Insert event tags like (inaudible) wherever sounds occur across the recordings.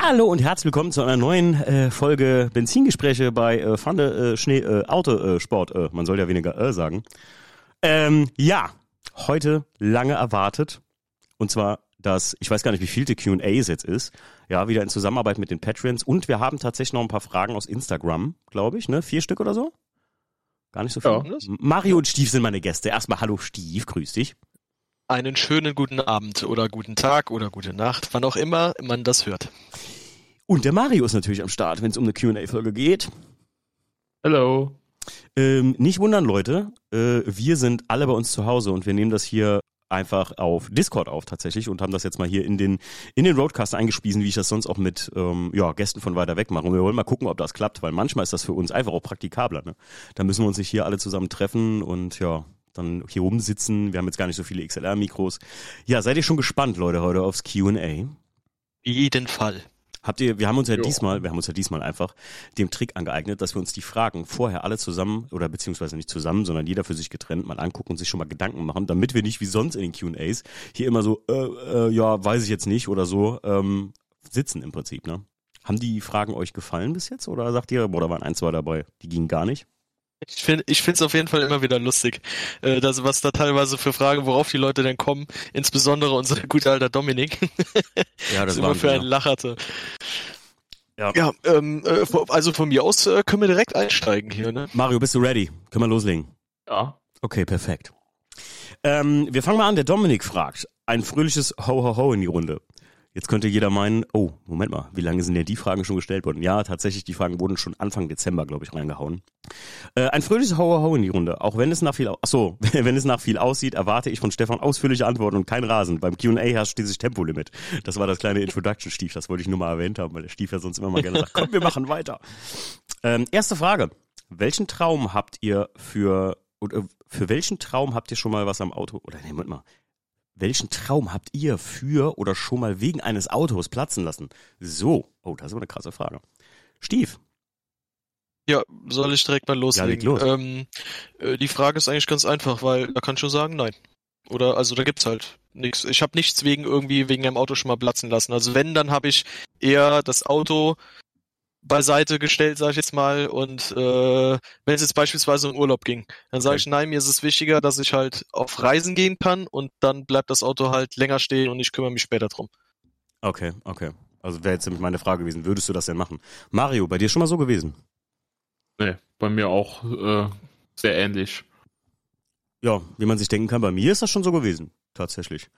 Hallo und herzlich willkommen zu einer neuen äh, Folge Benzingespräche bei äh, Fande äh, Schnee äh, Autosport. Äh, man soll ja weniger äh, sagen. Ähm, ja, heute lange erwartet und zwar das, ich weiß gar nicht, wie viel die Q&A jetzt ist. Ja, wieder in Zusammenarbeit mit den Patreons und wir haben tatsächlich noch ein paar Fragen aus Instagram, glaube ich, ne? Vier Stück oder so? Gar nicht so viel. Ja. Mario und Stief sind meine Gäste. Erstmal hallo Stief, grüß dich. Einen schönen guten Abend oder guten Tag oder gute Nacht, wann auch immer man das hört. Und der Mario ist natürlich am Start, wenn es um eine Q&A-Folge geht. Hello. Ähm, nicht wundern, Leute. Äh, wir sind alle bei uns zu Hause und wir nehmen das hier einfach auf Discord auf tatsächlich und haben das jetzt mal hier in den in den Roadcast eingespiesen, wie ich das sonst auch mit ähm, ja, Gästen von weiter weg mache. Und wir wollen mal gucken, ob das klappt, weil manchmal ist das für uns einfach auch praktikabler. Ne? Da müssen wir uns nicht hier alle zusammen treffen und ja, dann hier oben sitzen. Wir haben jetzt gar nicht so viele XLR-Mikros. Ja, seid ihr schon gespannt, Leute, heute aufs Q&A? Jeden Fall. Habt ihr, wir haben uns ja Jo. diesmal, wir haben uns ja diesmal einfach dem Trick angeeignet, dass wir uns die Fragen vorher alle zusammen oder beziehungsweise nicht zusammen, sondern jeder für sich getrennt mal angucken und sich schon mal Gedanken machen, damit wir nicht wie sonst in den Q&As hier immer so, äh, äh, ja, weiß ich jetzt nicht oder so, ähm, sitzen im Prinzip, ne? Haben die Fragen euch gefallen bis jetzt oder sagt ihr, boah, da waren ein, zwei dabei, die gingen gar nicht? Ich finde ich finde es auf jeden Fall immer wieder lustig, äh, dass, was da teilweise für Fragen, worauf die Leute denn kommen, insbesondere unser (laughs) guter alter Dominik, (laughs) Ja, das ist immer für einen Lacherte. Ja. Ja, ähm, äh, also von mir aus äh, können wir direkt einsteigen hier, ne? Mario, bist du ready? Können wir loslegen? Ja. Okay, perfekt. Ähm, wir fangen mal an. Der Dominik fragt. Ein fröhliches Ho Ho Ho in die Runde. Jetzt könnte jeder meinen, oh, Moment mal, wie lange sind denn die Fragen schon gestellt worden? Ja, tatsächlich, die Fragen wurden schon Anfang Dezember, glaube ich, reingehauen. Äh, ein fröhliches Ho Ho in die Runde. Auch wenn es nach viel, au- ach so, (laughs) wenn es nach viel aussieht, erwarte ich von Stefan ausführliche Antworten und kein Rasen. Beim Q&A herrscht dieses Tempolimit. Das war das kleine Introduction-Stief. Das wollte ich nur mal erwähnt haben, weil der Stief ja sonst immer mal gerne sagt, komm, wir machen weiter. Ähm, erste Frage. Welchen Traum habt ihr für, oder für welchen Traum habt ihr schon mal was am Auto, oder nee, Moment mal. Welchen Traum habt ihr für oder schon mal wegen eines Autos platzen lassen? So. Oh, das ist aber eine krasse Frage. Stief. Ja, soll ich direkt mal loslegen? leg los. Ähm, äh, die Frage ist eigentlich ganz einfach, weil da kann ich schon sagen, nein. Oder also da gibt's halt nichts. Ich habe nichts wegen irgendwie wegen einem Auto schon mal platzen lassen. Also wenn, dann habe ich eher das Auto beiseite gestellt, sage ich jetzt mal. Und äh, wenn es jetzt beispielsweise um Urlaub ging, dann sage ich, nein, mir ist es wichtiger, dass ich halt auf Reisen gehen kann und dann bleibt das Auto halt länger stehen und ich kümmere mich später drum. Okay, okay. Also wäre jetzt nämlich meine Frage gewesen, würdest du das denn machen? Mario, bei dir schon mal so gewesen? Nee, bei mir auch äh, sehr ähnlich. Ja, wie man sich denken kann, bei mir ist das schon so gewesen, tatsächlich.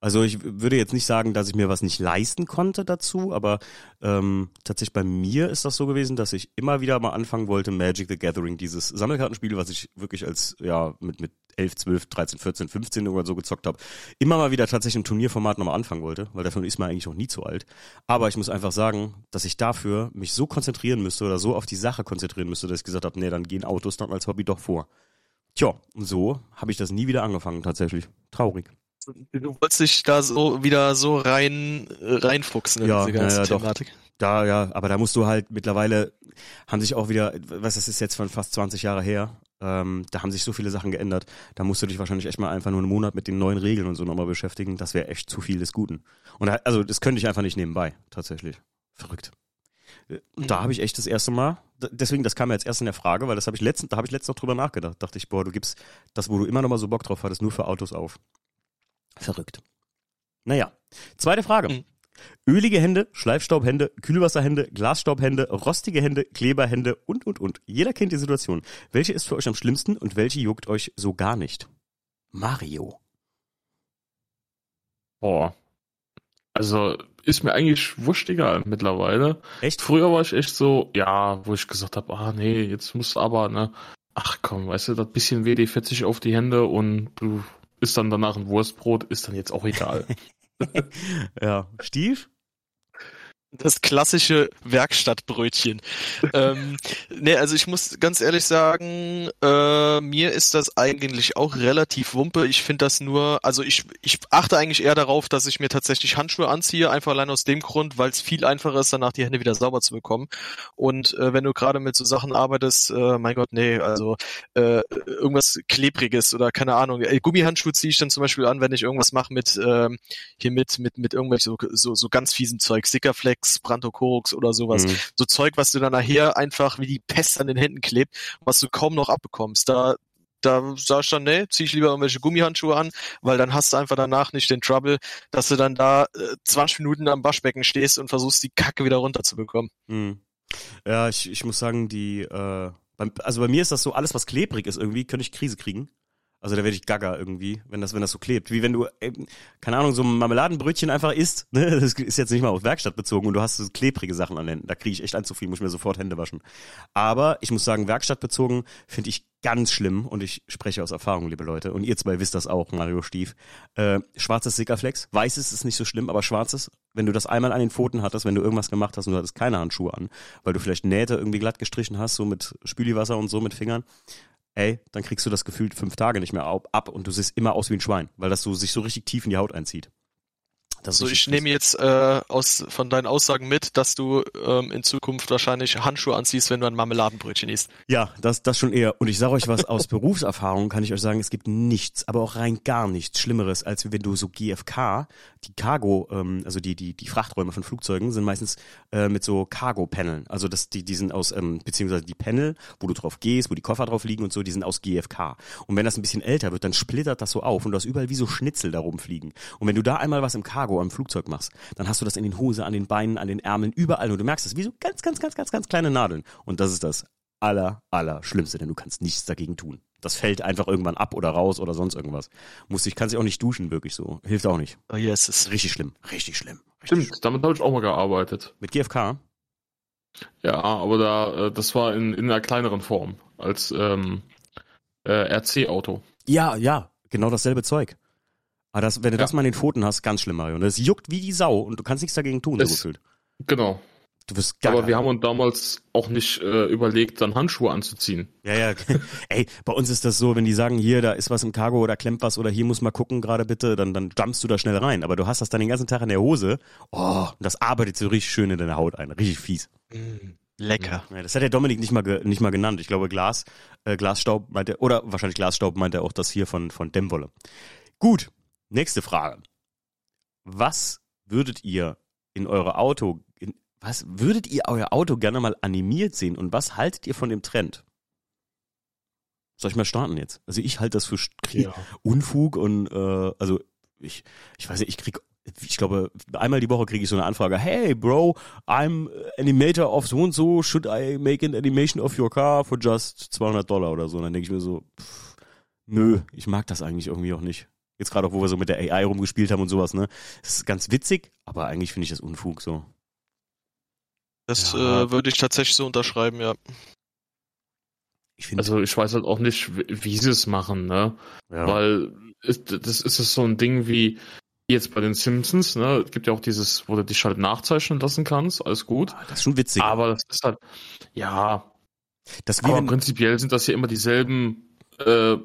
Also ich würde jetzt nicht sagen, dass ich mir was nicht leisten konnte dazu, aber ähm, tatsächlich bei mir ist das so gewesen, dass ich immer wieder mal anfangen wollte, Magic the Gathering, dieses Sammelkartenspiel, was ich wirklich als, ja, mit, mit 11, 12, 13, 14, 15 oder so gezockt habe, immer mal wieder tatsächlich im Turnierformat nochmal anfangen wollte, weil dafür ist man eigentlich noch nie zu alt. Aber ich muss einfach sagen, dass ich dafür mich so konzentrieren müsste oder so auf die Sache konzentrieren müsste, dass ich gesagt habe, nee, dann gehen Autos dann als Hobby doch vor. Tja, und so habe ich das nie wieder angefangen tatsächlich. Traurig. Du wolltest dich da so wieder so rein äh, reinfuchsen in Ja, diese ganze ja, ja, doch. Thematik. Da, ja, aber da musst du halt mittlerweile, haben sich auch wieder, was das ist jetzt von fast 20 Jahre her, ähm, da haben sich so viele Sachen geändert. Da musst du dich wahrscheinlich echt mal einfach nur einen Monat mit den neuen Regeln und so nochmal beschäftigen. Das wäre echt zu viel des Guten. Und da, also das könnte ich einfach nicht nebenbei, tatsächlich. Verrückt. Und da habe ich echt das erste Mal, deswegen, das kam mir jetzt erst in der Frage, weil das habe ich letztens, da habe ich letztens noch drüber nachgedacht. Dachte ich, boah, du gibst das, wo du immer noch mal so Bock drauf hattest, nur für Autos auf. Verrückt. Naja, zweite Frage. Mhm. Ölige Hände, Schleifstaubhände, Kühlwasserhände, Glasstaubhände, rostige Hände, Kleberhände und, und, und. Jeder kennt die Situation. Welche ist für euch am schlimmsten und welche juckt euch so gar nicht? Mario. Boah. Also ist mir eigentlich wurscht egal mittlerweile. Echt? Früher war ich echt so, ja, wo ich gesagt habe, ah nee, jetzt musst du aber, ne, ach komm, weißt du, das bisschen WD-40 auf die Hände und du isst dann danach ein Wurstbrot, ist dann jetzt auch egal. (laughs) Ja. Stief? Das klassische Werkstattbrötchen. ähm, nee, also ich muss ganz ehrlich sagen, äh, mir ist das eigentlich auch relativ wumpe. Ich finde das nur, also ich, ich achte eigentlich eher darauf, dass ich mir tatsächlich Handschuhe anziehe, einfach allein aus dem Grund, weil es viel einfacher ist, danach die Hände wieder sauber zu bekommen. Und äh, wenn du gerade mit so Sachen arbeitest, äh, mein Gott, nee, also äh, irgendwas Klebriges oder keine Ahnung. Äh, Gummihandschuhe ziehe ich dann zum Beispiel an, wenn ich irgendwas mache mit ähm, hier mit mit mit irgendwelchen so, so so ganz fiesen Zeug, Stickerflex Axe, Brantocorox oder sowas. Mhm. So Zeug, was du dann nachher einfach wie die Pest an den Händen klebt, was du kaum noch abbekommst. Da da sag ich dann, nee, zieh ich lieber irgendwelche Gummihandschuhe an, weil dann hast du einfach danach nicht den Trouble, dass du dann da äh, 20 Minuten am Waschbecken stehst und versuchst, die Kacke wieder runterzubekommen. Mhm. Ja, ich, ich muss sagen, die, äh, also bei mir ist das so, alles was klebrig ist irgendwie, könnte ich Krise kriegen. Also da werde ich gaga irgendwie, wenn das, wenn das so klebt. Wie wenn du, eben, keine Ahnung, so ein Marmeladenbrötchen einfach isst, ne? (laughs) Das ist jetzt nicht mal auf Werkstatt bezogen und du hast so klebrige Sachen an den Händen. Da kriege ich echt ein zu viel, muss ich mir sofort Hände waschen. Aber ich muss sagen, Werkstatt bezogen finde ich ganz schlimm und ich spreche aus Erfahrung, liebe Leute. Und ihr zwei wisst das auch, Mario Stief. Äh, schwarzes Sikaflex, weißes ist nicht so schlimm, aber schwarzes, wenn du das einmal an den Pfoten hattest, wenn du irgendwas gemacht hast und du hattest keine Handschuhe an, weil du vielleicht Nähte irgendwie glatt gestrichen hast, so mit Spüliwasser und so mit Fingern, ey, dann kriegst du das gefühlt fünf Tage nicht mehr ab und du siehst immer aus wie ein Schwein, weil das so sich so richtig tief in die Haut einzieht. Das ist So, richtig ich nehme jetzt äh, aus von deinen Aussagen mit, dass du ähm, in Zukunft wahrscheinlich Handschuhe anziehst, wenn du ein Marmeladenbrötchen isst. Ja, das, das schon eher. Und ich sage euch was aus (laughs) Berufserfahrung, kann ich euch sagen, es gibt nichts, aber auch rein gar nichts Schlimmeres, als wenn du so GFK, die Cargo, ähm, also die, die, die Frachträume von Flugzeugen sind meistens äh, mit so Cargo-Paneln. Also das, die, die sind aus, ähm, beziehungsweise die Panel, wo du drauf gehst, wo die Koffer drauf liegen und so, die sind aus GFK. Und wenn das ein bisschen älter wird, dann splittert das so auf und du hast überall wie so Schnitzel da rumfliegen. Und wenn du da einmal was im Cargo am Flugzeug machst, dann hast du das in den Hose, an den Beinen, an den Ärmeln, überall und du merkst das wie so ganz, ganz, ganz, ganz, ganz kleine Nadeln. Und das ist das aller, aller Schlimmste, denn du kannst nichts dagegen tun. Das fällt einfach irgendwann ab oder raus oder sonst irgendwas. Muss ich, kannst dich auch nicht duschen, wirklich so. Hilft auch nicht. Oh yes, es ist richtig schlimm. Richtig schlimm. Richtig schlimm. Stimmt, damit habe ich auch mal gearbeitet. Mit GFK? Ja, aber da, äh, das war in, in einer kleineren Form als ähm, äh, RC-Auto. Ja, ja, genau dasselbe Zeug. Aber das, wenn du Ja. das mal in den Pfoten hast, ganz schlimm, Mario. Das juckt wie die Sau und du kannst nichts dagegen tun, so Es- gefühlt. Genau. Du wirst gaga. Aber wir haben uns damals auch nicht äh, überlegt, dann Handschuhe anzuziehen. Ja, ja. (laughs) Ey, bei uns ist das so, wenn die sagen, hier, da ist was im Cargo oder klemmt was oder hier muss mal gucken gerade bitte, dann, dann jumpst du da schnell rein. Aber du hast das dann den ganzen Tag in der Hose. Oh, und das arbeitet so richtig schön in deine Haut ein. Richtig fies. Mm, lecker. Ja, das hat der Dominik nicht mal, ge, nicht mal genannt. Ich glaube, Glas, äh, Glasstaub meint er, oder wahrscheinlich Glasstaub meint er auch das hier von, von Dämmwolle. Gut, nächste Frage. Was würdet ihr in eure Auto, in, was würdet ihr euer Auto gerne mal animiert sehen und was haltet ihr von dem Trend? Soll ich mal starten jetzt? Also ich halte das für St- Unfug und äh, also ich, ich weiß nicht, ich krieg, ich glaube, einmal die Woche kriege ich so eine Anfrage, hey Bro, I'm Animator of so und so, should I make an animation of your car for just 200 Dollar oder so? Und dann denke ich mir so, pff, nö, ich mag das eigentlich irgendwie auch nicht. Jetzt gerade auch, wo wir so mit der AI rumgespielt haben und sowas, ne? Das ist ganz witzig, aber eigentlich finde ich das Unfug so. Das Ja. äh, würde ich tatsächlich so unterschreiben, ja. Ich Also ich weiß halt auch nicht, wie sie es machen, ne? ja. Weil ist, das ist es so ein Ding wie jetzt bei den Simpsons, ne? Es gibt ja auch dieses, wo du dich halt nachzeichnen lassen kannst, alles gut. Ah, das ist schon witzig. Aber das ist halt, ja, das aber wenn, prinzipiell sind das ja immer dieselben, äh,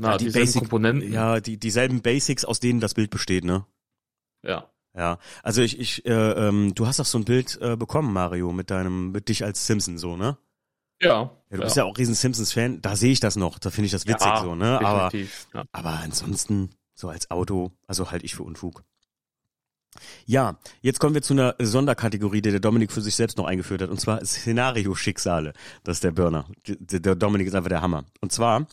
na, Ja, die dieselben Basic- Komponenten. ja, die, dieselben Basics, aus denen das Bild besteht, ne? ja. Ja, also ich, ich, äh, ähm, du hast doch so ein Bild äh, bekommen, Mario, mit deinem, mit dich als Simpson so, ne? Ja. Ja, du bist ja auch riesen Simpsons-Fan, da sehe ich das noch, da finde ich das witzig so, ne? Aber, definitiv, ja. aber ansonsten, so als Auto, also halt ich für Unfug. Ja, jetzt kommen wir zu einer Sonderkategorie, die der Dominik für sich selbst noch eingeführt hat, und zwar Szenario-Schicksale. Das ist der Burner. Der Dominik ist einfach der Hammer. Und zwar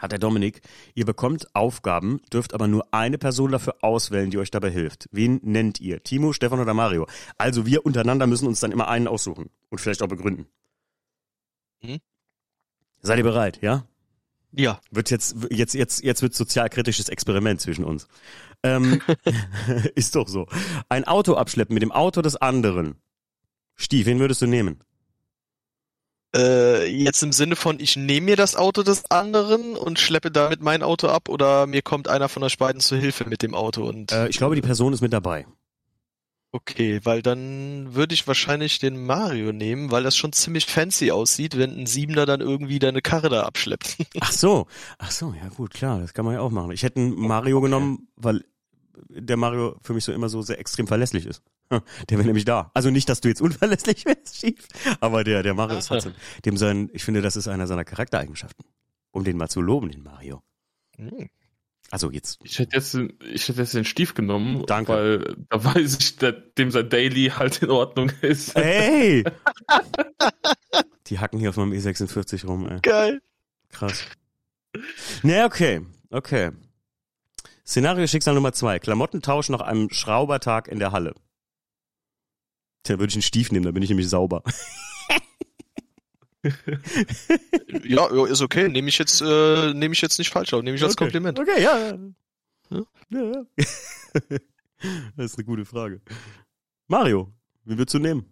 hat der Dominik, ihr bekommt Aufgaben, dürft aber nur eine Person dafür auswählen, die euch dabei hilft. Wen nennt ihr? Timo, Stefan oder Mario? Also wir untereinander müssen uns dann immer einen aussuchen und vielleicht auch begründen. Mhm. Seid ihr bereit, ja? Ja. Wird jetzt, jetzt, jetzt, jetzt wird sozialkritisches Experiment zwischen uns. Ähm, (laughs) (laughs) ist doch so. Ein Auto abschleppen mit dem Auto des anderen. Stief, wen würdest du nehmen? Äh, jetzt im Sinne von, ich nehme mir das Auto des anderen und schleppe damit mein Auto ab oder mir kommt einer von euch beiden zu Hilfe mit dem Auto und Äh, ich glaube, die Person ist mit dabei. okay, weil dann würde ich wahrscheinlich den Mario nehmen, weil das schon ziemlich fancy aussieht, wenn ein Siebener dann irgendwie deine Karre da abschleppt. (laughs) Ach so, ach so, ja gut, klar, das kann man ja auch machen. Ich hätte einen Mario genommen, weil der Mario für mich so immer so sehr extrem verlässlich ist. (laughs) Der wäre nämlich da. Also nicht, dass du jetzt unverlässlich wärst, Stief, aber der, der Mario ist trotzdem, dem sein, ich finde, das ist einer seiner Charaktereigenschaften. Um den mal zu loben, den Mario. Hm. Also jetzt. Ich hätte jetzt, den- ich hätte jetzt den Stief genommen, Danke. weil da weiß ich, der, dem sein Daily halt in Ordnung ist. Ey! (laughs) Die hacken hier auf meinem E46 rum, ey. Geil. Krass. Ne, okay. Okay. Szenario Schicksal Nummer zwei. Klamottentausch nach einem Schraubertag in der Halle. Tja, würde ich einen Stief nehmen, dann bin ich nämlich sauber. (laughs) Ja, ist okay. Nehme ich jetzt, äh, nehme ich jetzt nicht falsch auf. Nehme ich als Okay. Kompliment. Okay, ja. ja. Ja? ja, ja. (laughs) das ist eine gute Frage. Mario, wie würdest du nehmen?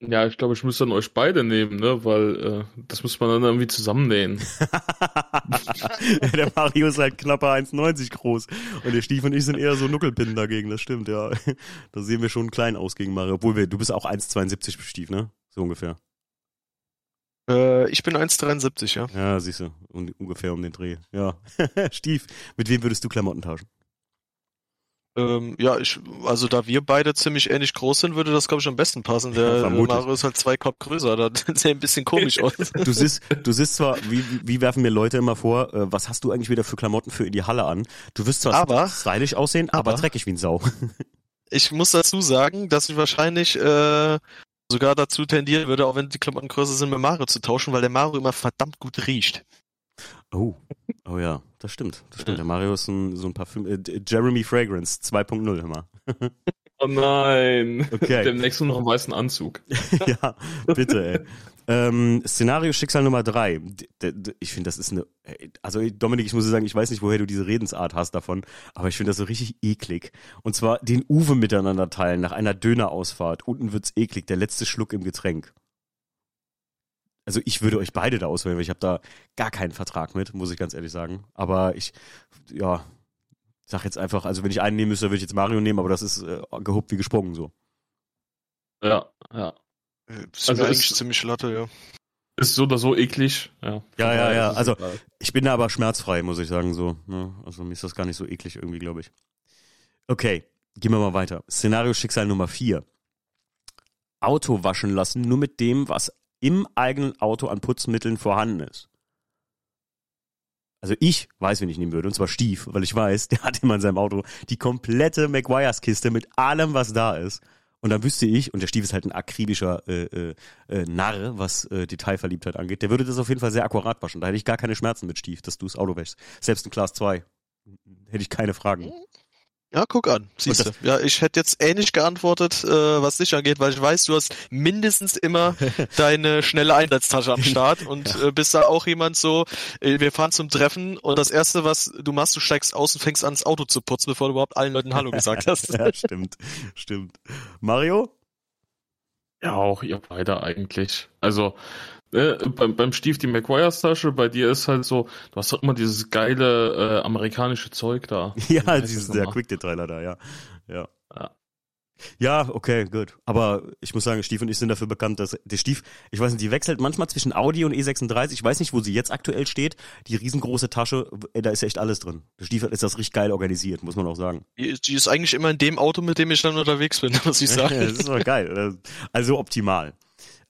Ja, ich glaube, ich müsste dann euch beide nehmen, ne, weil äh, das muss man dann irgendwie zusammennähen. (laughs) (laughs) der Mario ist halt knapper 1,90 groß. Und der Stief und ich sind eher so Nuckelpinnen dagegen, das stimmt, ja. Da sehen wir schon klein aus gegen Mario. Obwohl wir, du bist auch 1,72 Stief, ne? So ungefähr. Äh, ich bin 1,73, ja. Ja, siehst du, un ungefähr um den Dreh. Ja. (laughs) Stief, mit wem würdest du Klamotten tauschen? Ähm, ja, ich, also da wir beide ziemlich ähnlich groß sind, würde das, glaube ich, am besten passen. Der Vermutlich. Mario ist halt zwei Kopf größer, da (laughs) sieht ein bisschen komisch aus. (laughs) Du siehst, du siehst zwar, wie, wie werfen mir Leute immer vor, äh, was hast du eigentlich wieder für Klamotten für in die Halle an? Du wirst zwar Aber- stylisch aussehen, aber, aber- dreckig wie ein Sau. (laughs) Ich muss dazu sagen, dass ich wahrscheinlich äh, sogar dazu tendieren würde, auch wenn die Klamotten größer sind, mit Mario zu tauschen, weil der Mario immer verdammt gut riecht. Oh, oh ja, das stimmt. Das stimmt. Der Mario ist ein, so ein Parfüm. Äh, Jeremy Fragrance 2.0 immer. (laughs) Oh nein. Okay. Demnächst nur noch einen weißen Anzug. (laughs) ja, bitte, ey. Ähm, Szenario Schicksal Nummer drei. D d- d- ich finde, das ist eine. äh, Also, Dominik, ich muss dir sagen, ich weiß nicht, woher du diese Redensart hast davon, aber ich finde das so richtig eklig. Und zwar den Uwe miteinander teilen nach einer Dönerausfahrt. Unten wird's eklig, der letzte Schluck im Getränk. Also ich würde euch beide da auswählen, weil ich habe da gar keinen Vertrag mit, muss ich ganz ehrlich sagen. Aber ich, ja, sag jetzt einfach, also wenn ich einen nehmen müsste, würde ich jetzt Mario nehmen, aber das ist äh, gehobt wie gesprungen so. Ja, ja. Äh, Ist Also eigentlich ziemlich latte, ja. Ist so oder so eklig. Ja, Ja, ja, ja, Ist also- egal. Ich bin da aber schmerzfrei, muss ich sagen, so. Ne? Also mir ist das gar nicht so eklig irgendwie, glaube ich. Okay, gehen wir mal weiter. Szenario Schicksal Nummer vier. Auto waschen lassen, nur mit dem, was im eigenen Auto an Putzmitteln vorhanden ist. Also ich weiß, wen ich nehmen würde, und zwar Stief, weil ich weiß, der hat immer in seinem Auto die komplette McGuire's-Kiste mit allem, was da ist. Und dann wüsste ich, und der Stief ist halt ein akribischer äh, äh, äh, Narr, was äh, Detailverliebtheit angeht, der würde das auf jeden Fall sehr akkurat waschen. Da hätte ich gar keine Schmerzen mit Stief, dass du das Auto wäschst. Selbst in Class 2 hätte ich keine Fragen. Ja, guck an. Siehst du. Ja, ich hätte jetzt ähnlich geantwortet, äh, was dich angeht, weil ich weiß, du hast mindestens immer (laughs) deine schnelle Einsatztasche am Start (laughs) und äh, bist da auch jemand so, äh, wir fahren zum Treffen und das erste, was du machst, du steigst aus und fängst an, das Auto zu putzen, bevor du überhaupt allen Leuten Hallo gesagt (laughs) hast. ja, stimmt, stimmt. Mario? Ja, auch ihr beide eigentlich. Also, äh, beim, beim Stief die McGuire's Tasche, bei dir ist halt so, du hast doch immer dieses geile äh, amerikanische Zeug da. (laughs) Ja, dieses, der? Quick-Detailer da, ja. Ja. Ja. Ja, okay, gut. Aber ich muss sagen, Stief und ich sind dafür bekannt, dass der Stief, ich weiß nicht, die wechselt manchmal zwischen Audi und E36. Ich weiß nicht, wo sie jetzt aktuell steht. Die riesengroße Tasche, äh, da ist echt alles drin. Der Stief ist das richtig geil organisiert, muss man auch sagen. Die, die ist eigentlich immer in dem Auto, mit dem ich dann unterwegs bin, (laughs) muss ich (laughs) sagen. das ist doch geil. Also optimal.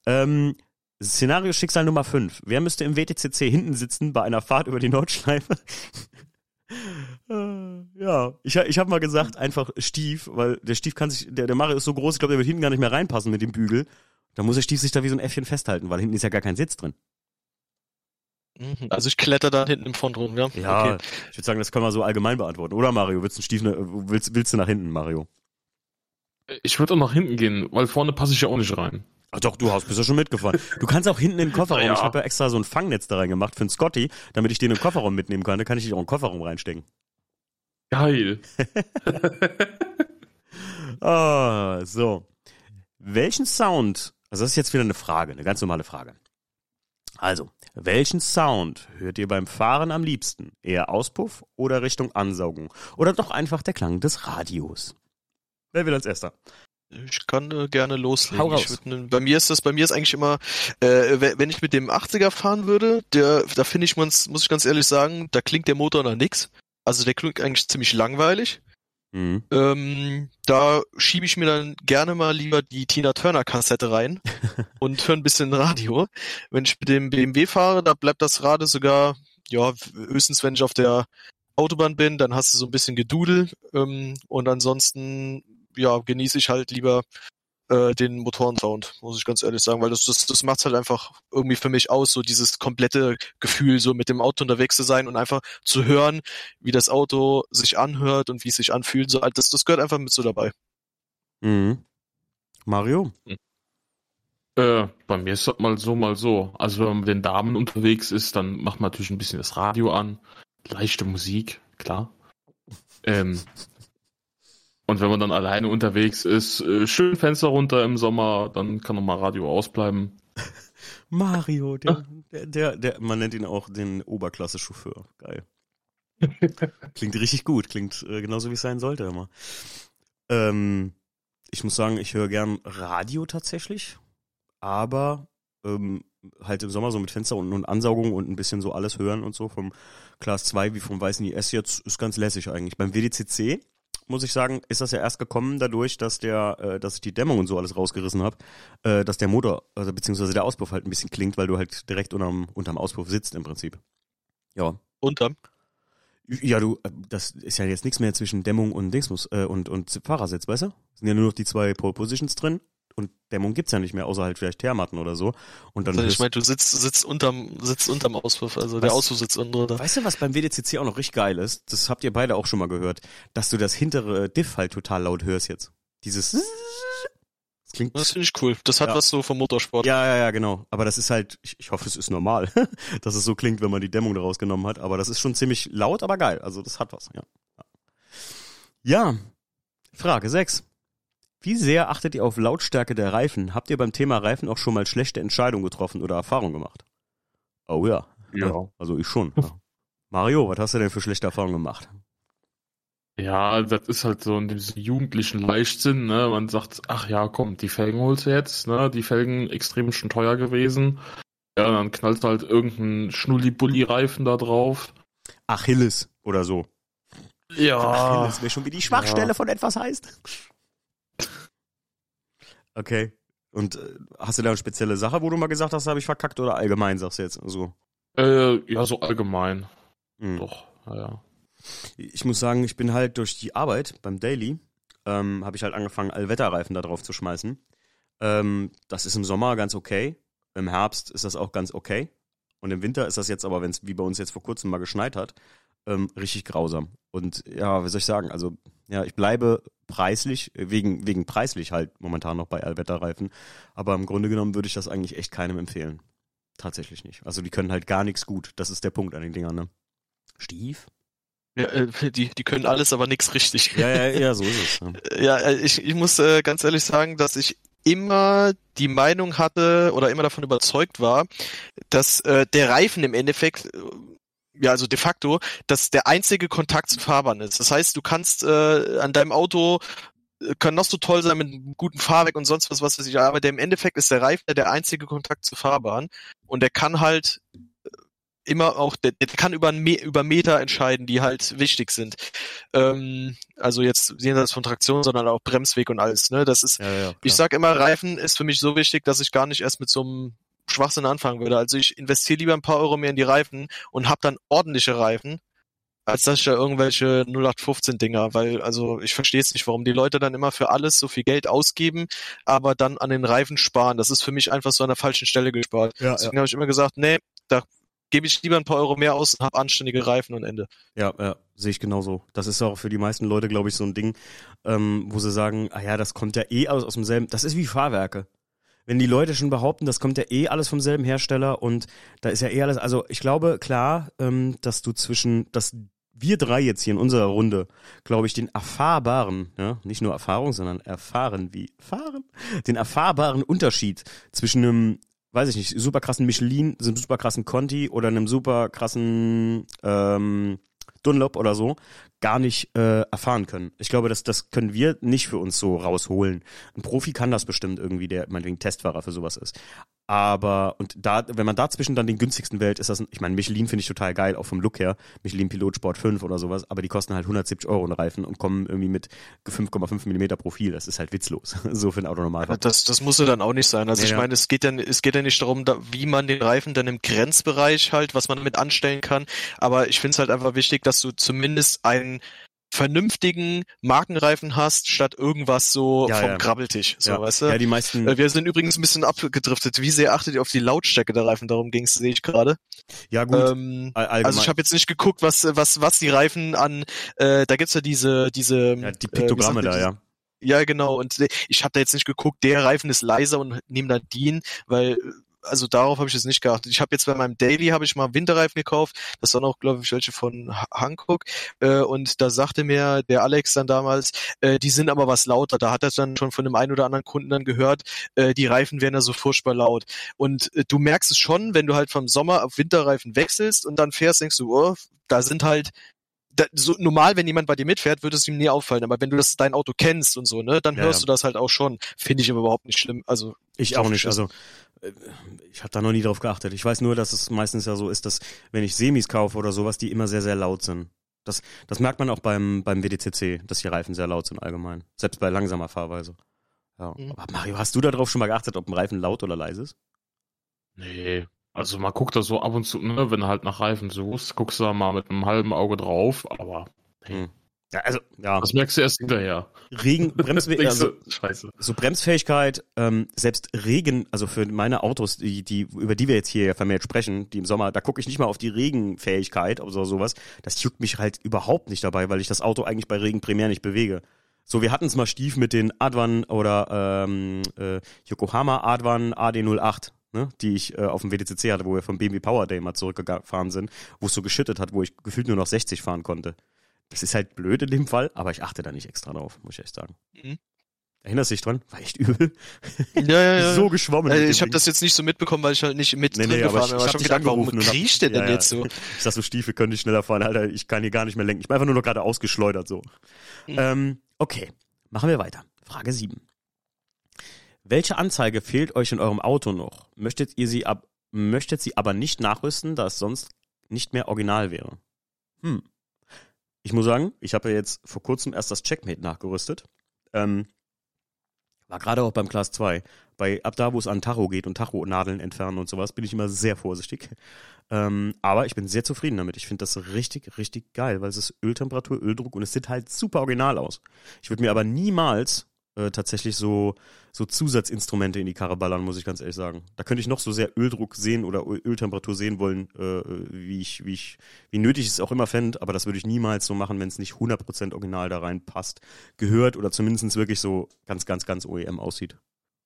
Ähm, Szenario Schicksal Nummer 5. Wer müsste im WTCC hinten sitzen bei einer Fahrt über die Nordschleife? Äh, (laughs) ja, ich, ich habe mal gesagt, einfach Stief, weil der Stief kann sich, der, der Mario ist so groß, ich glaube, der wird hinten gar nicht mehr reinpassen mit dem Bügel. Da muss der Stief sich da wie so ein Äffchen festhalten, weil hinten ist ja gar kein Sitz drin. Mhm. Also ich kletter da hinten im Front rum, ja. Ja, Okay. ich würde sagen, das können wir so allgemein beantworten. Oder Mario, willst du Stief, willst, willst du nach hinten, Mario? Ich würde auch nach hinten gehen, weil vorne passe ich ja auch nicht rein. Ach doch, du hast, bist ja schon mitgefahren. Du kannst auch hinten in den Kofferraum. Ja. Ich habe ja extra so ein Fangnetz da reingemacht für einen Scotty, damit ich den in den Kofferraum mitnehmen kann. Da kann ich dich auch in den Kofferraum reinstecken. Geil. (laughs) Ah, so. Welchen Sound, also das ist jetzt wieder eine Frage, eine ganz normale Frage. Also, welchen Sound hört ihr beim Fahren am liebsten? Eher Auspuff oder Richtung Ansaugung? Oder doch einfach der Klang des Radios? Wer will als erster? Ich kann äh, gerne loslegen. Hau raus. Ich würd, bei mir ist das, bei mir ist eigentlich immer, äh, we- wenn ich mit dem 80er fahren würde, der, da finde ich man's, muss ich ganz ehrlich sagen, da klingt der Motor nach nix. Also der klingt eigentlich ziemlich langweilig. Mhm. Ähm, da schiebe ich mir dann gerne mal lieber die Tina Turner Kassette rein (laughs) und höre ein bisschen Radio. Wenn ich mit dem BMW fahre, da bleibt das Radio sogar, ja, höchstens wenn ich auf der Autobahn bin, dann hast du so ein bisschen Gedudel ähm, und ansonsten ja genieße ich halt lieber äh, den Motorensound, muss ich ganz ehrlich sagen, weil das das das macht halt einfach irgendwie für mich aus, so dieses komplette Gefühl, so mit dem Auto unterwegs zu sein und einfach zu hören, wie das Auto sich anhört und wie es sich anfühlt, so das das gehört einfach mit so dabei. Mhm. Mario? Äh, bei mir ist das mal so, mal so. Also wenn man mit den Damen unterwegs ist, dann macht man natürlich ein bisschen das Radio an. Leichte Musik, klar. Ähm, und wenn man dann alleine unterwegs ist, äh, schön Fenster runter im Sommer, dann kann nochmal Radio ausbleiben. (laughs) Mario, der, der, der, der, man nennt ihn auch den Oberklasse-Chauffeur. Geil. (laughs) Klingt richtig gut, klingt äh, genauso wie es sein sollte immer. Ähm, ich muss sagen, ich höre gern Radio tatsächlich, aber ähm, halt im Sommer so mit Fenster und, und Ansaugung und ein bisschen so alles hören und so vom Class 2 wie vom Weißen IS jetzt ist ganz lässig eigentlich. Beim WDCC muss ich sagen, ist das ja erst gekommen dadurch, dass der, äh, dass ich die Dämmung und so alles rausgerissen habe, äh, dass der Motor, also beziehungsweise der Auspuff halt ein bisschen klingt, weil du halt direkt unterm, unterm Auspuff sitzt im Prinzip. Ja. Unterm? Ja, du, äh, das ist ja jetzt nichts mehr zwischen Dämmung und Dingsmus äh, und, und Fahrersitz, weißt du? Sind ja nur noch die zwei Pole Positions drin Dämmung gibt's ja nicht mehr, außer halt vielleicht Thermatten oder so. Und dann Also ich meine, du sitzt, sitzt unterm, sitzt unterm Auspuff, also der Was? Auspuff sitzt unten drunter. Weißt du, was beim WDCC auch noch richtig geil ist? Das habt ihr beide auch schon mal gehört, dass du das hintere Diff halt total laut hörst jetzt. Dieses das klingt Das finde ich cool. Das hat Ja. was so vom Motorsport. Ja, ja, ja, genau. Aber das ist halt, ich, ich hoffe, es ist normal, (laughs) dass es so klingt, wenn man die Dämmung daraus genommen hat. Aber das ist schon ziemlich laut, aber geil. Also das hat was, ja. Ja, Frage 6. Wie sehr achtet ihr auf Lautstärke der Reifen? Habt ihr beim Thema Reifen auch schon mal schlechte Entscheidungen getroffen oder Erfahrungen gemacht? Oh ja. Ja. Also ich schon. Ja. Mario, was hast du denn für schlechte Erfahrungen gemacht? Ja, das ist halt so in diesem jugendlichen Leichtsinn, ne? Man sagt, ach ja, komm, die Felgen holst du jetzt, ne? Die Felgen extrem schon teuer gewesen. Ja, dann knallst du halt irgendeinen Schnulli-Bulli-Reifen da drauf. Achilles oder so. Ja. Achilles wäre schon wie die Schwachstelle Ja. von etwas heißt. Okay. Und äh, hast du da eine spezielle Sache, wo du mal gesagt hast, habe ich verkackt oder allgemein sagst du jetzt so? Äh, ja, so allgemein. Hm. Doch, naja. Ich muss sagen, ich bin halt durch die Arbeit beim Daily, ähm, habe ich halt angefangen, Allwetterreifen da drauf zu schmeißen. Ähm, das ist im Sommer ganz okay. Im Herbst ist das auch ganz okay. Und im Winter ist das jetzt aber, wenn es wie bei uns jetzt vor kurzem mal geschneit hat, ähm, richtig grausam. Und ja, wie soll ich sagen, also ja, ich bleibe preislich, äh, wegen, wegen preislich halt momentan noch bei Allwetterreifen. Aber im Grunde genommen würde ich das eigentlich echt keinem empfehlen. Tatsächlich nicht. Also die können halt gar nichts gut. Das ist der Punkt an den Dingern, ne? Stief? ja äh, die, die können alles, aber nichts richtig. Ja, ja, ja, so ist es. (laughs) Ja. Ja, äh, ich, ich muss äh, ganz ehrlich sagen, dass ich immer die Meinung hatte oder immer davon überzeugt war, dass äh, der Reifen im Endeffekt, ja, also de facto, dass der einzige Kontakt zur Fahrbahn ist. Das heißt, du kannst äh, an deinem Auto äh, kann noch so toll sein mit einem guten Fahrwerk und sonst was, was weiß ich, aber der im Endeffekt ist der Reifen der einzige Kontakt zur Fahrbahn und der kann halt äh, immer auch, der, der kann über, Me über Meter entscheiden, die halt wichtig sind. Ähm, also jetzt jenseits von Traktion, sondern auch Bremsweg und alles. Ne? Das ist, Ja, ja, ich sag immer, Reifen ist für mich so wichtig, dass ich gar nicht erst mit so einem Schwachsinn anfangen würde. Also ich investiere lieber ein paar Euro mehr in die Reifen und hab dann ordentliche Reifen, als dass ich da irgendwelche 0815 Dinger, weil also ich verstehe es nicht, warum die Leute dann immer für alles so viel Geld ausgeben, aber dann an den Reifen sparen. Das ist für mich einfach so an der falschen Stelle gespart. ja, ja, Deswegen habe ich immer gesagt, nee, da gebe ich lieber ein paar Euro mehr aus und habe anständige Reifen und Ende. ja, ja, sehe ich genauso. Das ist auch für die meisten Leute, glaube ich, so ein Ding, ähm, wo sie sagen, ah ja, das kommt ja eh aus, aus demselben, das ist wie Fahrwerke. Wenn die Leute schon behaupten, das kommt ja eh alles vom selben Hersteller und da ist ja eh alles, also ich glaube, klar, ähm, dass du zwischen, dass wir drei jetzt hier in unserer Runde, glaube ich, den erfahrbaren, ja, nicht nur Erfahrung, sondern erfahren wie fahren, den erfahrbaren Unterschied zwischen einem, weiß ich nicht, super krassen Michelin, einem super krassen Conti oder einem super krassen ähm, Dunlop oder so, gar nicht äh, erfahren können. Ich glaube, das, das können wir nicht für uns so rausholen. Ein Profi kann das bestimmt irgendwie, der meinetwegen Testfahrer für sowas ist. Aber, und da, wenn man dazwischen dann den günstigsten wählt, ist das, ein, ich meine, Michelin finde ich total geil, auch vom Look her. Michelin Pilot Sport 5 oder sowas, aber die kosten halt 170 Euro eine Reifen und kommen irgendwie mit 5,5 Millimeter Profil. Das ist halt witzlos. (laughs) so für ein Auto normal. Das, das muss ja dann auch nicht sein. Also Ja, ich meine, es geht ja, es geht ja nicht darum, da, wie man den Reifen dann im Grenzbereich halt, was man damit anstellen kann. Aber ich finde es halt einfach wichtig, dass du zumindest einen vernünftigen Markenreifen hast, statt irgendwas so Ja, vom ja. Grabbeltisch. So, ja. weißt du? ja, die meisten, Äh, Wir sind übrigens ein bisschen abgedriftet. Wie sehr achtet ihr auf die Lautstärke der Reifen? Darum ging es, sehe ich gerade. ja gut, Ähm, also ich habe jetzt nicht geguckt, was was was die Reifen an. Äh, da gibt's ja diese diese ja, die äh, Piktogramme man, da, ja. ja, genau. Und äh, ich habe da jetzt nicht geguckt, der Reifen ist leiser und nehme dann den, weil äh, also darauf habe ich jetzt nicht geachtet. Ich habe jetzt bei meinem Daily habe ich mal Winterreifen gekauft. Das waren auch, glaube ich, welche von Ha- Hankook. Äh, und da sagte mir der Alex dann damals, äh, die sind aber was lauter. Da hat er dann schon von dem einen oder anderen Kunden dann gehört, äh, die Reifen wären ja so furchtbar laut. Und äh, du merkst es schon, wenn du halt vom Sommer auf Winterreifen wechselst und dann fährst, denkst du, oh, da sind halt da, so normal, wenn jemand bei dir mitfährt, würde es ihm nie auffallen. Aber wenn du das dein Auto kennst und so, ne, dann Ja, hörst ja. du das halt auch schon. Finde ich aber überhaupt nicht schlimm. Also Ich auch nicht. Also äh, ich habe da noch nie drauf geachtet. Ich weiß nur, dass es meistens ja so ist, dass wenn ich Semis kaufe oder sowas, die immer sehr, sehr laut sind. Das, das merkt man auch beim, beim WDCC, dass die Reifen sehr laut sind allgemein. Selbst bei langsamer Fahrweise. Ja. Mhm. Aber Mario, hast du da drauf schon mal geachtet, ob ein Reifen laut oder leise ist? Nee. Also man guckt da so ab und zu, ne, wenn du halt nach Reifen suchst, guckst du da mal mit einem halben Auge drauf, aber Hm. Ja, also, ja. das merkst du erst hinterher. Regen, (laughs) Bremswe Denkst also, Scheiße. so Bremsfähigkeit, ähm, selbst Regen, also für meine Autos, die, die, über die wir jetzt hier vermehrt sprechen, die im Sommer, da gucke ich nicht mal auf die Regenfähigkeit oder sowas. Das juckt mich halt überhaupt nicht dabei, weil ich das Auto eigentlich bei Regen primär nicht bewege. So, wir hatten es mal Stief mit den Advan oder ähm, äh, Yokohama Advan AD08, ne, die ich äh, auf dem WDCC hatte, wo wir vom BMW Power Day mal zurückgefahren sind, wo es so geschüttet hat, wo ich gefühlt nur noch 60 fahren konnte. Das ist halt blöd in dem Fall, aber ich achte da nicht extra drauf, muss ich echt sagen. Mhm. Erinnerst du dich dran? War echt übel. ja, ja, ja. (laughs) so geschwommen. äh, ich habe das jetzt nicht so mitbekommen, weil ich halt nicht mit Nee, drin nee, aber gefahren ich- bin. ich hab ich habe gedacht, warum kriecht der denn ja. jetzt so? Ich sag so, Stiefel könnte ich schneller fahren, Alter. Ich kann hier gar nicht mehr lenken. Ich bin einfach nur noch gerade ausgeschleudert so. Mhm. Ähm, okay, machen wir weiter. Frage 7. Welche Anzeige fehlt euch in eurem Auto noch? Möchtet ihr sie ab, möchtet sie aber nicht nachrüsten, da es sonst nicht mehr original wäre? Hm. Ich muss sagen, ich habe ja jetzt vor kurzem erst das Checkmate nachgerüstet. Ähm, war gerade auch beim Class 2. Bei, ab da, wo es an Tacho geht und Tacho-Nadeln entfernen und sowas, bin ich immer sehr vorsichtig. Ähm, aber ich bin sehr zufrieden damit. Ich finde das richtig, richtig geil, weil es ist Öltemperatur, Öldruck und es sieht halt super original aus. Ich würde mir aber niemals äh, tatsächlich so, so Zusatzinstrumente in die Karre ballern, muss ich ganz ehrlich sagen. Da könnte ich noch so sehr Öldruck sehen oder Öl- Öltemperatur sehen wollen, äh, wie ich, wie ich, wie nötig ich es auch immer fände, aber das würde ich niemals so machen, wenn es nicht 100% original da reinpasst, gehört oder zumindest wirklich so ganz, ganz, ganz OEM aussieht.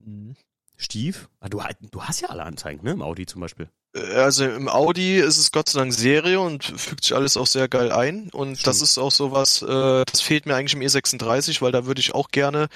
Mhm. Stief? Ah, du, du hast ja alle Anzeigen, ne? Im Audi zum Beispiel. Äh, Also im Audi ist es Gott sei Dank Serie und fügt sich alles auch sehr geil ein. Und das Stimmt. ist auch sowas, äh, das fehlt mir eigentlich im E36, weil da würde ich auch gerne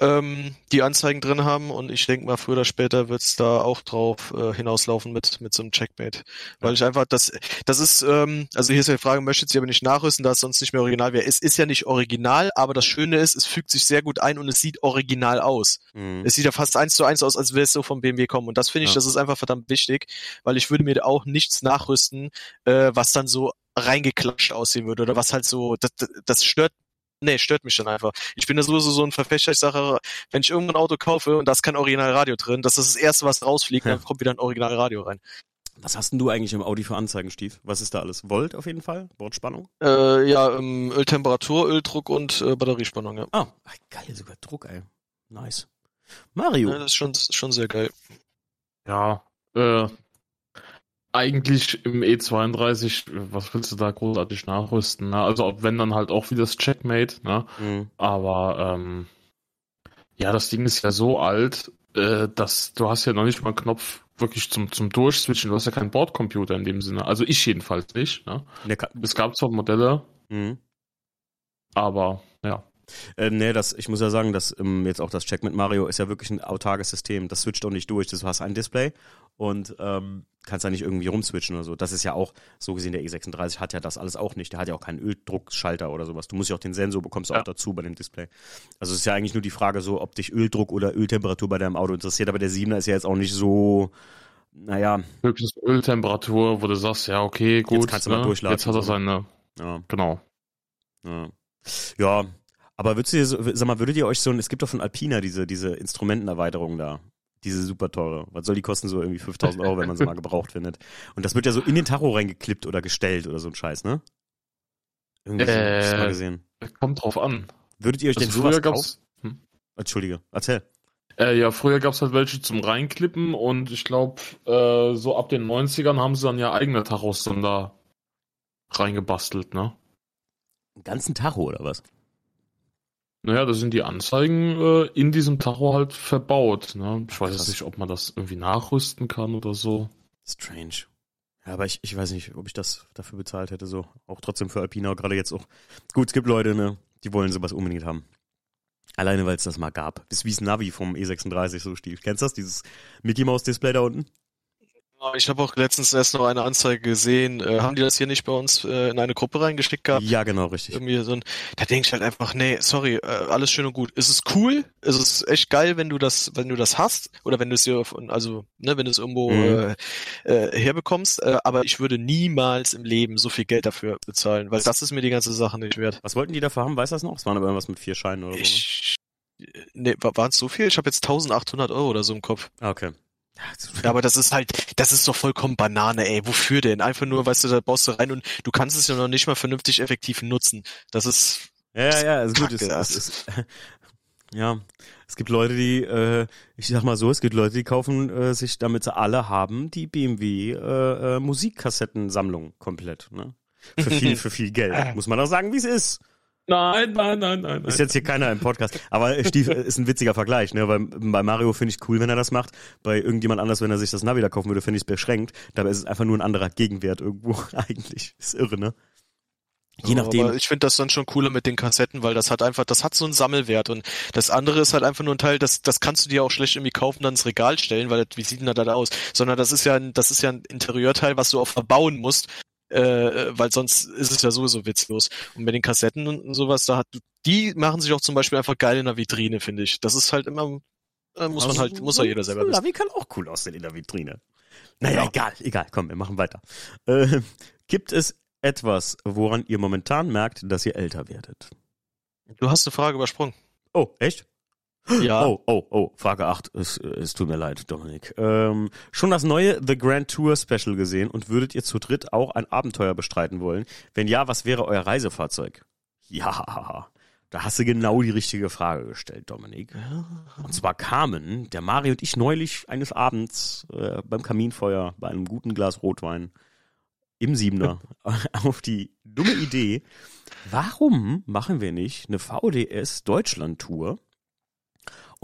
ähm, die Anzeigen drin haben und ich denke mal, früher oder später wird es da auch drauf äh, hinauslaufen mit, mit so einem Checkmate. Weil ich einfach, das, das ist, ähm, also hier ist ja die Frage, möchtet ihr aber nicht nachrüsten, da es sonst nicht mehr original wäre. Es ist ja nicht original, aber das Schöne ist, es fügt sich sehr gut ein und es sieht original aus. Mhm. Es sieht ja fast eins zu eins aus, als wäre es so vom BMW kommen. Und das finde ich, Ja. das ist einfach verdammt wichtig, weil ich würde mir auch nichts nachrüsten, äh, was dann so reingeklatscht aussehen würde oder was halt so, das, das- das stört, nee, stört mich dann einfach. Ich bin da sowieso so ein Verfechter, ich sage, wenn ich irgendein Auto kaufe und da ist kein Originalradio drin, das ist das Erste, was rausfliegt, Ja. dann kommt wieder ein Originalradio rein. Was hast denn du eigentlich im Audi für Anzeigen, Stief? Was ist da alles? Volt auf jeden Fall? Bordspannung? Äh, ja, ähm, Öltemperatur, Öldruck und äh, Batteriespannung, ja. Ah, geil, sogar Druck, ey. Nice. Mario. ja. Das ist schon, schon sehr geil. Ja, äh, eigentlich im E32, was willst du da großartig nachrüsten? Ne? Also wenn dann halt auch wie das Checkmate, ne? Mhm. Aber ähm, ja, das Ding ist ja so alt, äh, dass du hast ja noch nicht mal einen Knopf wirklich zum, zum Durchswitchen. Du hast ja keinen Bordcomputer in dem Sinne. Also ich jedenfalls nicht. Ne? Ka- Es gab zwar Modelle, Mhm. aber. Äh, nee, das, ich muss ja sagen, dass ähm, jetzt auch das Check mit Mario ist ja wirklich ein autarkes System. Das switcht auch nicht durch. Du hast ein Display und ähm, kannst da nicht irgendwie rumswitchen oder so. Das ist ja auch, so gesehen, der E36 hat ja das alles auch nicht. Der hat ja auch keinen Öldruckschalter oder sowas. Du musst ja auch den Sensor bekommst Ja. auch dazu bei dem Display. Also es ist ja eigentlich nur die Frage so, ob dich Öldruck oder Öltemperatur bei deinem Auto interessiert. Aber der 7er ist ja jetzt auch nicht so, naja, Höchstens Öltemperatur, wo du sagst, ja, okay, gut. kannst du mal ne? durchladen Jetzt hat er seine, ja. genau. Ja. ja, aber würdest du dir so, sag mal, würdet ihr euch so ein, es gibt doch von Alpina diese, diese Instrumentenerweiterung da. Diese super teure. Was soll die kosten? So irgendwie 5000 Euro, wenn man sie mal gebraucht findet. Und das wird ja so in den Tacho reingeklippt oder gestellt oder so ein Scheiß, ne? Irgendwie hab ich mal Äh, gesehen. Kommt drauf an. Würdet ihr euch denn Also sowas früher kaufen? gab's, hm? Entschuldige, erzähl. Äh, ja, früher gab's halt welche zum Reinklippen und ich glaube, äh, so ab den 90ern haben sie dann ja eigene Tachos dann da reingebastelt, ne? Einen ganzen Tacho oder was? Naja, da sind die Anzeigen äh, in diesem Tacho halt verbaut, ne? Ich weiß jetzt nicht, ob man das irgendwie nachrüsten kann oder so. Strange. Ja, aber ich, ich weiß nicht, ob ich das dafür bezahlt hätte, so. Auch trotzdem für Alpina, gerade jetzt auch. Gut, es gibt Leute, ne, die wollen sowas unbedingt haben. Alleine, weil es das mal gab. Das ist wie das Navi vom E36, so Steve. Kennst du das? Dieses Mickey Mouse Display da unten? Ich habe auch letztens erst noch eine Anzeige gesehen. Äh, haben die das hier nicht bei uns äh, in eine Gruppe reingeschickt gehabt? Ja, genau, richtig. Irgendwie so ein, da denke ich halt einfach, nee, sorry, äh, alles schön und gut. Es ist cool, es ist echt geil, wenn du das, wenn du das hast oder wenn du es hier, von, also ne, wenn du es irgendwo Mhm. äh, äh, herbekommst. Äh, aber ich würde niemals im Leben so viel Geld dafür bezahlen, weil das ist mir die ganze Sache nicht wert. Was wollten die dafür haben? Weißt du das noch? Es waren aber irgendwas mit vier Scheinen oder so. Ne? Ich, nee, waren es so viel? Ich habe jetzt 1800 Euro oder so im Kopf. Ah, okay. Ja, aber das ist halt, das ist doch vollkommen Banane, ey. Wofür denn? Einfach nur, weißt du, da baust du rein und du kannst es ja noch nicht mal vernünftig effektiv nutzen. Das ist, Ja, ja, ja, ist gut. Es, Kacke, es, das. es, (laughs) ja, es gibt Leute, die, äh, ich sag mal so, es gibt Leute, die kaufen äh, sich, damit sie alle haben, die BMW äh, äh, Musikkassettensammlung komplett, ne? Für viel, (laughs) für viel Geld. Muss man auch sagen, wie es ist. Nein, nein, nein, nein, nein. Ist jetzt hier keiner im Podcast. Aber äh, Stief ist ein witziger Vergleich, ne? Weil bei Mario finde ich cool, wenn er das macht. Bei irgendjemand anders, wenn er sich das Navi da kaufen würde, finde ich es beschränkt. Dabei ist es einfach nur ein anderer Gegenwert irgendwo (laughs) eigentlich. Ist irre, ne? Je nachdem. Aber ich finde das dann schon cooler mit den Kassetten, weil das hat einfach, das hat so einen Sammelwert und das andere ist halt einfach nur ein Teil, das, das kannst du dir auch schlecht irgendwie kaufen, dann ins Regal stellen, weil das, wie sieht denn das da aus? Sondern das ist ja ein, das ist ja ein Interieurteil, was du auch verbauen musst, äh, weil sonst ist es ja sowieso witzlos. Und mit den Kassetten und sowas, da hat, die machen sich auch zum Beispiel einfach geil in der Vitrine, finde ich. Das ist halt immer, äh, muss man halt, muss ja jeder selber wissen. Navi kann auch cool aussehen in der Vitrine. Naja, egal, egal. Komm, wir machen weiter. Äh, (laughs) gibt es etwas, woran ihr momentan merkt, dass ihr älter werdet? Du hast eine Frage übersprungen. Oh, echt? Ja. Oh, oh, oh, Frage 8. Es, es tut mir leid, Dominik. Ähm, schon das neue The Grand Tour Special gesehen und würdet ihr zu dritt auch ein Abenteuer bestreiten wollen? Wenn ja, was wäre euer Reisefahrzeug? Ja, (laughs) da hast du genau die richtige Frage gestellt, Dominik. Und zwar kamen der Mario und ich neulich eines Abends äh, beim Kaminfeuer bei einem guten Glas Rotwein im Siebener (laughs) auf die dumme Idee, warum machen wir nicht eine VDS Deutschland Tour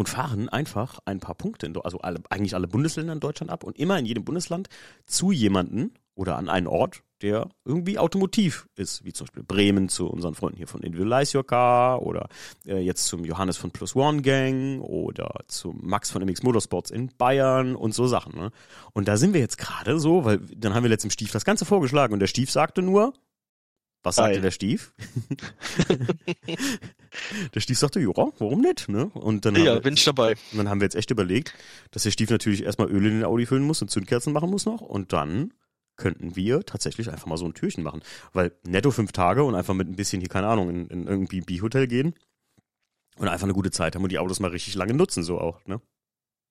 und fahren einfach ein paar Punkte, in, also alle, eigentlich alle Bundesländer in Deutschland ab und immer in jedem Bundesland zu jemanden oder an einen Ort, der irgendwie automotiv ist, wie zum Beispiel Bremen zu unseren Freunden hier von Individualize Your Car oder äh, jetzt zum Johannes von Plus One Gang oder zum Max von MX Motorsports in Bayern und so Sachen. Ne? Und da sind wir jetzt gerade so, weil dann haben wir letztem Stief das Ganze vorgeschlagen und der Stief sagte nur, was sagte Geil. der Stief? (laughs) der Stief sagte, ja, warum nicht? Ne? Und dann haben Ja, wir- bin ich dabei. und dann haben wir jetzt echt überlegt, dass der Stief natürlich erstmal Öl in den Audi füllen muss und Zündkerzen machen muss noch. Und dann könnten wir tatsächlich einfach mal so ein Türchen machen. Weil netto fünf Tage und einfach mit ein bisschen hier, keine Ahnung, in, in irgendwie B-Hotel gehen und einfach eine gute Zeit haben und die Autos mal richtig lange nutzen, so auch, ne?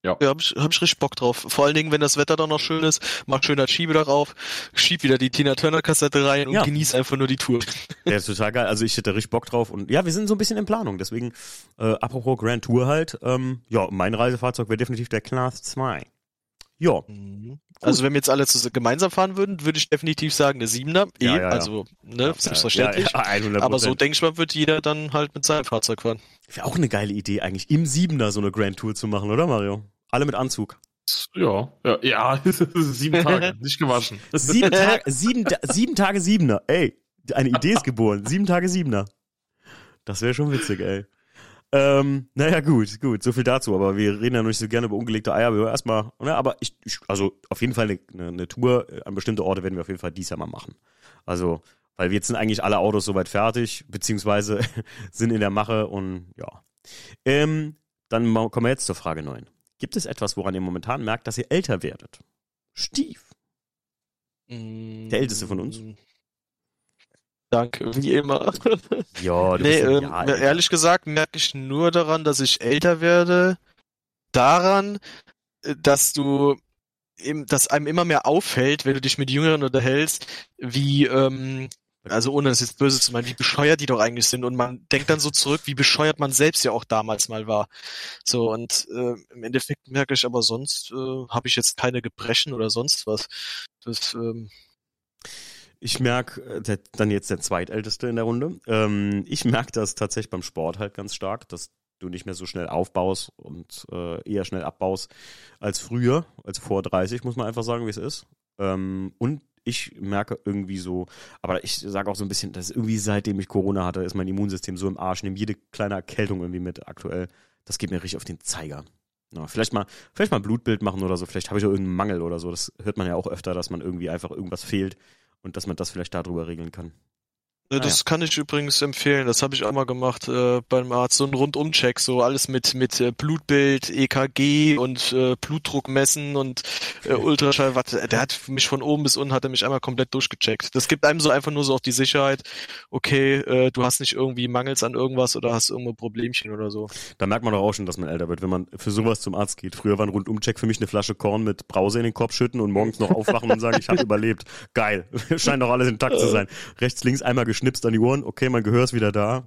Ja, hab ich, hab ich richtig Bock drauf. Vor allen Dingen, wenn das Wetter dann noch schön ist, mach schön das Schiebe darauf, schieb wieder die Tina Turner Kassette rein und Ja. genieß einfach nur die Tour. Der ist total geil. Also ich hätte richtig Bock drauf. Und ja, wir sind so ein bisschen in Planung. Deswegen, äh, apropos Grand Tour halt, ähm, ja, mein Reisefahrzeug wäre definitiv der Class 2. Ja, Also wenn wir jetzt alle zusammen gemeinsam fahren würden, würde ich definitiv sagen, der Siebener, eh, Ja, ja, ja. also ne, selbstverständlich. Ja, ja, 100 Aber so denke ich mal, wird jeder dann halt mit seinem Fahrzeug fahren. Wäre auch eine geile Idee eigentlich, im Siebener so eine Grand Tour zu machen, oder Mario? Alle mit Anzug. Ja, ja, ja, (laughs) sieben Tage, (laughs) nicht gewaschen. Sieben, Tag, (laughs) sieben, sieben Tage Siebener. Ey, eine Idee ist geboren. Sieben Tage Siebener. Das wäre schon witzig, ey. Ähm, naja, gut, gut, so viel dazu. Aber wir reden ja noch nicht so gerne über ungelegte Eier. Wir erstmal, ne, aber ich, ich, also auf jeden Fall eine, eine, eine Tour an bestimmte Orte werden wir auf jeden Fall dies Jahr mal machen. Also, weil jetzt sind eigentlich alle Autos soweit fertig, beziehungsweise (laughs) sind in der Mache und ja. Ähm, dann kommen wir jetzt zur Frage 9. Gibt es etwas, woran ihr momentan merkt, dass ihr älter werdet? Steve. Der älteste von uns. Danke, wie immer. (laughs) Ja, du nee, ja ähm, älter. ehrlich gesagt merke ich nur daran, dass ich älter werde. Daran, äh, dass du, dass einem immer mehr auffällt, wenn du dich mit Jüngeren unterhältst, wie, ähm, also ohne das jetzt böse zu meinen, wie bescheuert die doch eigentlich sind. Und man denkt dann so zurück, wie bescheuert man selbst ja auch damals mal war. So, und äh, im Endeffekt merke ich aber sonst, äh, habe ich jetzt keine Gebrechen oder sonst was. Das, ähm, Ich merke, der, dann jetzt der zweitälteste in der Runde. Ähm, ich merke das tatsächlich beim Sport halt ganz stark, dass du nicht mehr so schnell aufbaust und äh, eher schnell abbaust als früher, als vor 30, muss man einfach sagen, wie es ist. Ähm, und ich merke irgendwie so, aber ich sage auch so ein bisschen, dass irgendwie seitdem ich Corona hatte, ist mein Immunsystem so im Arsch, nehme jede kleine Erkältung irgendwie mit aktuell. Das geht mir richtig auf den Zeiger. Ja, vielleicht mal, vielleicht mal Blutbild machen oder so, vielleicht habe ich auch irgendeinen Mangel oder so. Das hört man ja auch öfter, dass man irgendwie einfach irgendwas fehlt und dass man das vielleicht darüber regeln kann. Ja, Das kann ich übrigens empfehlen. Das habe ich auch mal gemacht äh, beim Arzt. So ein Rundumcheck, so alles mit mit äh, Blutbild, EKG und äh, Blutdruck messen und äh, Ultraschall. Warte, der hat mich von oben bis unten hat er mich einmal komplett durchgecheckt. Das gibt einem so einfach nur so auch die Sicherheit. Okay, äh, du hast nicht irgendwie Mangels an irgendwas oder hast irgendwo Problemchen oder so. Da merkt man doch auch schon, dass man älter wird, wenn man für sowas zum Arzt geht. Früher war ein Rundumcheck für mich eine Flasche Korn mit Brause in den Kopf schütten und morgens noch aufwachen und sagen, ich habe (laughs) überlebt. Geil. (laughs) Scheint doch alles intakt zu sein. Rechts, links einmal geschnipst an die Ohren. Okay, mein Gehör ist wieder da.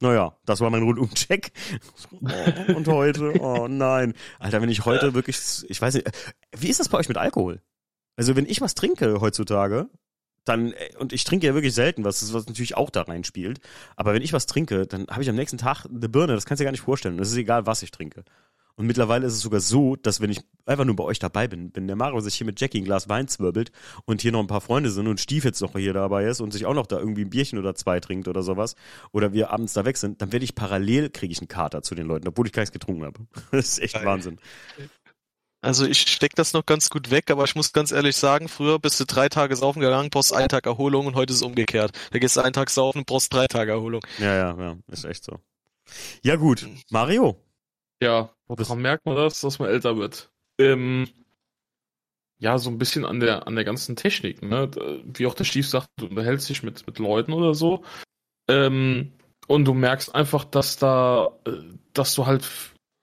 Naja, das war mein Rundumcheck. Oh, (laughs) und heute, oh nein. Alter, wenn ich heute wirklich, ich weiß nicht, wie ist das bei euch mit Alkohol? Also wenn ich was trinke heutzutage, dann, und ich trinke ja wirklich selten, was, was natürlich auch da reinspielt, aber wenn ich was trinke, dann habe ich am nächsten Tag eine Birne, das kannst du dir gar nicht vorstellen. Es ist egal, was ich trinke. Und mittlerweile ist es sogar so, dass wenn ich einfach nur bei euch dabei bin, wenn der Mario sich hier mit Jackie ein Glas Wein zwirbelt und hier noch ein paar Freunde sind und Stief jetzt noch hier dabei ist und sich auch noch da irgendwie ein Bierchen oder zwei trinkt oder sowas, oder wir abends da weg sind, dann werde ich parallel, kriege ich einen Kater zu den Leuten, obwohl ich gar nichts getrunken habe. (laughs) Das ist echt Geil. Wahnsinn. Also ich steck das noch ganz gut weg, aber ich muss ganz ehrlich sagen, früher bist du drei Tage saufen gegangen, brauchst einen Tag Erholung und heute ist es umgekehrt. Da gehst du einen Tag saufen und brauchst drei Tage Erholung. Ja, ja, ja, ist echt so. Ja gut, Mario. Ja, woran merkt man das, dass man älter wird? Ähm, ja, so ein bisschen an der, an der ganzen Technik, ne? Wie auch der Stief sagt, du unterhältst dich mit, mit Leuten oder so. Ähm, und du merkst einfach, dass da, äh, dass du halt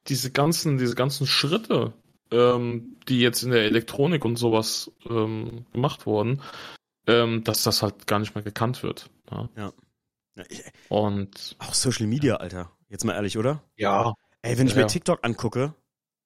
diese ganzen, diese ganzen Schritte, ähm, die jetzt in der Elektronik und sowas ähm, gemacht wurden, ähm, dass das halt gar nicht mehr gekannt wird. Ne? Ja, ich- Und Auch Social Media, Alter. Jetzt mal ehrlich, oder? Ja. Ey, wenn ich Ja, mir. TikTok angucke,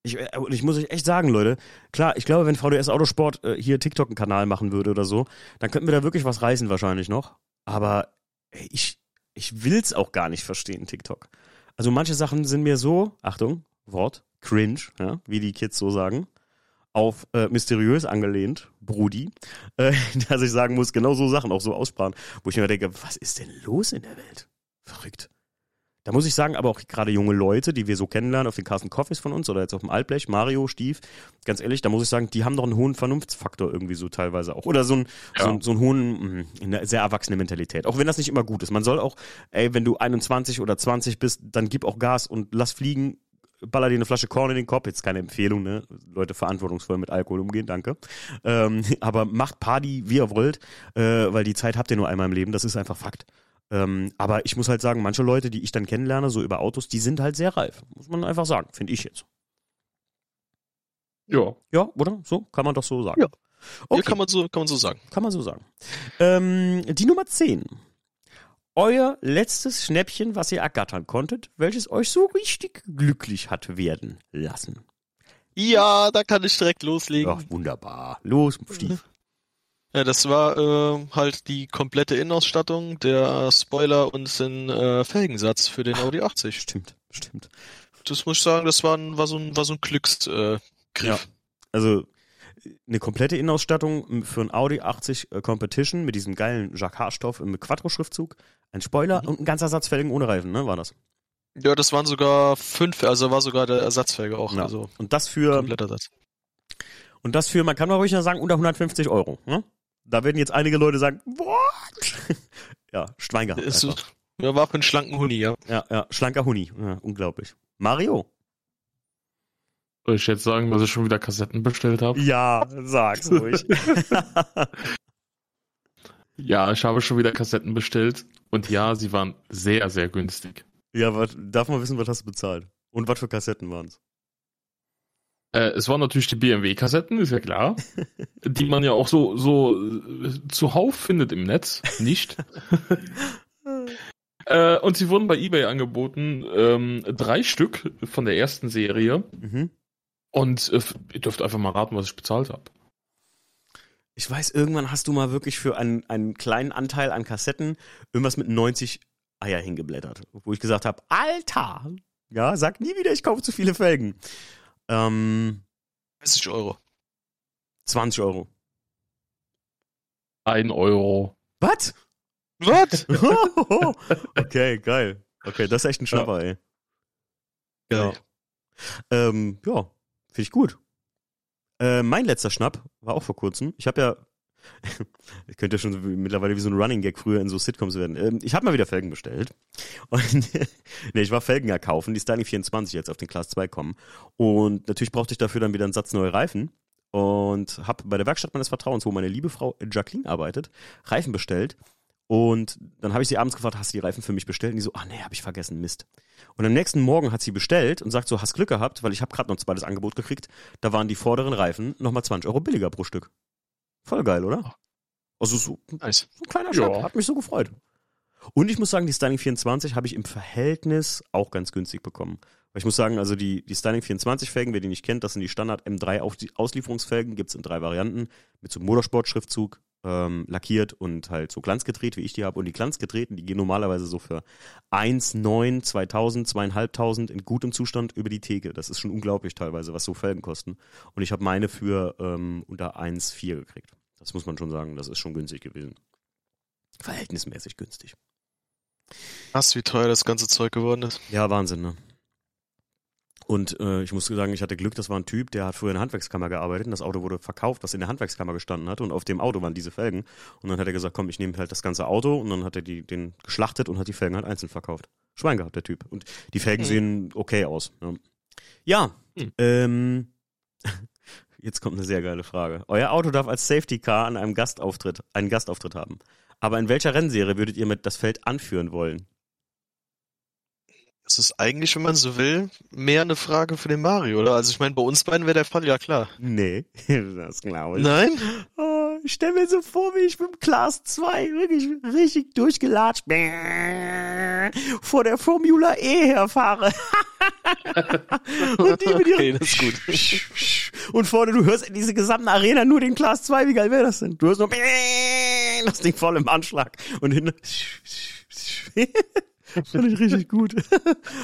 ich, äh, und ich muss euch echt sagen, Leute, klar, ich glaube, wenn VDS Autosport äh, hier TikTok einen Kanal machen würde oder so, dann könnten wir da wirklich was reißen wahrscheinlich noch. Aber ey, ich, ich will's auch gar nicht verstehen, TikTok. Also manche Sachen sind mir so, Achtung, Wort, cringe, ja, wie die Kids so sagen, auf äh, mysteriös angelehnt, Brudi, äh, (laughs) dass ich sagen muss, genau so Sachen auch so aussparen, wo ich mir denke, was ist denn los in der Welt? Verrückt. Da muss ich sagen, aber auch gerade junge Leute, die wir so kennenlernen auf den Carsten Coffees von uns oder jetzt auf dem Altblech, Mario, Stief, ganz ehrlich, da muss ich sagen, die haben doch einen hohen Vernunftsfaktor irgendwie so teilweise auch. Oder so, ein, Ja. so, so einen hohen, mh, eine sehr erwachsene Mentalität. Auch wenn das nicht immer gut ist. Man soll auch, ey, wenn du 21 oder 20 bist, dann gib auch Gas und lass fliegen, baller dir eine Flasche Korn in den Kopf. Jetzt keine Empfehlung, ne? Leute verantwortungsvoll mit Alkohol umgehen, danke. Ähm, (laughs) aber macht Party, wie ihr wollt, äh, weil die Zeit habt ihr nur einmal im Leben, das ist einfach Fakt. Ähm, aber ich muss halt sagen, manche Leute, die ich dann kennenlerne, so über Autos, die sind halt sehr reif. Muss man einfach sagen, finde ich jetzt. ja, Ja, oder? So, kann man doch so sagen. Ja. Okay, Ja, kann man so, kann man so sagen. kann man so sagen. Ähm, die Nummer 10. Euer letztes Schnäppchen, was ihr ergattern konntet, welches euch so richtig glücklich hat werden lassen. Ja, da kann ich direkt loslegen. Ja, wunderbar. Los, Stief. Ja, das war äh, halt die komplette Innenausstattung, der Spoiler und den äh, Felgensatz für den Audi 80. Stimmt, stimmt. Das muss ich sagen, das war, ein, war so ein, war so ein Glücksgriff. Äh, Griff. Also, eine komplette Innenausstattung für ein Audi 80 äh, Competition mit diesem geilen Jacquard-Stoff im Quattro-Schriftzug, ein Spoiler Mhm. und ein ganzer Satz Felgen ohne Reifen, ne, war das? Ja, das waren sogar fünf, also war sogar der Ersatzfelge auch. Ja. Also Und das für, kompletter Satz. und das für, man kann mal ruhig noch sagen, unter 150 Euro, ne? Da werden jetzt einige Leute sagen, what? (laughs) ja, Schwein gehabt Ist. Ja, war für einen schlanken Huni, ja. Ja, ja, schlanker Huni, ja, unglaublich. Mario? Soll ich jetzt sagen, dass ich schon wieder Kassetten bestellt habe? Ja, sag's ruhig. (laughs) Ja, ich habe schon wieder Kassetten bestellt. Und ja, sie waren sehr, sehr günstig. ja, was, darf man wissen, was hast du bezahlt? Und was für Kassetten waren's? Äh, es waren natürlich die BMW-Kassetten, ist ja klar. (laughs) die man ja auch so, so äh, zuhauf findet im Netz. Nicht. (laughs) äh, und sie wurden bei eBay angeboten. Ähm, drei Stück von der ersten Serie. Mhm. Und äh, ihr dürft einfach mal raten, was ich bezahlt habe. Ich weiß, irgendwann hast du mal wirklich für einen, einen kleinen Anteil an Kassetten irgendwas mit 90 Eier hingeblättert. Wo ich gesagt habe, Alter! Ja, sag nie wieder, ich kaufe zu viele Felgen. Ähm, 30 Euro. 20 Euro. Ein Euro. Was? Was? (laughs) okay, geil. Okay, das ist echt ein Schnapper, ey. Geil. Ähm, ja, finde ich gut. Äh, mein letzter Schnapp war auch vor kurzem. Ich habe ja, (laughs) ich könnte ja schon mittlerweile wie so ein Running Gag früher in so Sitcoms werden. Ähm, ich habe mal wieder Felgen bestellt. (laughs) Und (laughs) nee, ich war Felgen ja kaufen, die Styling 24 jetzt auf den Class 2 kommen. Und natürlich brauchte ich dafür dann wieder einen Satz neue Reifen. Und habe bei der Werkstatt meines Vertrauens, wo meine liebe Frau Jacqueline arbeitet, Reifen bestellt. Und dann habe ich sie abends gefragt, hast du die Reifen für mich bestellt? Und die so, ah nee, habe ich vergessen, Mist. Und am nächsten Morgen hat sie bestellt und sagt so, hast Glück gehabt, weil ich habe gerade noch ein zweites Angebot gekriegt. Da waren die vorderen Reifen nochmal 20 Euro billiger pro Stück. Voll geil, oder? Also so, so Nice. ein kleiner Ja. Schnapp, hat mich so gefreut. Und ich muss sagen, die Styling 24 habe ich im Verhältnis auch ganz günstig bekommen. Weil ich muss sagen, also die, die Styling 24 Felgen, wer die nicht kennt, das sind die Standard M3 Auf- Auslieferungsfelgen, gibt's in drei Varianten, mit so Motorsport-Schriftzug, ähm, lackiert und halt so glanzgedreht, wie ich die habe. Und die glanzgedrehten, die gehen normalerweise so für 1, 9, 2000, 2500 in gutem Zustand über die Theke. Das ist schon unglaublich teilweise, was so Felgen kosten. Und ich habe meine für ähm, unter 1,4 gekriegt. Das muss man schon sagen, das ist schon günstig gewesen. Verhältnismäßig günstig. Krass, wie teuer das ganze Zeug geworden ist. Ja, Wahnsinn, ne? Und äh, ich muss sagen, ich hatte Glück, das war ein Typ, der hat früher in der Handwerkskammer gearbeitet und das Auto wurde verkauft, was in der Handwerkskammer gestanden hat und auf dem Auto waren diese Felgen. Und dann hat er gesagt, komm, ich nehme halt das ganze Auto und dann hat er die, den geschlachtet und hat die Felgen halt einzeln verkauft. Schwein gehabt, der Typ. Und die Felgen Mhm. sehen okay aus. Ne? Ja, Mhm. ähm, jetzt kommt eine sehr geile Frage. Euer Auto darf als Safety Car an einem Gastauftritt, einen Gastauftritt haben. Aber in welcher Rennserie würdet ihr mit das Feld anführen wollen? Das ist eigentlich, wenn man so will, mehr eine Frage für den Mario, oder? Also ich meine, bei uns beiden wäre der Fall ja klar. Nee, (laughs) das glaube ich. Nein? Oh, ich stell mir so vor, wie ich mit dem Class 2 wirklich richtig durchgelatscht vor der Formula E herfahre. (laughs) und die mit Okay, das ist gut. Und vorne, du hörst in diese gesamten Arena nur den Class 2, wie geil wäre das denn? Du hörst nur das Ding voll im Anschlag. Und hinten (laughs) Fand ich richtig gut.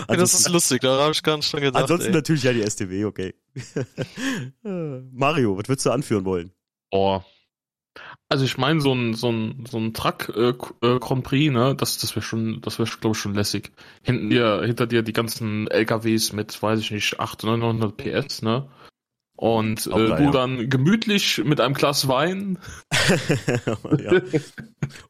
Ja, das ist lustig, da habe ich gar nicht dran gedacht. ansonsten ey. natürlich ja die STW, okay. (laughs) Mario, was würdest du anführen wollen? Oh. Also ich meine, so ein, so ein, so ein Truck äh, äh, Grand Prix, ne, das, das wäre schon, das wäre, glaube ich, schon lässig. Hinten dir, hinter dir die ganzen LKWs mit, weiß ich nicht, 800, 900 PS, ne? Und äh, geil, du ja. dann gemütlich mit einem Glas Wein. (laughs) ja.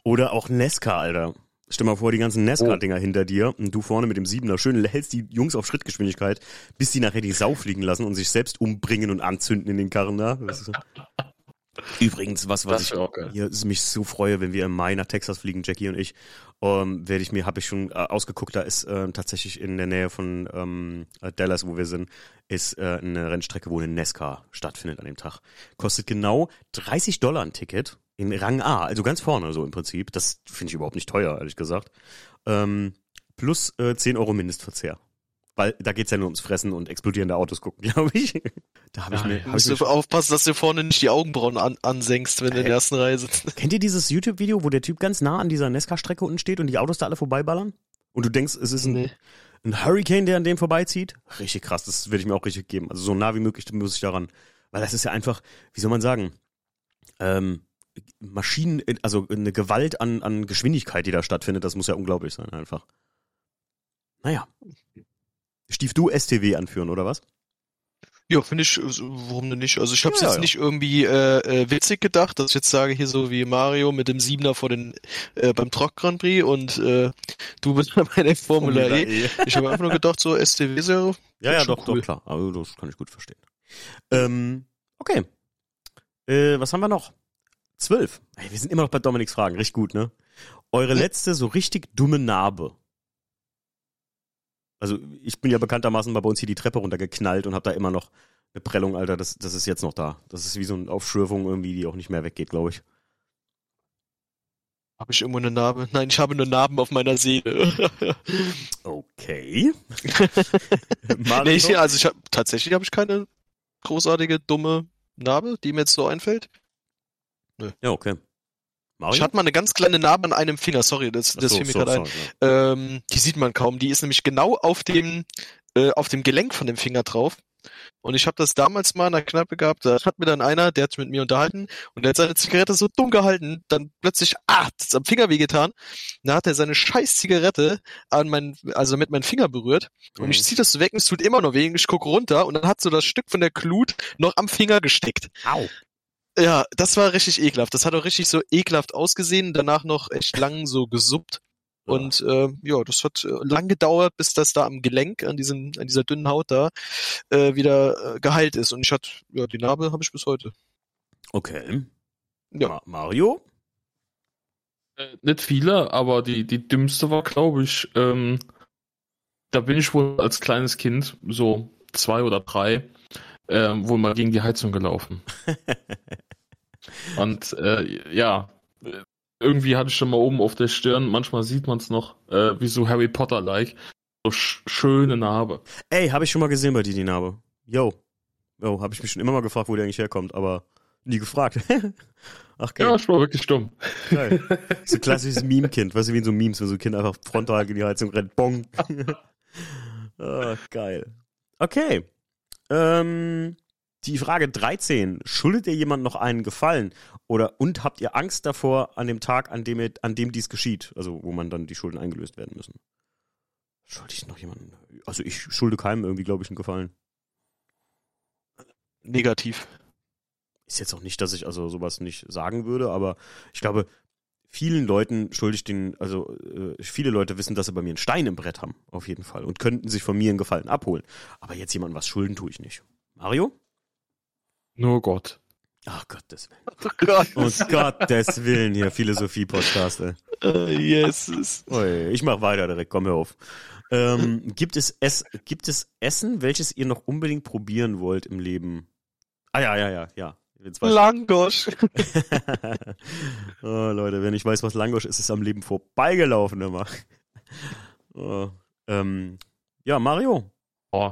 Oder auch Nesca, Alter. Stell mal vor, die ganzen Nesca-Dinger hinter dir und du vorne mit dem Siebener schön hältst die Jungs auf Schrittgeschwindigkeit, bis die nachher die Sau fliegen lassen und sich selbst umbringen und anzünden in den Karren da. Das ist so. Übrigens, was, was ich hier mich so freue, wenn wir im Mai nach Texas fliegen, Jackie und ich, ähm, werde ich mir, habe ich schon äh, ausgeguckt, da ist äh, tatsächlich in der Nähe von ähm, äh, Dallas, wo wir sind, ist äh, eine Rennstrecke, wo eine NASCAR stattfindet an dem Tag. Kostet genau 30 Dollar ein Ticket in Rang A, also ganz vorne so im Prinzip. Das finde ich überhaupt nicht teuer, ehrlich gesagt. Ähm, plus äh, 10 Euro Mindestverzehr. Weil da geht's ja nur ums Fressen und explodierende Autos gucken, (laughs) glaube ich. Da habe ich Ja, mir, hab ich Musst mir du aufpassen, dass du vorne nicht die Augenbrauen an ansenkst, wenn du in der ersten Reihe sitzt. (laughs) Kennt ihr dieses YouTube-Video, wo der Typ ganz nah an dieser Nesca-Strecke unten steht und die Autos da alle vorbeiballern? Und du denkst, es ist ein, Nee. ein Hurricane, der an dem vorbeizieht? Richtig krass, das werde ich mir auch richtig geben. Also so nah wie möglich muss ich daran. Weil das ist ja einfach, wie soll man sagen, ähm, Maschinen, also eine Gewalt an, an Geschwindigkeit, die da stattfindet, das muss ja unglaublich sein, einfach. Naja. Stief, du STW anführen, oder was? Ja, finde ich, äh, warum denn nicht? Also ich habe es Ja, jetzt ja. nicht irgendwie äh, äh, witzig gedacht, dass ich jetzt sage, hier so wie Mario mit dem Siebener vor den äh, beim Trock Grand Prix und äh, du bist (laughs) bei der Formula E. (laughs) Ich habe einfach nur gedacht, so STW ist ja Ja, doch, cool. doch, klar. Aber das kann ich gut verstehen. Ähm, okay. Äh, was haben wir noch? Zwölf. Ey, wir sind immer noch bei Dominiks Fragen. Richtig gut, ne? Eure letzte so richtig dumme Narbe. Also, ich bin ja bekanntermaßen mal bei uns hier die Treppe runtergeknallt und habe da immer noch eine Prellung, Alter. Das, das ist jetzt noch da. Das ist wie so eine Aufschürfung irgendwie, die auch nicht mehr weggeht, glaube ich. Habe ich irgendwo eine Narbe? (laughs) Nein, ich habe nur Narben auf meiner Seele. (laughs) Okay. (laughs) Nee, ich, also ich hab, tatsächlich habe ich keine großartige dumme Narbe, die mir jetzt so einfällt. ja, okay. Mario? Ich hatte mal eine ganz kleine Narbe an einem Finger, sorry, das, das so, fiel mir so, gerade ein. ja. Ähm, die sieht man kaum. Die ist nämlich genau auf dem, äh, auf dem Gelenk von dem Finger drauf. Und ich habe das damals mal in der Kneipe gehabt, da hat mir dann einer, der hat sich mit mir unterhalten und der hat seine Zigarette so dumm gehalten, dann plötzlich, ah, das ist am Finger wehgetan. Da hat er seine scheiß Zigarette an meinen, also mit meinem Finger berührt und Mhm. ich zieh das so weg und es tut immer noch weh. und Ich guck runter und dann hat so das Stück von der Glut noch am Finger gesteckt. Au. Ja, das war richtig ekelhaft. Das hat auch richtig so ekelhaft ausgesehen, danach noch echt lang so gesuppt. Ja. Und äh, ja, das hat äh, lang gedauert, bis das da am Gelenk, an diesem, an dieser dünnen Haut da, äh, wieder äh, geheilt ist. Und ich hatte, ja, die Narbe habe ich bis heute. Okay. Ja. Ma Mario? Äh, nicht viele, aber die, die dümmste war, glaube ich, ähm, da bin ich wohl als kleines Kind, so zwei oder drei, ähm, wohl mal gegen die Heizung gelaufen. (laughs) Und äh, ja, äh, irgendwie hatte ich schon mal oben auf der Stirn, manchmal sieht man es noch, äh, wie so Harry Potter-like, so sch schöne Narbe. Ey, habe ich schon mal gesehen bei dir, die Narbe. Yo. Yo, habe ich mich schon immer mal gefragt, wo der eigentlich herkommt, aber nie gefragt. (laughs) Ach, geil. Ja, ich war wirklich dumm. geil. (laughs) So klassisches Meme-Kind, weißt du, wie in so Memes, wenn so ein Kind einfach frontal in die Heizung rennt. Bong. ah, geil. Okay. Ähm, die Frage 13. Schuldet ihr jemand noch einen Gefallen? Oder und habt ihr Angst davor an dem Tag, an dem, ihr, an dem dies geschieht? Also, wo man dann die Schulden eingelöst werden müssen. Schulde ich noch jemanden? Also, ich schulde keinem irgendwie, glaube ich, einen Gefallen. Negativ. ist jetzt auch nicht, dass ich also sowas nicht sagen würde, aber ich glaube, vielen Leuten schulde ich den, also äh, viele Leute wissen, dass sie bei mir einen Stein im Brett haben, auf jeden Fall, und könnten sich von mir einen Gefallen abholen. Aber jetzt jemandem was schulden tue ich nicht. Mario? Nur Gott. Ach Gottes Willen. (laughs) Oh Gott. Um Gottes Willen hier, Philosophie-Podcast, ey. Jesus. Ui, ich mach weiter direkt, komm hör auf. Ähm, gibt, es es, gibt es Essen, welches ihr noch unbedingt probieren wollt im Leben? Ah ja, ja, ja, ja. Langosch. (laughs) oh, Leute, wenn ich weiß, was Langosch ist, ist am Leben vorbeigelaufen immer. (laughs) oh, ähm, ja, Mario. Oh.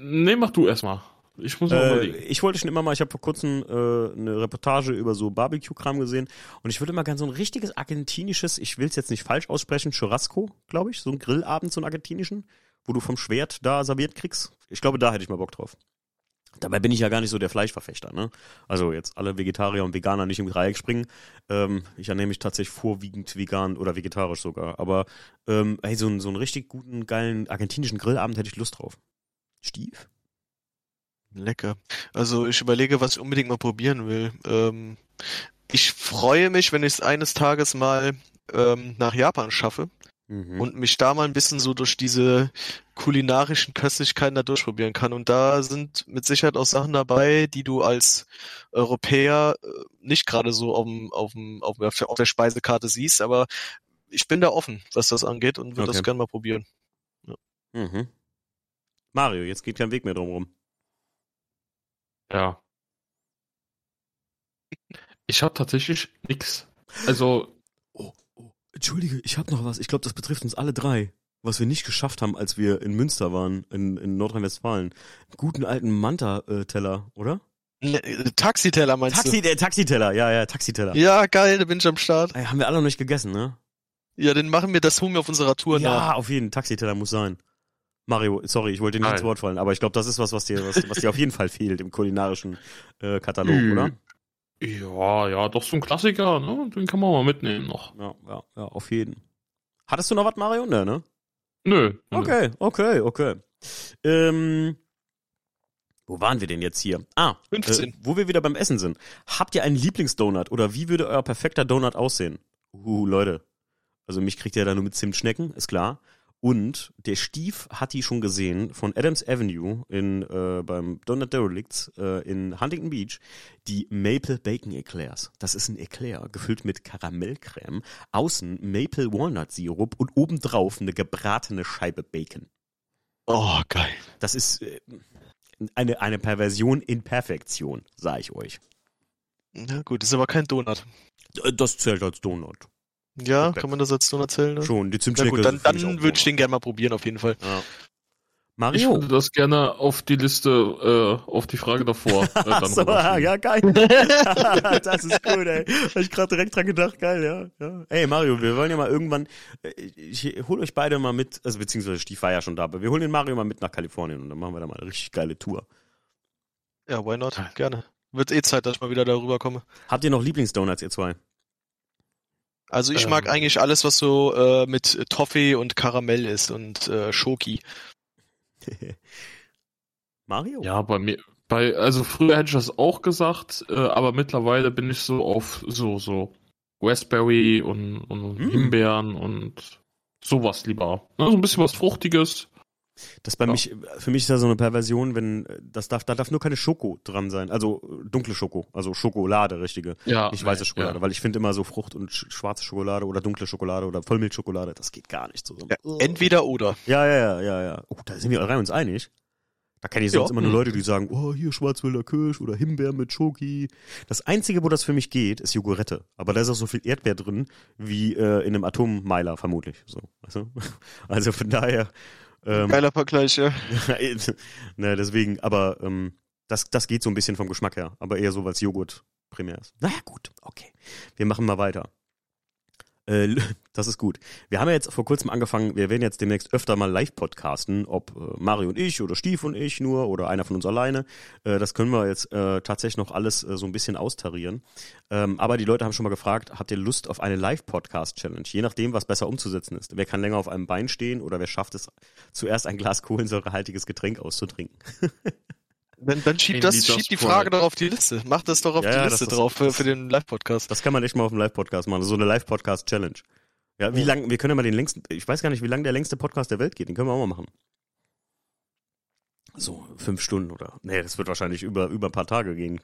Nee, mach du erstmal. Ich muss mal Äh, überlegen. ich wollte schon immer mal, ich habe vor kurzem äh, eine Reportage über so Barbecue-Kram gesehen und ich würde mal gerne so ein richtiges argentinisches, ich will es jetzt nicht falsch aussprechen, Churrasco, glaube ich, so ein Grillabend, so einen argentinischen, wo du vom Schwert da serviert kriegst. Ich glaube, da hätte ich mal Bock drauf. Dabei bin ich ja gar nicht so der Fleischverfechter, ne? Also jetzt alle Vegetarier und Veganer nicht im Dreieck springen. Ähm, ich ernähre mich tatsächlich vorwiegend vegan oder vegetarisch sogar. Aber ähm, ey, so, einen- so einen richtig guten, geilen argentinischen Grillabend hätte ich Lust drauf. Stief? Lecker. Also ich überlege, was ich unbedingt mal probieren will. Ähm, ich freue mich, wenn ich es eines Tages mal ähm, nach Japan schaffe Mhm. und mich da mal ein bisschen so durch diese kulinarischen Köstlichkeiten da durchprobieren kann. Und da sind mit Sicherheit auch Sachen dabei, die du als Europäer äh, nicht gerade so auf, dem, auf, dem, auf, der, auf der Speisekarte siehst, aber ich bin da offen, was das angeht und würde Okay. das gerne mal probieren. Mhm. Mario, jetzt geht kein Weg mehr drum rum. Ja. Ich habe tatsächlich nix. Also, entschuldige, ich habe noch was. Ich glaube, das betrifft uns alle drei. Was wir nicht geschafft haben, als wir in Münster waren, in, in Nordrhein-Westfalen. Guten alten Manta-Teller, oder? Äh, Taxiteller meinst Taxi, der Taxiteller, ja, ja, Taxiteller. du? Ja, geil, da bin ich am Start. Ey, haben wir alle noch nicht gegessen, ne? Ja, den machen wir, das holen wir auf unserer Tour ja, nach. auf jeden Taxiteller muss sein. Mario, sorry, ich wollte dir nicht ins. Wort fallen, aber ich glaube, das ist was, was dir, was, was dir auf jeden Fall fehlt im kulinarischen äh, Katalog, oder? Ja, ja, doch so ein Klassiker, ne? Den kann man mal mitnehmen noch. Ja, ja, ja, auf jeden. Hattest du noch was, Mario? Ne, ne? Nö. nö. Okay, okay, okay. Ähm, wo waren wir denn jetzt hier? Ah, 15. Äh, wo wir wieder beim Essen sind. Habt ihr einen Lieblingsdonut oder wie würde euer perfekter Donut aussehen? Uh, Leute. Also mich kriegt ihr da nur mit Zimtschnecken, ist klar. Und der Stief hat die schon gesehen von Adams Avenue in, äh, beim Donut Derelicts äh, in Huntington Beach. Die Maple Bacon Eclairs. Das ist ein Eclair, gefüllt mit Karamellcreme, außen Maple Walnut Sirup und obendrauf eine gebratene Scheibe Bacon. Oh, geil. Das ist äh, eine, eine Perversion in Perfektion, sag ich euch. Ja, gut, ist aber kein Donut. Äh, Das zählt als Donut. Ja, kann man das als Donut zählen? Ne? Schon, die Na Zimtschnecke. gut, dann, ich dann würde ich den gerne mal probieren, auf jeden Fall. Ja. Ich Mario. würde das gerne auf die Liste, äh, auf die Frage davor. Äh, dann (laughs) Achso, rüberschieben. ja, geil. (laughs) (laughs) das ist gut, ey. Hab ich gerade direkt dran gedacht, geil, ja, ja. Ey, Mario, wir wollen ja mal irgendwann, äh, ich hol euch beide mal mit, also beziehungsweise Stief war ja schon da, aber wir holen den Mario mal mit nach Kalifornien und dann machen wir da mal eine richtig geile Tour. Ja, why not? Gerne. Wird eh Zeit, dass ich mal wieder darüber komme. Habt ihr noch Lieblingsdonuts, ihr zwei? Also ich Ähm. mag eigentlich alles, was so äh, mit Toffee und Karamell ist und äh, Schoki. (laughs) Mario? Ja, bei mir, bei, also früher hätte ich das auch gesagt, äh, aber mittlerweile bin ich so auf so, so Raspberry und, und Mm. Himbeeren und sowas lieber. Ne, so ein bisschen was Fruchtiges. Das bei Ja. mich, für mich ist ja so eine Perversion, wenn, äh, das darf, da darf nur keine Schoko dran sein. Also äh, dunkle Schoko, also Schokolade, richtige. Ja. Nicht weiße Schokolade, Ja. weil ich finde immer so Frucht und sch schwarze Schokolade oder dunkle Schokolade oder Vollmilchschokolade, das geht gar nicht zusammen. Ja, Ugh. entweder oder. Ja, ja, ja, ja, ja. Oh, da sind wir rein uns einig. Da kenne ich sonst Ja. immer nur Mhm. Leute, die sagen, oh, hier Schwarzwälder Kirsch oder Himbeer mit Schoki. Das Einzige, wo das für mich geht, ist Jogurette. Aber da ist auch so viel Erdbeer drin, wie äh, in einem Atommeiler vermutlich. So, weißt du? (laughs) Also von daher. Ähm, Geiler Vergleich, ja. (laughs) ne, deswegen, aber ähm, das, das geht so ein bisschen vom Geschmack her. Aber eher so, weil es Joghurt primär ist. Naja, gut, okay. Wir machen mal weiter. Äh, (laughs) das ist gut. Wir haben ja jetzt vor kurzem angefangen, wir werden jetzt demnächst öfter mal live podcasten, ob äh, Mario und ich oder Stief und ich nur oder einer von uns alleine. Äh, das können wir jetzt äh, tatsächlich noch alles äh, so ein bisschen austarieren. Ähm, aber die Leute haben schon mal gefragt, habt ihr Lust auf eine Live-Podcast-Challenge? Je nachdem, was besser umzusetzen ist. Wer kann länger auf einem Bein stehen oder wer schafft es, zuerst ein Glas kohlensäurehaltiges Getränk auszutrinken? (laughs) Dann, dann schieb, Maybe das, just schieb die Frage doch auf die Liste. Mach das doch auf Ja, die ja, Liste drauf für, für den Live-Podcast. Das kann man echt mal auf dem Live-Podcast machen. So eine Live-Podcast-Challenge. Ja, wie Ja. lang, wir können ja mal den längsten, ich weiß gar nicht, wie lang der längste Podcast der Welt geht. Den können wir auch mal machen. So, fünf Stunden oder, nee, das wird wahrscheinlich über, über ein paar Tage gehen?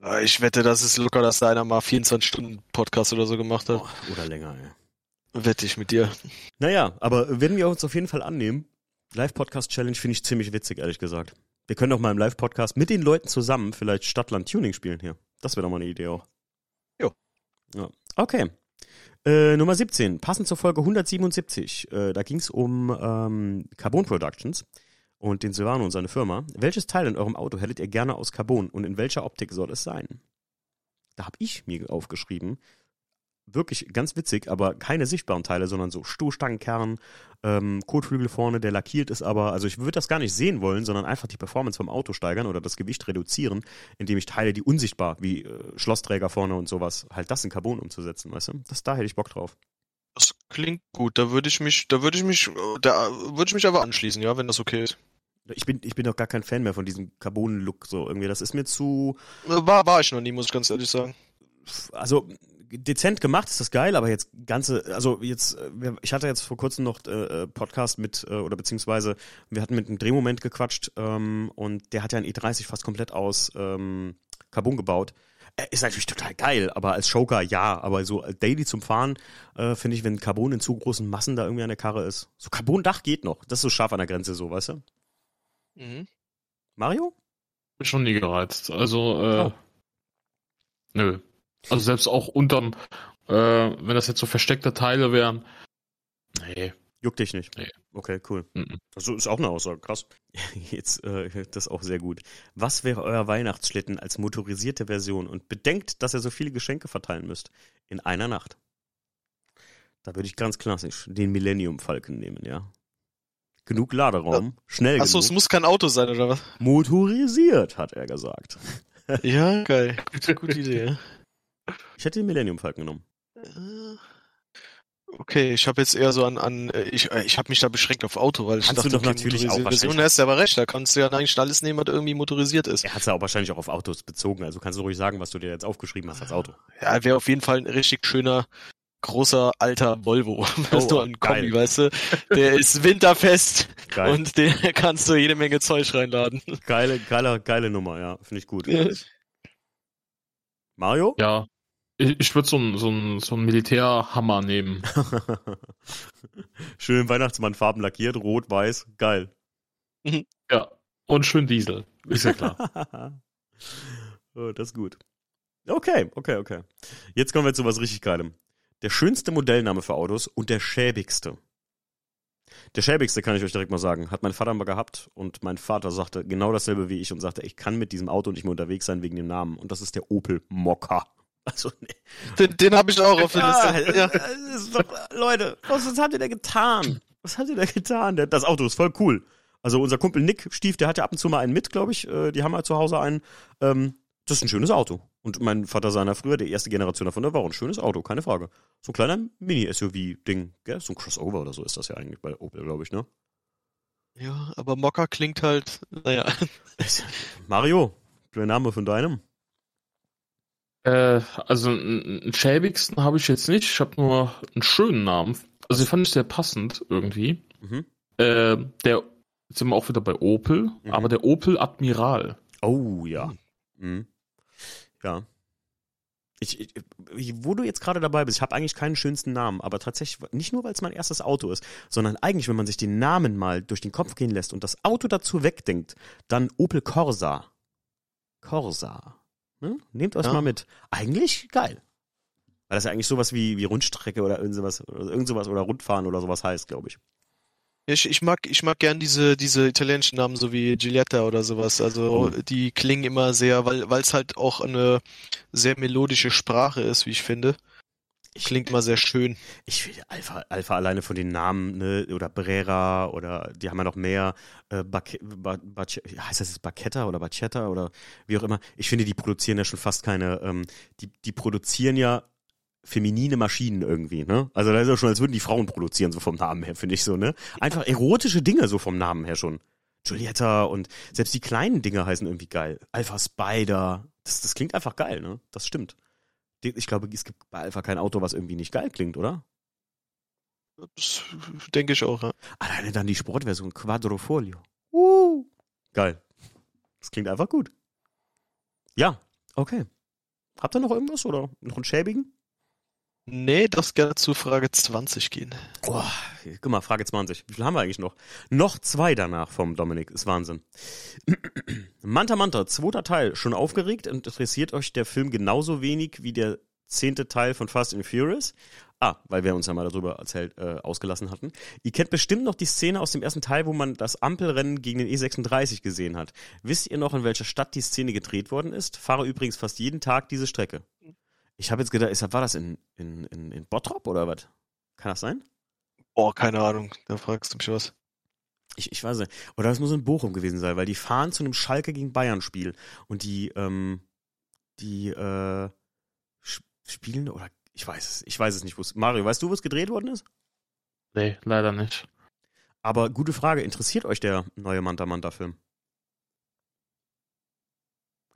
Ah, Ich wette, das ist locker, dass da einer mal 24-Stunden-Podcast oder so gemacht hat. Oh, oder länger, ey. Wette ich mit dir. Naja, aber werden wir uns auf jeden Fall annehmen. Live-Podcast-Challenge finde ich ziemlich witzig, ehrlich gesagt. Wir können doch mal im Live-Podcast mit den Leuten zusammen vielleicht Stadtland-Tuning spielen hier. Das wäre doch mal eine Idee auch. Jo. Ja. Okay. Äh, Nummer 17, passend zur Folge 177. Äh, da ging es um ähm, Carbon Productions und den Silvano und seine Firma. Welches Teil in eurem Auto hättet ihr gerne aus Carbon und in welcher Optik soll es sein? Da habe ich mir aufgeschrieben, wirklich ganz witzig, aber keine sichtbaren Teile, sondern so Stoßstangenkern, ähm, Kotflügel vorne, der lackiert ist aber, also ich würde das gar nicht sehen wollen, sondern einfach die Performance vom Auto steigern oder das Gewicht reduzieren, indem ich Teile, die unsichtbar, wie äh, Schlossträger vorne und sowas, halt das in Carbon umzusetzen, weißt du? Das, da hätte ich Bock drauf. Das klingt gut. Da würde ich mich, da würde ich mich, da würde ich mich aber anschließen, ja, wenn das okay ist. Ich bin, ich bin doch gar kein Fan mehr von diesem Carbon-Look, so irgendwie. Das ist mir zu, War, war ich noch nie, muss ich ganz ehrlich sagen. also dezent gemacht ist das geil, aber jetzt ganze, also jetzt, äh, ich hatte jetzt vor kurzem noch äh, äh, Podcast mit, äh, oder beziehungsweise wir hatten mit einem Drehmoment gequatscht ähm, und der hat ja ein E30 fast komplett aus ähm, Carbon gebaut. Äh, Ist natürlich total geil, aber als Joker ja, aber so Daily zum Fahren äh, finde ich, wenn Carbon in zu großen Massen da irgendwie an der Karre ist. So Carbon-Dach geht noch, das ist so scharf an der Grenze so, weißt du? Mhm. Mario? Bin schon nie gereizt. Also, äh, Oh. nö. Also selbst auch unterm, äh, wenn das jetzt so versteckte Teile wären. Nee. Juckt dich nicht. Nee. Okay, cool. Mhm. Das ist auch eine Aussage, krass. (laughs) Jetzt, äh, das ist auch sehr gut. Was wäre euer Weihnachtsschlitten als motorisierte Version? Und bedenkt, dass ihr so viele Geschenke verteilen müsst. In einer Nacht. Da würde ich ganz klassisch den Millennium Falcon nehmen, ja. Genug Laderaum, schnell Achso, es muss kein Auto sein, oder was? Motorisiert, hat er gesagt. (laughs) Ja, geil. Gute, gute Idee. Ich hätte den Millennium Falcon genommen. Äh, Okay, ich habe jetzt eher so an, an äh, ich, äh, ich habe mich da beschränkt auf Auto, weil ich Kannst du dachte, doch okay, natürlich auch Version, hast du aber recht, da kannst du ja eigentlich alles nehmen, was irgendwie motorisiert ist. Er hat es ja auch wahrscheinlich auch auf Autos bezogen, also kannst du ruhig sagen, was du dir jetzt aufgeschrieben hast als Auto. Ja, wäre auf jeden Fall ein richtig schöner, großer, alter Volvo. (laughs) Ist Oh, nur ein Kombi, geil. weißt du? Der ist (laughs) winterfest Geil. und den kannst du jede Menge Zeug reinladen. geile, geile, geile Nummer, ja, finde ich gut. Mario? Ja. Ich, würde so einen so einen- so einen Militärhammer nehmen. (laughs) Schön Weihnachtsmann-Farben lackiert, rot, weiß, geil. Ja. Und schön Diesel. Ist ja klar. (laughs) oh, das ist gut. Okay, okay, okay. Jetzt kommen wir zu was richtig Geilem. Der schönste Modellname für Autos und der schäbigste. Der schäbigste kann ich euch direkt mal sagen. Hat mein Vater mal gehabt und mein Vater sagte genau dasselbe wie ich und sagte, ich kann mit diesem Auto nicht mehr unterwegs sein wegen dem Namen. Und das ist der Opel Mokka. Also, nee. Den, den habe ich auch auf der Ja, Liste. Ja. das ist doch, Leute, was, was habt ihr da getan? Was habt ihr da getan? Der- Das Auto ist voll cool. Also unser Kumpel Nick Stief, der hat ja ab und zu mal einen mit, glaube ich. Äh, Die haben halt zu Hause einen. Ähm, das ist ein schönes Auto. Und mein Vater seiner früher, der erste Generation davon, der war auch ein schönes Auto, keine Frage. So ein kleiner Mini-SUV-Ding, gell? So ein Crossover oder so ist das ja eigentlich bei Opel, glaube ich, ne? ja, aber Mokka klingt halt, naja. (laughs) Mario, der Name von deinem? Äh, also einen schäbigsten habe ich jetzt nicht. Ich habe nur einen schönen Namen. Also ich fand ich sehr passend irgendwie. Mhm. Äh, der jetzt sind wir auch wieder bei Opel, Mhm. aber der Opel Admiral. Oh, ja. Mhm. Ja. Ich, ich, wo du jetzt gerade dabei bist, ich habe eigentlich keinen schönsten Namen, aber tatsächlich nicht nur, weil es mein erstes Auto ist, sondern eigentlich, wenn man sich den Namen mal durch den Kopf gehen lässt und das Auto dazu wegdenkt, dann Opel Corsa. Corsa. Ne? Nehmt euch Ja. mal mit. Eigentlich geil. Weil das ja eigentlich sowas wie, wie Rundstrecke oder irgend sowas, oder irgend sowas oder Rundfahren oder sowas heißt, glaube ich. Ich, ich mag, ich mag gern diese, diese italienischen Namen, so wie Giulietta oder sowas. Also, Oh. die klingen immer sehr, weil, weil es halt auch eine sehr melodische Sprache ist, wie ich finde. Klingt mal sehr schön. Ich finde Alpha, Alpha alleine von den Namen, ne, oder Brera oder die haben ja noch mehr, äh, Bac ba Bac heißt das jetzt Bacchetta oder Bacchetta oder wie auch immer. Ich finde, die produzieren ja schon fast keine, ähm, die, die produzieren ja feminine Maschinen irgendwie, ne? Also da ist ja schon, als würden die Frauen produzieren, so vom Namen her, finde ich so, ne? Einfach erotische Dinge so vom Namen her schon. Giulietta und selbst die kleinen Dinge heißen irgendwie geil. Alpha Spider, das, das klingt einfach geil, ne? Das stimmt. Ich glaube, es gibt bei Alpha kein Auto, was irgendwie nicht geil klingt, oder? Das denke ich auch, ja. Alleine dann die Sportversion Quadrofolio. Uh. Geil. Das klingt einfach gut. Ja, okay. Habt ihr noch irgendwas oder noch einen schäbigen? Nee, das gerne zu Frage 20 gehen. Oh, guck mal, Frage 20. Wie viel haben wir eigentlich noch? Noch zwei danach vom Dominik. Ist Wahnsinn. (clears throat) Manta Manta, zweiter Teil. Schon aufgeregt? Interessiert euch der Film genauso wenig wie der zehnte Teil von Fast and Furious? Ah, weil wir uns ja mal darüber erzählt, äh, ausgelassen hatten. Ihr kennt bestimmt noch die Szene aus dem ersten Teil, wo man das Ampelrennen gegen den E36 gesehen hat. Wisst ihr noch, in welcher Stadt die Szene gedreht worden ist? Fahre übrigens fast jeden Tag diese Strecke. Ich habe jetzt gedacht, ist, war das in, in, in, in Bottrop oder was? Kann das sein? Boah, keine Ahnung. Da fragst du mich was. Ich, ich weiß nicht. Oder das muss in Bochum gewesen sein, weil die fahren zu einem Schalke gegen Bayern Spiel und die, ähm, die, äh, spielen oder ich weiß es, ich weiß es nicht, wo es. Mario, weißt du, wo es gedreht worden ist? Nee, leider nicht. Aber gute Frage, interessiert euch der neue Manta Manta Film? Wo-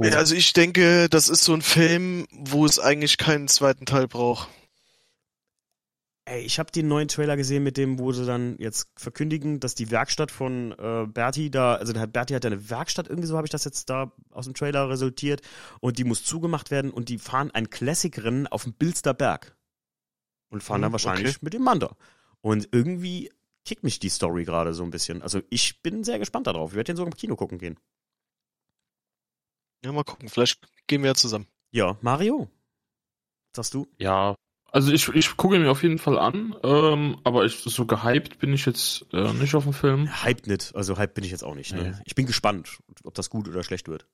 Ja, Also ich denke, das ist so ein Film, wo es eigentlich keinen zweiten Teil braucht. Ey, ich habe den neuen Trailer gesehen, mit dem, wo sie dann jetzt verkündigen, dass die Werkstatt von äh, Berti da, also der Berti hat ja eine Werkstatt, irgendwie so habe ich das jetzt da aus dem Trailer resultiert, und die muss zugemacht werden und die fahren ein Classic-Rennen auf dem Bilster Berg. Und fahren Hm, dann wahrscheinlich okay. mit dem Manta. Und irgendwie kickt mich die Story gerade so ein bisschen. Also ich bin sehr gespannt darauf. Ich werde den sogar im Kino gucken gehen. Ja, mal gucken. Vielleicht gehen wir ja zusammen. Ja, Mario, was sagst du? Ja, also ich, ich gucke ihn mir auf jeden Fall an, ähm, aber ich, so gehypt bin ich jetzt äh, nicht auf den Film. Hyped nicht, also hyped bin ich jetzt auch nicht. Ne? Nee. Ich bin gespannt, ob das gut oder schlecht wird.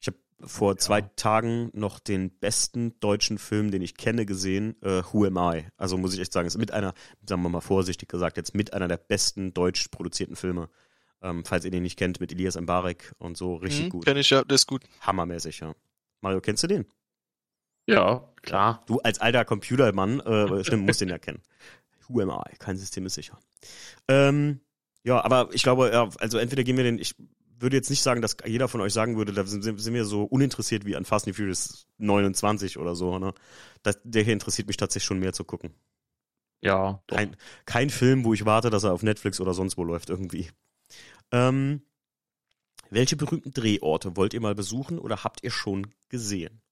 Ich habe vor zwei Tagen noch den besten deutschen Film, den ich kenne, gesehen, äh, Who Am I? Also muss ich echt sagen, ist mit einer, sagen wir mal vorsichtig gesagt, jetzt mit einer der besten deutsch produzierten Filme. Ähm, falls ihr den nicht kennt, mit Elias Mbarek und so, richtig Hm, gut. Kenn ich ja, der ist gut. Hammermäßig, ja. Mario, kennst du den? Ja, klar. Du als alter Computermann, äh, stimmt, musst den ja kennen. (laughs) Who am I? Kein System ist sicher. Ähm, ja, aber ich glaube, ja, also entweder gehen wir den, ich würde jetzt nicht sagen, dass jeder von euch sagen würde, da sind, sind wir so uninteressiert wie an Fast and Furious 29 oder so, ne? Das, der hier interessiert mich tatsächlich schon mehr zu gucken. Ja, doch. Kein, kein Film, wo ich warte, dass er auf Netflix oder sonst wo läuft irgendwie. Ähm, welche berühmten Drehorte wollt ihr mal besuchen oder habt ihr schon gesehen?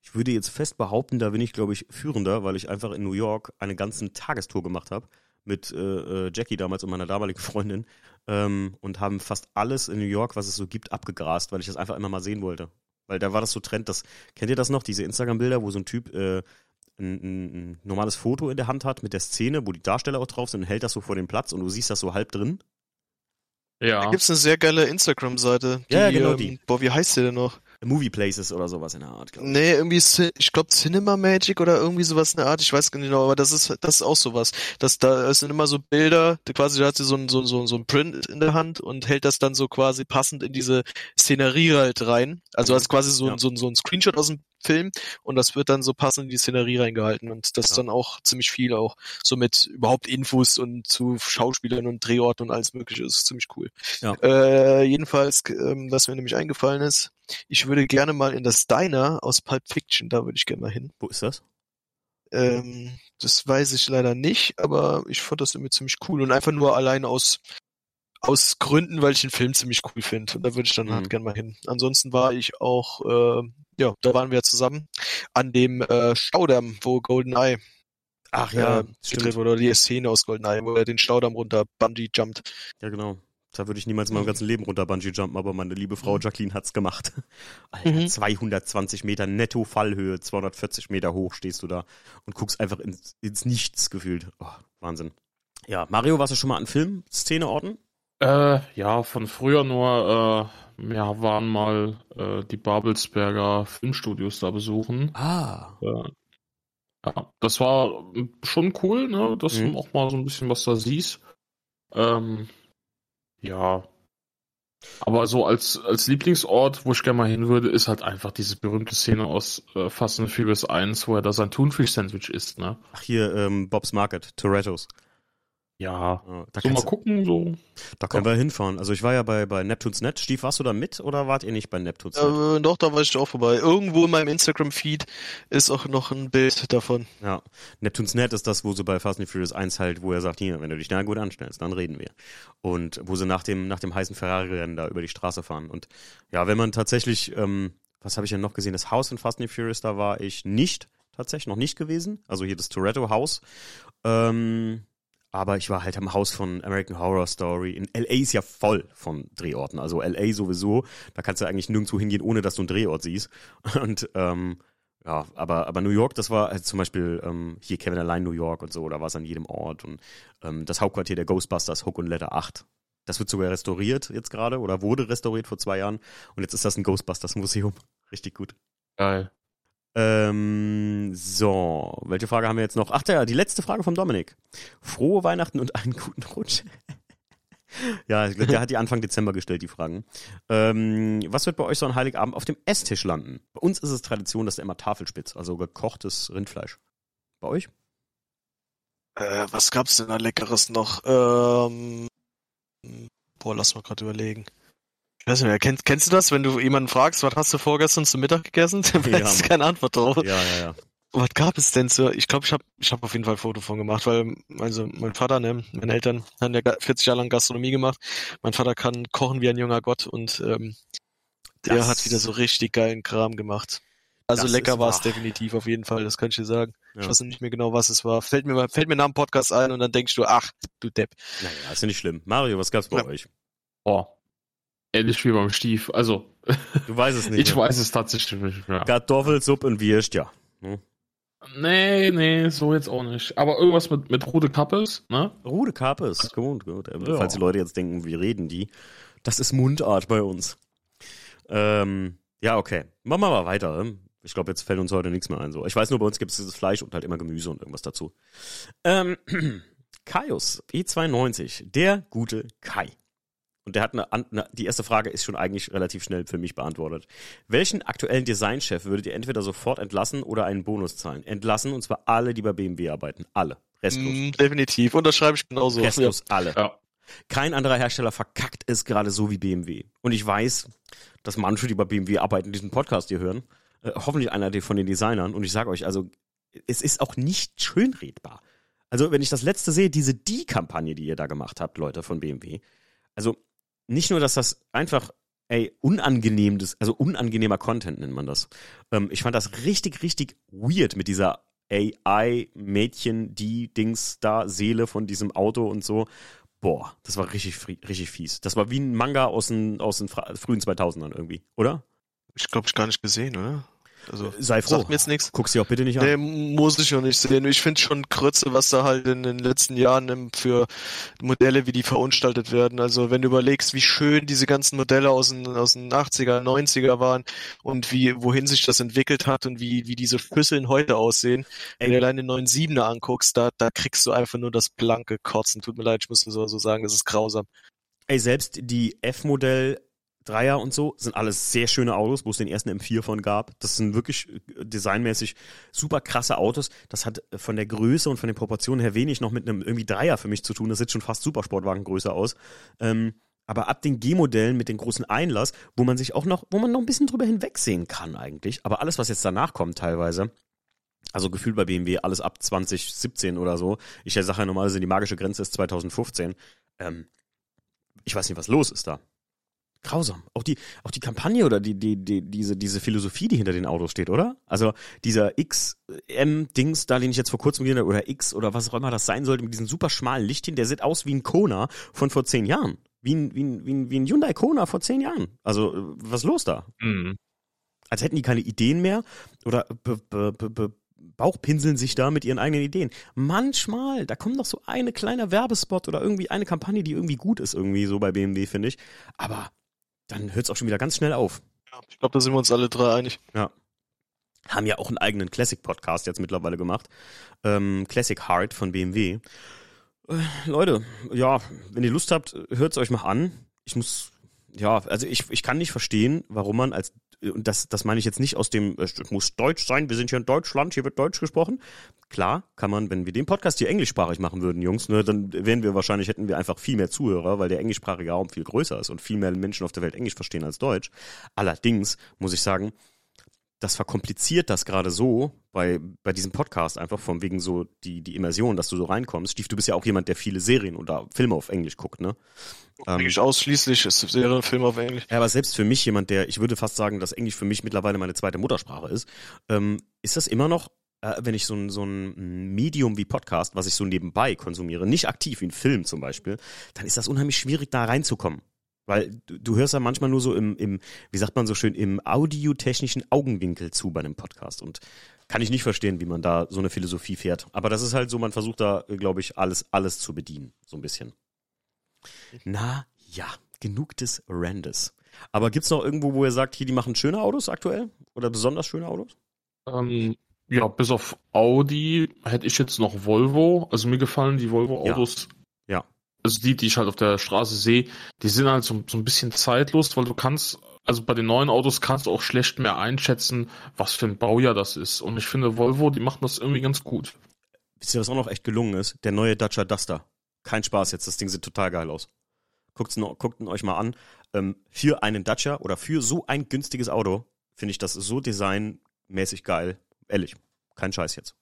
Ich würde jetzt fest behaupten, da bin ich, glaube ich, führender, weil ich einfach in New York eine ganze Tagestour gemacht habe mit äh, äh, Jackie damals und meiner damaligen Freundin ähm, und haben fast alles in New York, was es so gibt, abgegrast, weil ich das einfach immer mal sehen wollte. Weil da war das so Trend, das kennt ihr das noch, diese Instagram-Bilder, wo so ein Typ äh, ein, ein, normales Foto in der Hand hat mit der Szene, wo die Darsteller auch drauf sind und hält das so vor den Platz und du siehst das so halb drin. Da Ja. gibt's eine sehr geile Instagram-Seite. Ja, genau ähm, die. Boah, wie heißt die denn noch? Movie Places oder sowas in der Art, glaube ich. Nee, irgendwie, ich glaube Cinema Magic oder irgendwie sowas in der Art, ich weiß gar nicht genau, aber das ist, das ist auch sowas. Das, da es sind immer so Bilder, da quasi, da hat sie so ein, so, so, so ein Print in der Hand und hält das dann so quasi passend in diese Szenerie halt rein. Also Mhm. als quasi so, Ja. ein so, ein so ein Screenshot aus dem Film und das wird dann so passend in die Szenerie reingehalten und das ist Ja. dann auch ziemlich viel auch so mit überhaupt Infos und zu Schauspielern und Drehorten und alles mögliche, ist ziemlich cool. Ja. Äh, jedenfalls, ähm, was mir nämlich eingefallen ist, ich würde gerne mal in das Diner aus Pulp Fiction, da würde ich gerne mal hin. Wo ist das? Ähm, das weiß ich leider nicht, aber ich fand das irgendwie ziemlich cool und einfach nur allein aus aus Gründen, weil ich den Film ziemlich cool finde. Und da würde ich dann Mhm. halt gerne mal hin. Ansonsten war ich auch, äh, ja, da waren wir zusammen an dem äh, Staudamm, wo GoldenEye Ach äh, gedreht wurde, oder die Szene aus GoldenEye, wo er den Staudamm runter Bungee jumpt. Ja, genau. Da würde ich niemals in meinem Mhm. ganzen Leben runter Bungee jumpen, aber meine liebe Frau Mhm. Jacqueline hat's gemacht. (laughs) Alter, Mhm. 220 Meter netto Fallhöhe, 240 Meter hoch stehst du da und guckst einfach ins, ins Nichts gefühlt. Oh, Wahnsinn. Ja, Mario, warst du schon mal an Filmszeneorten? Äh, ja, von früher nur, äh, wir waren mal äh, die Babelsberger Filmstudios da besuchen. Ah. Äh, ja, das war schon cool, ne, dass Mhm. du auch mal so ein bisschen was da siehst. Ähm, ja. Aber so als, als Lieblingsort, wo ich gerne mal hin würde, ist halt einfach diese berühmte Szene aus äh, Fast and Furious 1, wo er da sein Thunfisch-Sandwich isst, ne? Ach, hier, ähm, Bob's Market, Torettos. Ja. Ja, da So mal gucken, so. da können wir hinfahren. Also ich war ja bei, bei Neptunes Net. Stief, warst du da mit oder wart ihr nicht bei Neptunes Net? Äh, doch, da war ich auch vorbei. Irgendwo in meinem Instagram-Feed ist auch noch ein Bild davon. Ja, Neptunes Net ist das, wo sie bei Fast and Furious 1 halt, wo er sagt, hier, wenn du dich da gut anstellst, dann reden wir. Und wo sie nach dem, nach dem heißen Ferrari-Rennen da über die Straße fahren. Und ja, wenn man tatsächlich, ähm, was habe ich denn noch gesehen? Das Haus in Fast and Furious, da war ich nicht, tatsächlich noch nicht gewesen. Also hier das Toretto-Haus. Ähm, aber ich war halt am Haus von American Horror Story. In LA ist ja voll von Drehorten. Also LA sowieso. Da kannst du eigentlich nirgendwo hingehen, ohne dass du einen Drehort siehst. (laughs) Und ähm, ja, aber, aber New York, das war halt zum Beispiel ähm, hier Kevin allein New York und so, da war es an jedem Ort. Und ähm, das Hauptquartier der Ghostbusters, Hook und Letter 8. Das wird sogar restauriert jetzt gerade oder wurde restauriert vor zwei Jahren. Und jetzt ist das ein Ghostbusters-Museum. Richtig gut. Geil. Ähm, so, welche Frage haben wir jetzt noch? Ach ja, die letzte Frage vom Dominik. Frohe Weihnachten und einen guten Rutsch. (laughs) ja, der hat die Anfang Dezember gestellt, die Fragen. Ähm, was wird bei euch so an Heiligabend auf dem Esstisch landen? Bei uns ist es Tradition, dass da immer Tafelspitz, also gekochtes Rindfleisch. Bei euch? Äh, was gab's denn da Leckeres noch? Ähm, boah, lass mal gerade überlegen. Ich weiß nicht mehr, kennst, kennst du das, wenn du jemanden fragst, was hast du vorgestern zum Mittag gegessen? (laughs) Dann Ja, weißt du Mann. keine Antwort drauf. Ja, ja, ja. Was gab es denn so? Ich glaube, ich habe ich hab auf jeden Fall ein Foto von gemacht, weil also mein Vater, ne, meine Eltern haben ja ga- 40 Jahre lang Gastronomie gemacht. Mein Vater kann kochen wie ein junger Gott und ähm, der Das- hat wieder so richtig geilen Kram gemacht. Also Das lecker ist war es definitiv auf jeden Fall, das kann ich dir sagen. Ich Ja. weiß nicht mehr genau, was es war. Fällt mir mal, fällt mir nach dem Podcast ein und dann denkst du, ach, du Depp. Naja, ist ja nicht schlimm. Mario, was gab's bei Ja. euch? Oh. Ähnlich wie beim Stief. Also, Du weißt es (laughs) nicht. ich mehr. weiß es tatsächlich nicht mehr. Kartoffelsuppe und Wurst, ja. Nee, nee, so jetzt auch nicht. Aber irgendwas mit, mit Rude Kappes, ne? Rude Kapes, gut, gut. Ähm, Ja. Falls die Leute jetzt denken, wie reden die, das ist Mundart bei uns. Ähm, ja, okay. Machen wir mal weiter. Ich glaube, jetzt fällt uns heute nichts mehr ein. So. Ich weiß nur, bei uns gibt es dieses Fleisch und halt immer Gemüse und irgendwas dazu. Ähm, (clears throat) Kaius E92, der gute Kai. Und der hat eine, eine, die erste Frage ist schon eigentlich relativ schnell für mich beantwortet. Welchen aktuellen Designchef würdet ihr entweder sofort entlassen oder einen Bonus zahlen? Entlassen und zwar alle, die bei BMW arbeiten. Alle. Restlos. Mm, definitiv. Unterschreibe ich genauso. Restlos alle. Ja. Kein anderer Hersteller verkackt es gerade so wie BMW. Und ich weiß, dass manche, die bei BMW arbeiten, diesen Podcast hier hören. Äh, hoffentlich einer von den Designern. Und ich sage euch, also, es ist auch nicht schönredbar. Also, wenn ich das letzte sehe, diese Die-Kampagne, die ihr da gemacht habt, Leute von BMW. Also, nicht nur, dass das einfach, ey, unangenehm, das, also unangenehmer Content nennt man das. Ähm, ich fand das richtig, richtig weird mit dieser AI-Mädchen, die Dings da, Seele von diesem Auto und so. Boah, das war richtig, richtig fies. Das war wie ein Manga aus den, aus den frühen 2000ern irgendwie, oder? Ich glaube, ich gar nicht gesehen, oder? Also, Sei froh. Sagt mir jetzt nichts. Guck sie auch bitte nicht an. Nee, muss ich auch nicht sehen. Ich finde schon Krütze, was da halt in den letzten Jahren für Modelle, wie die verunstaltet werden. Also wenn du überlegst, wie schön diese ganzen Modelle aus den, aus den 80er, 90er waren und wie, wohin sich das entwickelt hat und wie, wie diese Schüsseln heute aussehen. Wenn du alleine den 97er anguckst, da, da kriegst du einfach nur das blanke Kotzen. Tut mir leid, ich muss so, so sagen, das ist grausam. Ey, selbst die F-Modell Dreier und so, sind alles sehr schöne Autos, wo es den ersten M4 von gab. Das sind wirklich äh, designmäßig super krasse Autos. Das hat äh, von der Größe und von den Proportionen her wenig noch mit einem irgendwie Dreier für mich zu tun. Das sieht schon fast Supersportwagengröße aus. Ähm, aber ab den G-Modellen mit den großen Einlass, wo man sich auch noch, wo man noch ein bisschen drüber hinwegsehen kann eigentlich. Aber alles, was jetzt danach kommt teilweise, also gefühlt bei BMW alles ab 2017 oder so. Ich sage ja normalerweise, die magische Grenze ist 2015. Ähm, ich weiß nicht, was los ist da grausam. Auch die, auch die Kampagne oder die, die, die, diese, diese Philosophie, die hinter den Autos steht, oder? Also dieser XM-Dings, da den ich jetzt vor kurzem gesehen habe, oder X oder was auch immer das sein sollte, mit diesem super schmalen Lichtchen, der sieht aus wie ein Kona von vor zehn Jahren. Wie ein, wie ein, wie ein, wie ein Hyundai Kona vor zehn Jahren. Also, was ist los da? Mhm. Als hätten die keine Ideen mehr oder be, be, be, Bauchpinseln sich da mit ihren eigenen Ideen. Manchmal, da kommt noch so eine kleine Werbespot oder irgendwie eine Kampagne, die irgendwie gut ist, irgendwie so bei BMW, finde ich. Aber dann hört es auch schon wieder ganz schnell auf. Ja, ich glaube, da sind wir uns alle drei einig. Ja. Haben ja auch einen eigenen Classic-Podcast jetzt mittlerweile gemacht. Ähm, Classic Heart von BMW. Äh, Leute, ja, wenn ihr Lust habt, hört es euch mal an. Ich muss, ja, also ich, ich kann nicht verstehen, warum man als und das, das meine ich jetzt nicht aus dem, es muss Deutsch sein, wir sind hier in Deutschland, hier wird Deutsch gesprochen. Klar, kann man, wenn wir den Podcast hier englischsprachig machen würden, Jungs, ne, dann wären wir wahrscheinlich, hätten wir einfach viel mehr Zuhörer, weil der englischsprachige Raum viel größer ist und viel mehr Menschen auf der Welt Englisch verstehen als Deutsch. Allerdings muss ich sagen, das verkompliziert das gerade so bei, bei diesem Podcast einfach von wegen so die, die Immersion, dass du so reinkommst. Stief, du bist ja auch jemand, der viele Serien oder Filme auf Englisch guckt, ne? Eigentlich ähm, ausschließlich ist Serien und Filme auf Englisch. Ja, aber selbst für mich jemand, der, ich würde fast sagen, dass Englisch für mich mittlerweile meine zweite Muttersprache ist, ähm, ist das immer noch, äh, wenn ich so ein, so ein Medium wie Podcast, was ich so nebenbei konsumiere, nicht aktiv wie ein Film zum Beispiel, dann ist das unheimlich schwierig, da reinzukommen. Weil du, du hörst ja manchmal nur so im, im, wie sagt man so schön, im audiotechnischen Augenwinkel zu bei einem Podcast. Und kann ich nicht verstehen, wie man da so eine Philosophie fährt. Aber das ist halt so, man versucht da, glaube ich, alles, alles zu bedienen. So ein bisschen. Na ja, genug des Randes. Aber gibt's noch irgendwo, wo ihr sagt, hier, die machen schöne Autos aktuell? Oder besonders schöne Autos? Ähm, ja, bis auf Audi hätte ich jetzt noch Volvo. Also mir gefallen die Volvo-Autos ja also die, die ich halt auf der Straße sehe, die sind halt so, so ein bisschen zeitlos, weil du kannst, also bei den neuen Autos kannst du auch schlecht mehr einschätzen, was für ein Baujahr das ist. Und ich finde, Volvo, die machen das irgendwie ganz gut. Wisst ihr, was auch noch echt gelungen ist? Der neue Dacia Duster. Kein Spaß jetzt, das Ding sieht total geil aus. Guckt ihn euch mal an. Ähm, für einen Dacia oder für so ein günstiges Auto finde ich das so designmäßig geil. Ehrlich, kein Scheiß jetzt.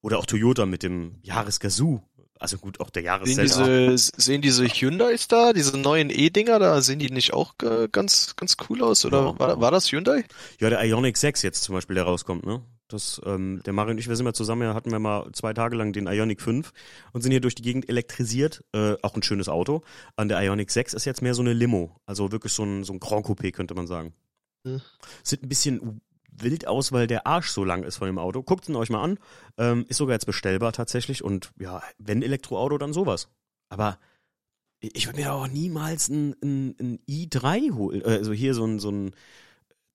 Oder auch Toyota mit dem Yaris Gazoo also gut, auch der Jahreszeit. Sehen diese, sehen diese Hyundais da, diese neuen E-Dinger da, sehen die nicht auch äh, ganz, ganz cool aus? Oder ja, war, war das Hyundai? Ja, der Ioniq 6 jetzt zum Beispiel, der rauskommt, ne? Das, ähm, der Mario und ich, wir sind mal zusammen, hatten wir mal zwei Tage lang den Ioniq 5 und sind hier durch die Gegend elektrisiert. Äh, auch ein schönes Auto. An der Ioniq 6 ist jetzt mehr so eine Limo. Also wirklich so ein, so ein Grand Coupé, könnte man sagen. Hm. Sieht ein bisschen wild aus, weil der Arsch so lang ist von dem Auto. Guckt ihn euch mal an. Ähm, ist sogar jetzt bestellbar tatsächlich. Und ja, wenn Elektroauto, dann sowas. Aber Ich würde mir auch niemals ein, ein, ein i3 holen. äh, Also hier so ein, so ein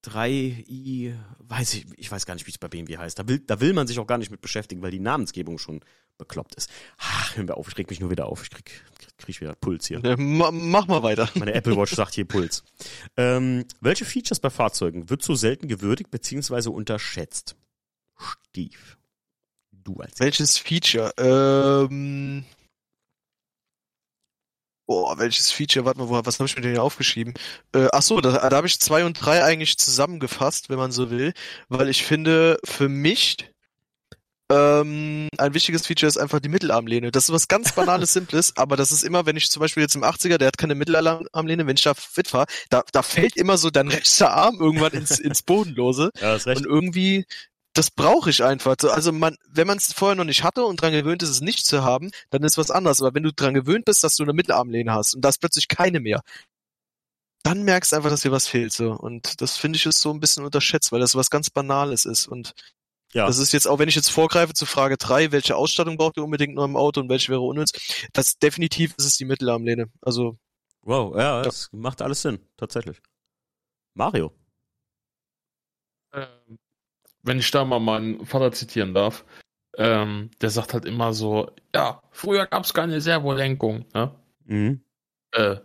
3i, weiß ich, ich weiß gar nicht, wie es bei BMW heißt. Da will, da will man sich auch gar nicht mit beschäftigen, weil die Namensgebung schon bekloppt ist. Ach, hören wir auf, ich reg mich nur wieder auf. Ich krieg, krieg wieder Puls hier. Mach mal weiter. Meine Apple Watch sagt hier Puls. Ähm, welche Features bei Fahrzeugen wird so selten gewürdigt bzw. unterschätzt? Stief. Du als Welches Feature? Ähm. Boah, welches Feature? Warte mal, was habe ich mir denn hier aufgeschrieben? Äh, ach so, da, da habe ich zwei und drei eigentlich zusammengefasst, wenn man so will, weil ich finde, für mich ähm, ein wichtiges Feature ist einfach die Mittelarmlehne. Das ist was ganz banales, (laughs) simples, aber das ist immer, wenn ich zum Beispiel jetzt im 80er, der hat keine Mittelarmlehne, wenn ich da fit fahre, da, da fällt immer so dein rechter Arm irgendwann ins, ins Bodenlose. (laughs) Ja, hast recht. Und irgendwie, das brauche ich einfach. So, Also man, wenn man es vorher noch nicht hatte und dran gewöhnt ist, es nicht zu haben, dann ist was anderes. Aber wenn du dran gewöhnt bist, dass du eine Mittelarmlehne hast und da ist plötzlich keine mehr, dann merkst du einfach, dass dir was fehlt. So. Und das finde ich ist so ein bisschen unterschätzt, weil das was ganz Banales ist. Und Ja. das ist jetzt, auch wenn ich jetzt vorgreife zu Frage drei, welche Ausstattung braucht ihr unbedingt noch im Auto und welche wäre unnütz, das definitiv ist es die Mittelarmlehne. Also Wow, ja, das macht alles Sinn, tatsächlich. Mario. Ähm, wenn ich da mal meinen Vater zitieren darf, ähm, der sagt halt immer so, ja, früher gab es keine Servolenkung. Ne? Mhm. Äh,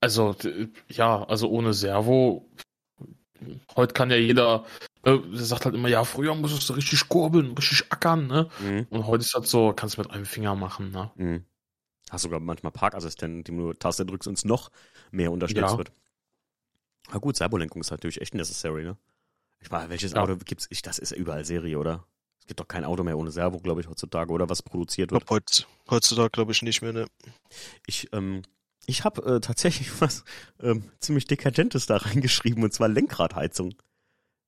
also, ja, also ohne Servo, heute kann ja jeder, äh, der sagt halt immer, ja, früher musstest du richtig kurbeln, richtig ackern, ne? Mhm. Und heute ist das so, kannst du mit einem Finger machen, ne? Mhm. Hast sogar manchmal Parkassistenten, die nur Taste drückst und es noch mehr unterstützt Ja. wird. Na gut, Servolenkung ist natürlich echt necessary, ne? Ich meine, welches Ja. Auto gibt's? Ich, das ist ja überall Serie, oder? Es gibt doch kein Auto mehr ohne Servo, glaube ich, heutzutage, oder was produziert ich wird. glaube heutz, heutzutage glaube ich nicht mehr. Ne? Ich, ähm, ich habe äh, tatsächlich (laughs) was ähm, ziemlich Dekadentes da reingeschrieben, und zwar Lenkradheizung.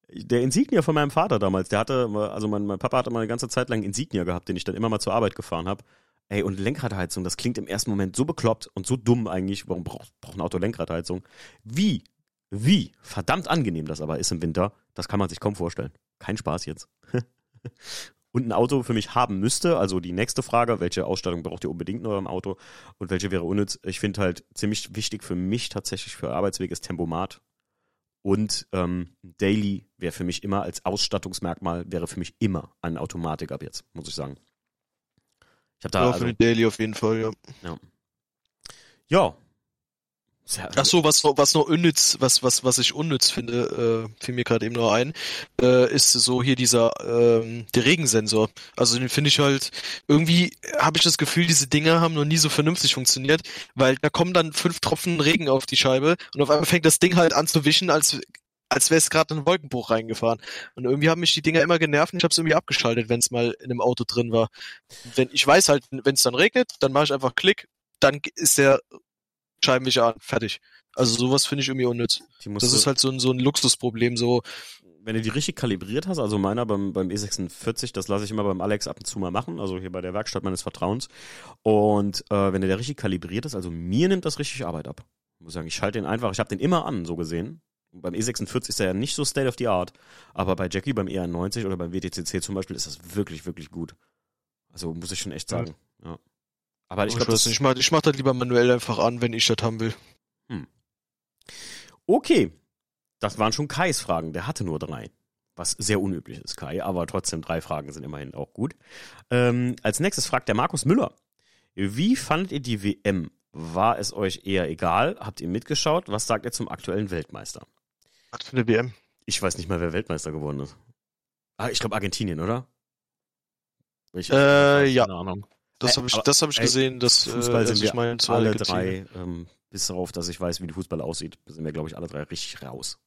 Der Insignia von meinem Vater damals, der hatte, also mein, mein Papa hatte mal eine ganze Zeit lang Insignia gehabt, den ich dann immer mal zur Arbeit gefahren habe. Ey, und Lenkradheizung, das klingt im ersten Moment so bekloppt und so dumm eigentlich. Warum braucht, braucht ein Auto Lenkradheizung? Wie, wie verdammt angenehm das aber ist im Winter, das kann man sich kaum vorstellen. Kein Spaß jetzt. (laughs) und ein Auto für mich haben müsste, also die nächste Frage, welche Ausstattung braucht ihr unbedingt in eurem Auto und welche wäre unnütz? Ich finde halt ziemlich wichtig für mich tatsächlich für Arbeitsweg ist Tempomat. Und ähm, Daily wäre für mich immer als Ausstattungsmerkmal, wäre für mich immer ein Automatik ab jetzt, muss ich sagen. Ich habe da, Ja, also, für die Daily auf jeden Fall, ja. ja. Sehr, Ach so, was was noch unnütz, was, was, was ich unnütz finde, äh, fiel mir gerade eben noch ein, äh, ist so hier dieser, ähm, der Regensensor. Also den finde ich halt, irgendwie habe ich das Gefühl, diese Dinger haben noch nie so vernünftig funktioniert, weil da kommen dann fünf Tropfen Regen auf die Scheibe und auf einmal fängt das Ding halt an zu wischen, als, als wäre es gerade in einen Wolkenbruch reingefahren. Und irgendwie haben mich die Dinger immer genervt und ich habe es irgendwie abgeschaltet, wenn es mal in einem Auto drin war. Wenn, ich weiß halt, wenn es dann regnet, dann mache ich einfach Klick, dann ist der Scheibenwischer an, fertig. Also sowas finde ich irgendwie unnütz. Das ist halt so ein, so ein Luxusproblem, so. wenn du die richtig kalibriert hast, also meiner beim, beim E46, das lasse ich immer beim Alex ab und zu mal machen, also hier bei der Werkstatt meines Vertrauens. Und äh, wenn der, der richtig kalibriert ist, also mir nimmt das richtig Arbeit ab. Ich muss sagen, ich schalte den einfach, ich habe den immer an, so gesehen. Und beim E46 ist er ja nicht so state of the art, aber bei Jackie beim E91 oder beim WTCC zum Beispiel ist das wirklich, wirklich gut. Also muss ich schon echt sagen. Ja. Aber ich glaube, das ich mach, ich mach das lieber manuell einfach an, wenn ich das haben will. Okay, das waren schon Kais Fragen. Der hatte nur drei. Was sehr unüblich ist, Kai, aber trotzdem drei Fragen sind immerhin auch gut. Ähm, als nächstes fragt der Markus Müller. Wie fandet ihr die WM? War es euch eher egal? Habt ihr mitgeschaut? Was sagt ihr zum aktuellen Weltmeister? Was für eine WM? Ich weiß nicht mal, wer Weltmeister geworden ist. Ah, ich glaube Argentinien, oder? Ich, Äh, ja, Keine Ahnung. Das habe ich, das hab ich gesehen. Das, Fußball äh, sind wir ich mein, zu alle drei, ähm, bis darauf, dass ich weiß, wie die Fußball aussieht, sind wir, glaube ich, alle drei richtig raus.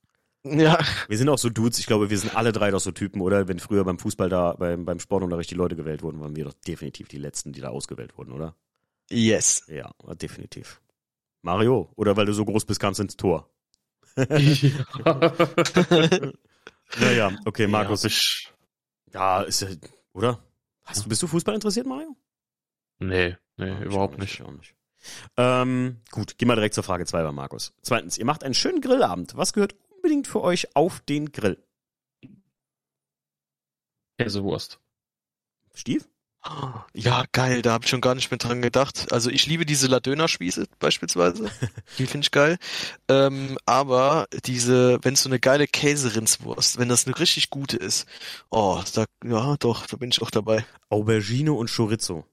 Ja, Wir sind auch so Dudes, ich glaube, wir sind alle drei doch so Typen, oder? Wenn früher beim Fußball da, beim, beim Sportunterricht die Leute gewählt wurden, waren wir doch definitiv die Letzten, die da ausgewählt wurden, oder? yes. Ja, definitiv. Mario, oder weil du so groß bist, kamst ins Tor. (laughs) Naja, okay, Markus. Ja, ich, Ja, ist ja, oder? Hast bist du Fußball interessiert, Mario? Nee, nee, Ja, überhaupt nicht. ich auch nicht. Ähm, gut, gehen wir direkt zur Frage 2 bei Markus. Zweitens, ihr macht einen schönen Grillabend. Was gehört unbedingt für euch auf den Grill? Käsewurst. Stief? Ja, geil, da habe ich schon gar nicht mehr dran gedacht. Also ich liebe diese Ladöner-Spieße beispielsweise. (laughs) Die finde ich geil. Ähm, aber diese, wenn es so eine geile Käserindswurst, wenn das eine richtig gute ist, oh, da, ja, doch, da bin ich auch dabei. Aubergine und Chorizo.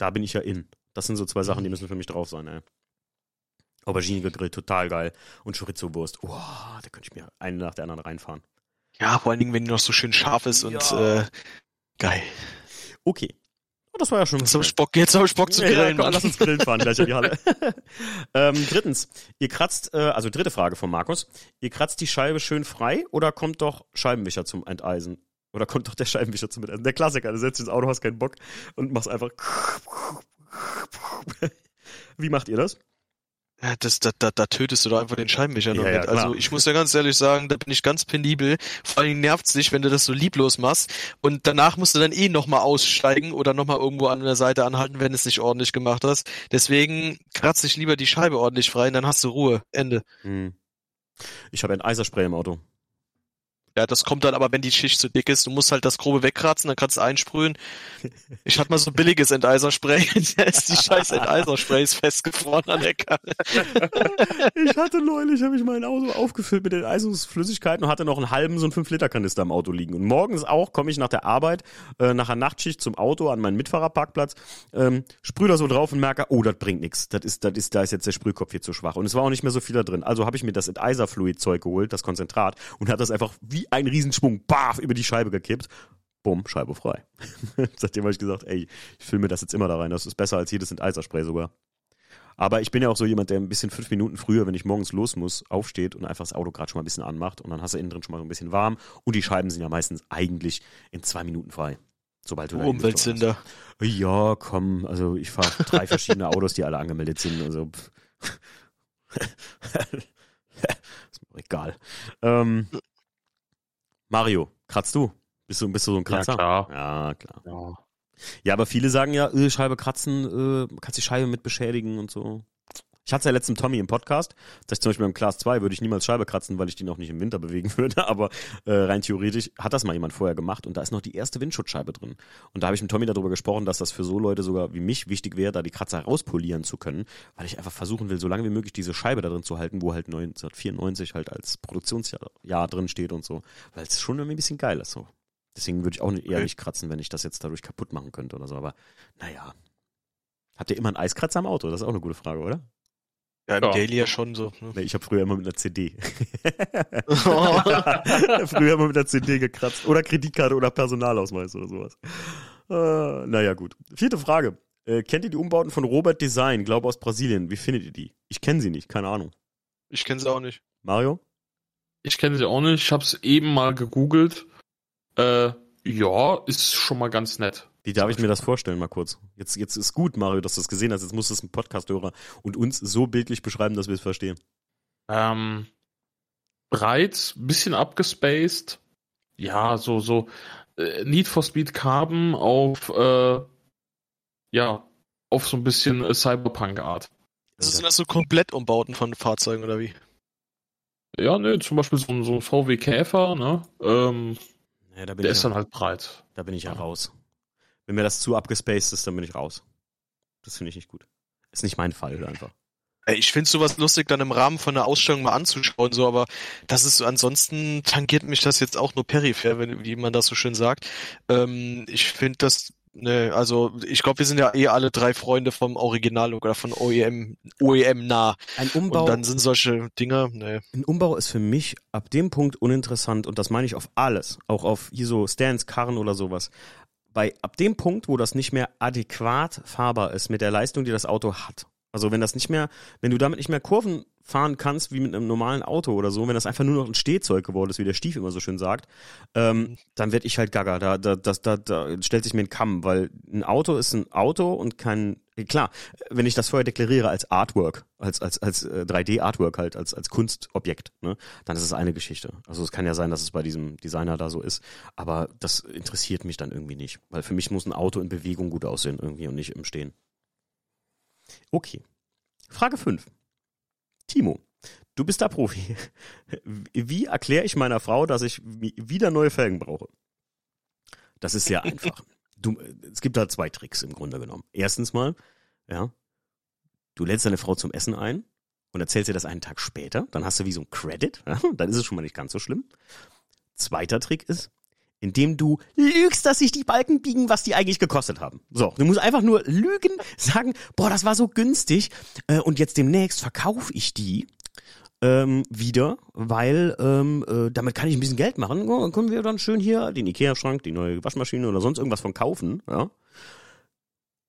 Da bin ich ja in. Das sind so zwei Sachen, die müssen für mich drauf sein, ey. Aubergine gegrillt, total geil. Und Chorizo-Wurst. Oh, da könnte ich mir eine nach der anderen reinfahren. Ja, vor allen Dingen, wenn die noch so schön scharf ist und äh, geil. Okay. Oh, das war ja schon. Jetzt hab ich Bock, jetzt hab ich Bock zu Ja, grillen, komm, lass uns grillen fahren, gleich in die Halle. (laughs) (laughs) ähm, drittens, ihr kratzt, äh, also dritte Frage von Markus. Ihr kratzt die Scheibe schön frei oder kommt doch Scheibenwischer zum Enteisen? Oder kommt doch der Scheibenwischer zum Enteisen? Der Klassiker, du setzt dich ins Auto, hast keinen Bock und machst einfach. Wie macht ihr das? Ja, das, da, da, da tötest du doch einfach den Scheibenwischer noch Ja, ja. Also ich muss ja ganz ehrlich sagen, da bin ich ganz penibel. Vor allem nervt's dich, wenn du das so lieblos machst. Und danach musst du dann eh nochmal aussteigen oder nochmal irgendwo an der Seite anhalten, wenn du es nicht ordentlich gemacht hast. Deswegen kratze ich lieber die Scheibe ordentlich frei und dann hast du Ruhe. Ende. Hm. Ich habe ein Eiserspray im Auto. Ja, das kommt dann aber, wenn die Schicht zu dick ist. Du musst halt das grobe wegkratzen, dann kannst du einsprühen. Ich hatte mal so billiges Enteiserspray. (laughs) da ist die scheiß Enteisersprays festgefroren an der Karre. (laughs) Ich hatte neulich, habe ich mein Auto aufgefüllt mit Enteisungsflüssigkeiten und hatte noch einen halben so einen 5-Liter-Kanister im Auto liegen. Und morgens auch komme ich nach der Arbeit, äh, nach einer Nachtschicht zum Auto an meinen Mitfahrerparkplatz, ähm, sprühe da so drauf und merke, oh, das bringt nichts. Das ist, das ist, da ist jetzt der Sprühkopf hier zu schwach. Und es war auch nicht mehr so viel da drin. Also habe ich mir das Enteiserfluid-Zeug geholt, das Konzentrat, und hat das einfach wie ein Riesenschwung, baf, über die Scheibe gekippt. Bumm, Scheibe frei. (laughs) Seitdem habe ich gesagt, ey, ich filme das jetzt immer da rein. Das ist besser als jedes Enteiserspray sogar. Aber ich bin ja auch so jemand, der ein bisschen fünf Minuten früher, wenn ich morgens los muss, aufsteht und einfach das Auto gerade schon mal ein bisschen anmacht und dann hast du innen drin schon mal so ein bisschen warm und die Scheiben sind ja meistens eigentlich in zwei Minuten frei. Sobald du Lüftung Umweltsünder. Ja, komm, also ich fahre drei verschiedene Autos, die alle angemeldet sind, also (laughs) ist mir egal. Ähm, Mario, kratzt du? Bist du, bist du so ein Kratzer? Ja, klar. Ja, klar. Ja. Ja, aber viele sagen ja, äh, Scheibe kratzen, äh, kannst die Scheibe mit beschädigen und so. Ich hatte ja letztens Tommy im Podcast, dass ich zum Beispiel beim Class 2 würde ich niemals Scheibe kratzen, weil ich den auch nicht im Winter bewegen (laughs) würde, aber äh, rein theoretisch hat das mal jemand vorher gemacht und da ist noch die erste Windschutzscheibe drin. Und da habe ich mit Tommy darüber gesprochen, dass das für so Leute sogar wie mich wichtig wäre, da die Kratzer rauspolieren zu können, weil ich einfach versuchen will, so lange wie möglich diese Scheibe da drin zu halten, wo halt 1994 halt als Produktionsjahr Jahr drin steht und so, weil es schon irgendwie ein bisschen geil ist so. Deswegen würde ich auch nicht, eher Okay. nicht kratzen, wenn ich das jetzt dadurch kaputt machen könnte oder so. Aber naja. Habt ihr immer einen Eiskratzer im Auto? Das ist auch eine gute Frage, oder? Ja, im Ja. Daily ja schon so. Ne? Nee, ich habe früher immer mit einer CD. (laughs) früher immer mit einer CD gekratzt. Oder Kreditkarte oder Personalausweis oder sowas. Äh, naja, gut. Vierte Frage. Äh, kennt ihr die Umbauten von Robert Design, glaube aus Brasilien? Wie findet ihr die? Ich kenne sie nicht, keine Ahnung. Ich kenne sie auch nicht. Mario? Ich kenne sie auch nicht. Ich habe es eben mal gegoogelt. Äh, ja, ist schon mal ganz nett. Wie darf ich mir das vorstellen, mal kurz? Jetzt, jetzt ist gut, Mario, dass du es gesehen hast. Jetzt muss es ein Podcast-Hörer und uns so bildlich beschreiben, dass wir es verstehen. Ähm, breit, bisschen abgespaced. Ja, so, so äh, Need for Speed Carbon auf, äh, ja, auf so ein bisschen äh, Cyberpunk-Art. Das sind das so komplett Umbauten von Fahrzeugen oder wie? Ja, ne, zum Beispiel so, ein- so ein VW Käfer, ne? Ähm, Ja, da bin der ich ist ja, dann halt breit. da bin ich ja Ja. raus. Wenn mir das zu abgespaced ist, dann bin ich raus. Das finde ich nicht gut. Ist nicht mein Fall einfach. Ey, Ich finde sowas lustig, dann im Rahmen von einer Ausstellung mal anzuschauen, so, aber das ist so, ansonsten tangiert mich das jetzt auch nur peripher, wenn, wie man das so schön sagt. Ähm, ich finde das, ne, also ich glaube, wir sind ja eh alle drei Freunde vom Original-Look oder von OEM, OEM nah. Ein Umbau, Und dann sind solche Dinger, ne. ein Umbau ist für mich ab dem Punkt uninteressant und das meine ich auf alles. Auch auf hier so Stands, Karren oder sowas. Bei, ab dem Punkt, wo das nicht mehr adäquat fahrbar ist mit der Leistung, die das Auto hat. Also wenn das nicht mehr, wenn du damit nicht mehr Kurven fahren kannst wie mit einem normalen Auto oder so, wenn das einfach nur noch ein Stehzeug geworden ist, wie der Stief immer so schön sagt, ähm, dann werd ich halt gaga. Da, da, das, da, da stellt sich mir ein Kamm, weil ein Auto ist ein Auto und kein, klar, wenn ich das vorher deklariere als Artwork, als, als, als äh, 3D-Artwork halt, als, als Kunstobjekt, ne, dann ist es eine Geschichte. Also es kann ja sein, dass es bei diesem Designer da so ist, aber das interessiert mich dann irgendwie nicht, weil für mich muss ein Auto in Bewegung gut aussehen irgendwie und nicht im Stehen. Okay. Frage 5. Timo, du bist da Profi. (laughs) Wie erkläre ich meiner Frau, dass ich wieder neue Felgen brauche? Das ist sehr einfach. du, es gibt da zwei Tricks im Grunde genommen. Erstens mal, ja, du lädst deine Frau zum Essen ein und erzählst ihr das einen Tag später, dann hast du wie so ein Credit, (laughs) ja, dann ist es schon mal nicht ganz so schlimm. Zweiter Trick ist, indem du lügst, dass sich die Balken biegen, was die eigentlich gekostet haben. So, du musst einfach nur lügen, sagen, boah, das war so günstig äh, und jetzt demnächst verkaufe ich die ähm, wieder, weil ähm, äh, damit kann ich ein bisschen Geld machen. Dann können wir dann schön hier den Ikea-Schrank, die neue Waschmaschine oder sonst irgendwas von kaufen. Ja.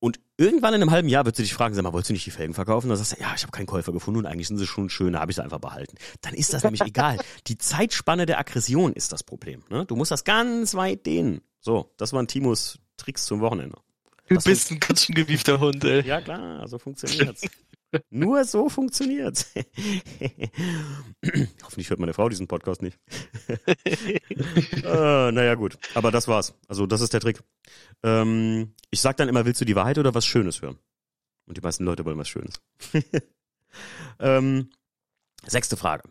Und irgendwann in einem halben Jahr wird sie dich fragen, sag mal, wolltest du nicht die Felgen verkaufen? Dann sagst du, ja, ich habe keinen Käufer gefunden und eigentlich sind sie schon schön, habe ich sie einfach behalten. Dann ist das nämlich egal. (laughs) Die Zeitspanne der Aggression ist das Problem. Ne? Du musst das ganz weit dehnen. So, das waren Timos Tricks zum Wochenende. Du bist ein ganz schön gewiefter Hund, ey. Ja klar, so funktioniert's. (laughs) Nur so funktioniert's. (laughs) Hoffentlich hört meine Frau diesen Podcast nicht. (laughs) äh, naja, gut. Aber das war's. Also, das ist der Trick. Ähm, ich sag dann immer, willst du die Wahrheit oder was Schönes hören? Und die meisten Leute wollen was Schönes. (laughs) ähm, sechste Frage.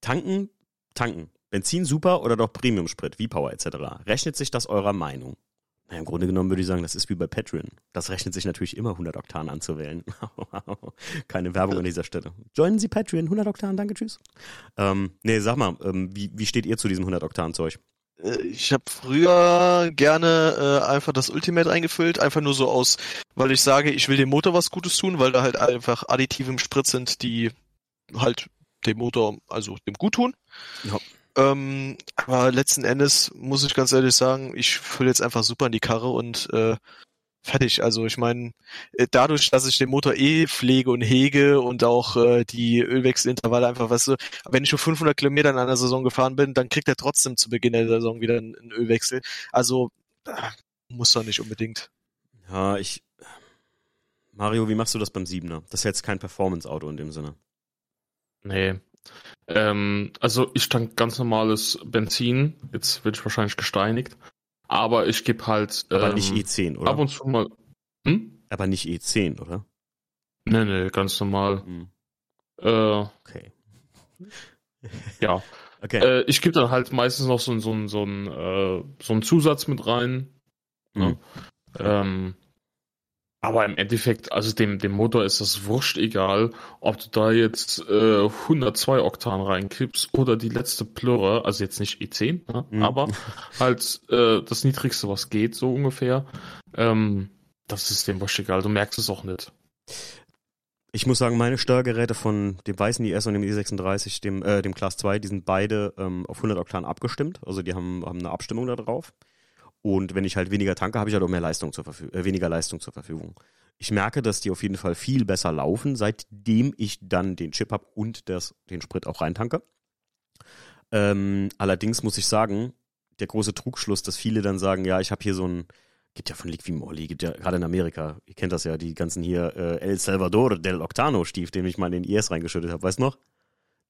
Tanken, tanken. Benzin super oder doch Premium-Sprit, V-Power etc. Rechnet sich das eurer Meinung? Na, Im Grunde genommen würde ich sagen, das ist wie bei Patreon. Das rechnet sich natürlich immer 100 Oktan anzuwählen. (laughs) Keine Werbung an dieser Stelle. Joinen Sie Patreon, 100 Oktan, danke, tschüss. Ähm, nee, sag mal, ähm, wie, wie steht ihr zu diesem 100 Oktan Zeug? Äh, Ich habe früher gerne äh, einfach das Ultimate eingefüllt, einfach nur so aus, weil ich sage, ich will dem Motor was Gutes tun, weil da halt einfach Additive im Sprit sind, die halt dem Motor, also dem gut tun. Ja. Ähm, aber letzten Endes muss ich ganz ehrlich sagen, ich fülle jetzt einfach super in die Karre und äh, fertig. Also ich meine, äh, dadurch, dass ich den Motor eh pflege und hege und auch äh, die Ölwechselintervalle einfach, weißt du, wenn ich schon 500 Kilometer in einer Saison gefahren bin, dann kriegt er trotzdem zu Beginn der Saison wieder einen, Ölwechsel. Also äh, muss doch nicht unbedingt. Ja, ich. Mario, wie machst du das beim Siebener? Das ist jetzt kein Performance-Auto in dem Sinne. Nee. Ähm, also ich tank ganz normales Benzin. Jetzt werde ich wahrscheinlich gesteinigt. Aber ich gebe halt Aber ähm, nicht E10, oder? ab und zu mal. Hm? Aber nicht E10, oder? Nee, nee, ganz normal. Hm. Äh, Okay. (laughs) ja. Okay. Äh, ich gebe dann halt meistens noch so, so, so, ein, äh, so einen Zusatz mit rein. Ne? Mhm. Ähm, aber im Endeffekt, also dem, dem Motor ist das wurscht egal, ob du da jetzt äh, 102 Oktan reinkippst oder die letzte Plörre, also jetzt nicht E10, ne? Mhm. aber halt äh, das niedrigste, was geht, so ungefähr. Ähm, das ist dem wurscht egal, du merkst es auch nicht. Ich muss sagen, meine Steuergeräte von dem weißen IS und dem E36, dem, äh, dem Class 2, die sind beide ähm, auf 100 Oktan abgestimmt. Also die haben, haben eine Abstimmung da drauf. Und wenn ich halt weniger tanke, habe ich halt auch mehr Leistung zur Verfügung, äh, weniger Leistung zur Verfügung. Ich merke, dass die auf jeden Fall viel besser laufen, seitdem ich dann den Chip habe und das, den Sprit auch reintanke. Ähm, allerdings muss ich sagen, der große Trugschluss, dass viele dann sagen, ja, ich habe hier so ein, gibt ja von Liqui gibt ja gerade in Amerika, ihr kennt das ja, die ganzen hier äh, El Salvador del Octano Stief, den ich mal in den IS reingeschüttet habe, weißt du noch?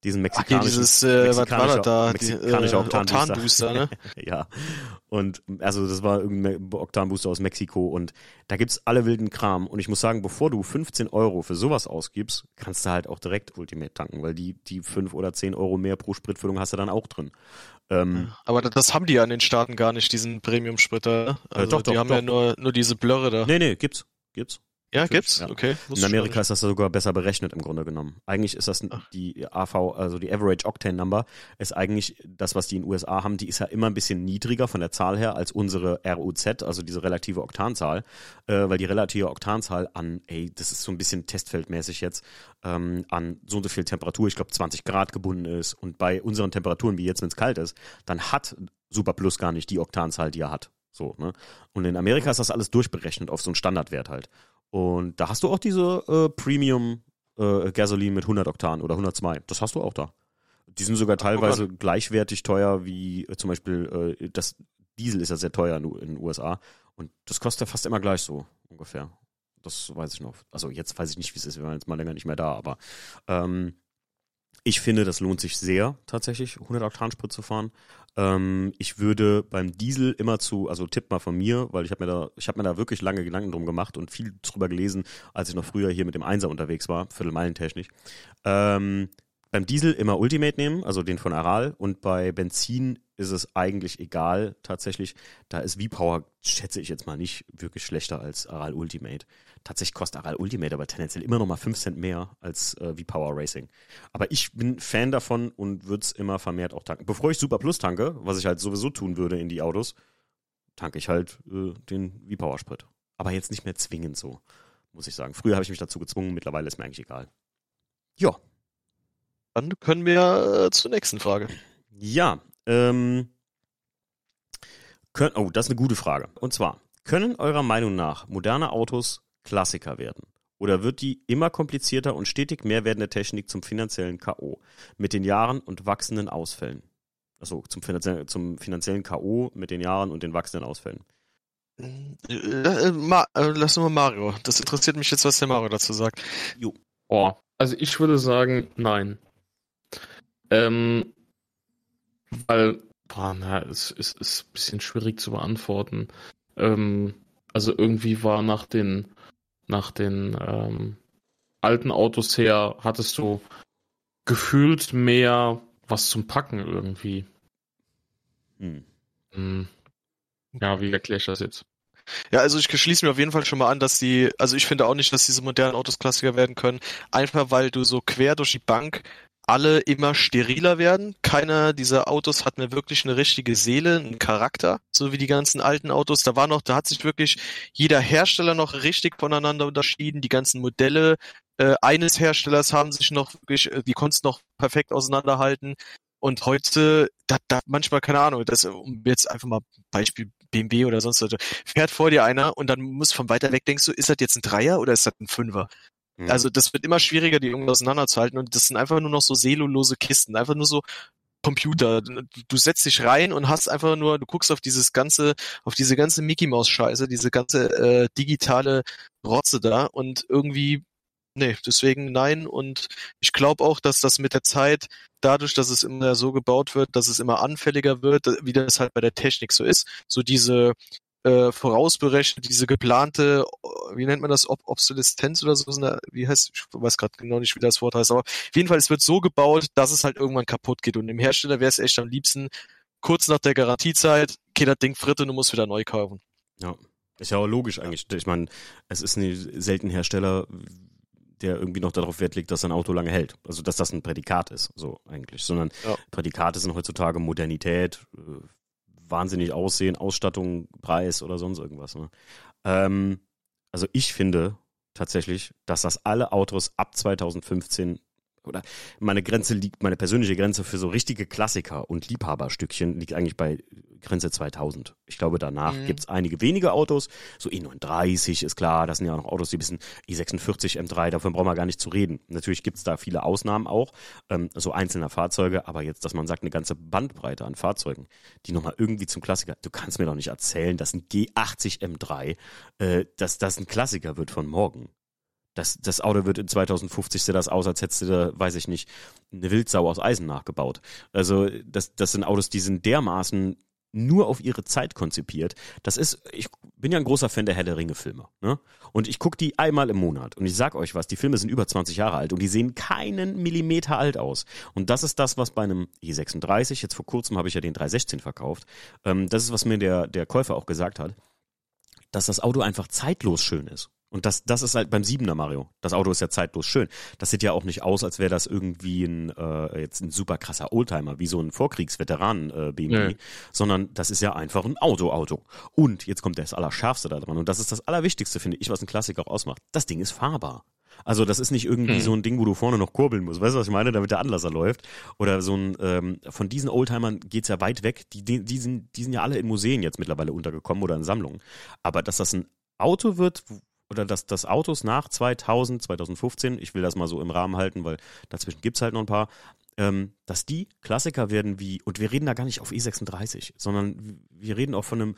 Diesen Ach, mexikanischen, dieses, äh, was war mexikanischer- das da? Die, mexikanischer äh, Oktanbooster. Ne? (laughs) ja. Und also das war irgendein Oktanbooster aus Mexiko und da gibt's alle wilden Kram. Und ich muss sagen, bevor du 15 Euro für sowas ausgibst, kannst du halt auch direkt Ultimate tanken, weil die, die 5 oder 10 Euro mehr pro Spritfüllung hast du dann auch drin. Ähm, Aber das- haben die ja in den Staaten gar nicht, diesen Premium-Spritter. ne? Also doch, die doch, haben ja doch. nur, nur diese Blöre da. Nee, nee, gibt's. Gibt's. Ja, natürlich, gibt's? ja. Okay. In Amerika ist das sogar besser berechnet im Grunde genommen. Eigentlich ist das Ach. die AV, also die Average Octane Number, ist eigentlich das, was die in den USA haben, die ist ja immer ein bisschen niedriger von der Zahl her als unsere ROZ, also diese relative Oktanzahl, äh, weil die relative Oktanzahl an, ey, das ist so ein bisschen testfeldmäßig jetzt, ähm, an so und so viel Temperatur, ich glaube 20 Grad gebunden ist und bei unseren Temperaturen, wie jetzt, wenn es kalt ist, dann hat Super Plus gar nicht die Oktanzahl, die er hat. So, ne? Und in Amerika ist das alles durchberechnet auf so einen Standardwert halt. Und da hast du auch diese äh, Premium äh, Gasoline mit 100 Oktan oder 102. Das hast du auch da. Die sind sogar teilweise gleichwertig teuer wie äh, zum Beispiel äh, das Diesel ist ja sehr teuer in, in den USA und das kostet ja fast immer gleich so ungefähr. Das weiß ich noch. Also jetzt weiß ich nicht, wie es ist. Wir waren jetzt mal länger nicht mehr da, aber ähm, ich finde, das lohnt sich sehr, tatsächlich 100 Oktan Sprit zu fahren. Ähm, ich würde beim Diesel immer zu, also Tipp mal von mir, weil ich habe mir da, ich habe mir da wirklich lange Gedanken drum gemacht und viel drüber gelesen, als ich noch früher hier mit dem Einser unterwegs war, Viertelmeilentechnisch. Ähm, beim Diesel immer Ultimate nehmen, also den von Aral und bei Benzin ist es eigentlich egal, tatsächlich. Da ist V-Power, schätze ich jetzt mal nicht, wirklich schlechter als Aral Ultimate. Tatsächlich kostet Aral Ultimate aber tendenziell immer noch mal 5 Cent mehr als äh, V-Power Racing. Aber ich bin Fan davon und würde es immer vermehrt auch tanken. Bevor ich Super Plus tanke, was ich halt sowieso tun würde in die Autos, tanke ich halt äh, den V-Power Sprit. Aber jetzt nicht mehr zwingend so, muss ich sagen. Früher habe ich mich dazu gezwungen, mittlerweile ist mir eigentlich egal. Ja. Dann können wir äh, zur nächsten Frage. Ja, ähm, können, oh, das ist eine gute Frage. Und zwar, können eurer Meinung nach moderne Autos Klassiker werden? Oder wird die immer komplizierter und stetig mehr werdende Technik zum finanziellen K.O. mit den Jahren und wachsenden Ausfällen? Also zum, finanzie zum finanziellen K.O. mit den Jahren und den wachsenden Ausfällen. Äh, äh, äh, lass mal Mario. Das interessiert mich jetzt, was der Mario dazu sagt. Jo. Oh, also ich würde sagen, nein. Ähm, weil, boah, na, es, es ist ein bisschen schwierig zu beantworten. Ähm, also irgendwie war nach den, nach den ähm, alten Autos her, hattest du gefühlt mehr was zum Packen irgendwie. Hm. Hm. Ja, wie erkläre ich das jetzt? Ja, also ich schließe mir auf jeden Fall schon mal an, dass die, also ich finde auch nicht, dass diese modernen Autos Klassiker werden können, einfach weil du so quer durch die Bank alle immer steriler werden. Keiner dieser Autos hat mehr wirklich eine richtige Seele, einen Charakter, so wie die ganzen alten Autos. Da war noch, da hat sich wirklich jeder Hersteller noch richtig voneinander unterschieden. Die ganzen Modelle äh, eines Herstellers haben sich noch wirklich, äh, die konnten noch perfekt auseinanderhalten. Und heute, da, da manchmal, keine Ahnung, das, um jetzt einfach mal Beispiel BMW oder sonst was, fährt vor dir einer und dann muss von weiter weg denkst du, ist das jetzt ein Dreier oder ist das ein Fünfer? Mhm. Also das wird immer schwieriger, die irgendwie auseinanderzuhalten und das sind einfach nur noch so selolose Kisten, einfach nur so Computer. Du setzt dich rein und hast einfach nur, du guckst auf dieses ganze, auf diese ganze Mickey Maus Scheiße, diese ganze äh, digitale Rotze da und irgendwie Nee, deswegen nein. Und ich glaube auch, dass das mit der Zeit, dadurch, dass es immer so gebaut wird, dass es immer anfälliger wird, wie das halt bei der Technik so ist, so diese äh, vorausberechnet, diese geplante, wie nennt man das, Ob Obsoleszenz oder so, wie heißt, ich weiß gerade genau nicht, wie das Wort heißt, aber auf jeden Fall, es wird so gebaut, dass es halt irgendwann kaputt geht. Und dem Hersteller wäre es echt am liebsten, kurz nach der Garantiezeit, geht das Ding fritt und du musst wieder neu kaufen. Ja. Ist ja auch logisch eigentlich. Ich meine, es ist ein selten Hersteller, der irgendwie noch darauf Wert legt, dass sein Auto lange hält. Also dass das ein Prädikat ist, so eigentlich. Sondern ja. Prädikate sind heutzutage Modernität, äh, wahnsinnig aussehen, Ausstattung, Preis oder sonst irgendwas. Ne? Ähm, also ich finde tatsächlich, dass das alle Autos ab 2015 oder meine Grenze liegt, meine persönliche Grenze für so richtige Klassiker und Liebhaberstückchen liegt eigentlich bei Grenze 2000. Ich glaube, danach mhm. gibt es einige wenige Autos. So E39 ist klar, das sind ja auch noch Autos, die ein bisschen E46 M3, davon brauchen wir gar nicht zu reden. Natürlich gibt es da viele Ausnahmen auch, ähm, so einzelner Fahrzeuge, aber jetzt, dass man sagt, eine ganze Bandbreite an Fahrzeugen, die nochmal irgendwie zum Klassiker, du kannst mir doch nicht erzählen, dass ein G80 M3, äh, dass das ein Klassiker wird von morgen. Das, das Auto wird in 2050 sieht das aus, als hättest du da, weiß ich nicht, eine Wildsau aus Eisen nachgebaut. Also das, das sind Autos, die sind dermaßen nur auf ihre Zeit konzipiert. Das ist, ich bin ja ein großer Fan der Herr der Ringe Filme, ne? Und ich gucke die einmal im Monat und ich sag euch was, die Filme sind über 20 Jahre alt und die sehen keinen Millimeter alt aus. Und das ist das, was bei einem E36, jetzt vor kurzem habe ich ja den 316 verkauft, ähm, das ist, was mir der, der Käufer auch gesagt hat, dass das Auto einfach zeitlos schön ist. Und das, das ist halt beim Siebener Mario. Das Auto ist ja zeitlos schön. Das sieht ja auch nicht aus, als wäre das irgendwie ein äh, jetzt ein super krasser Oldtimer, wie so ein Vorkriegsveteran äh, BMW, nee. sondern das ist ja einfach ein Auto-Auto. Und jetzt kommt das Allerschärfste da dran. Und das ist das Allerwichtigste, finde ich, was ein Klassiker auch ausmacht. Das Ding ist fahrbar. Also das ist nicht irgendwie hm. so ein Ding, wo du vorne noch kurbeln musst. Weißt du, was ich meine? Damit der Anlasser läuft. Oder so ein, ähm, von diesen Oldtimern geht's ja weit weg. Die, die, die, sind, die sind ja alle in Museen jetzt mittlerweile untergekommen oder in Sammlungen. Aber dass das ein Auto wird, oder dass das Autos nach 2000, 2015, ich will das mal so im Rahmen halten, weil dazwischen gibt's halt noch ein paar, ähm, dass die Klassiker werden wie, und wir reden da gar nicht auf E36, sondern wir reden auch von einem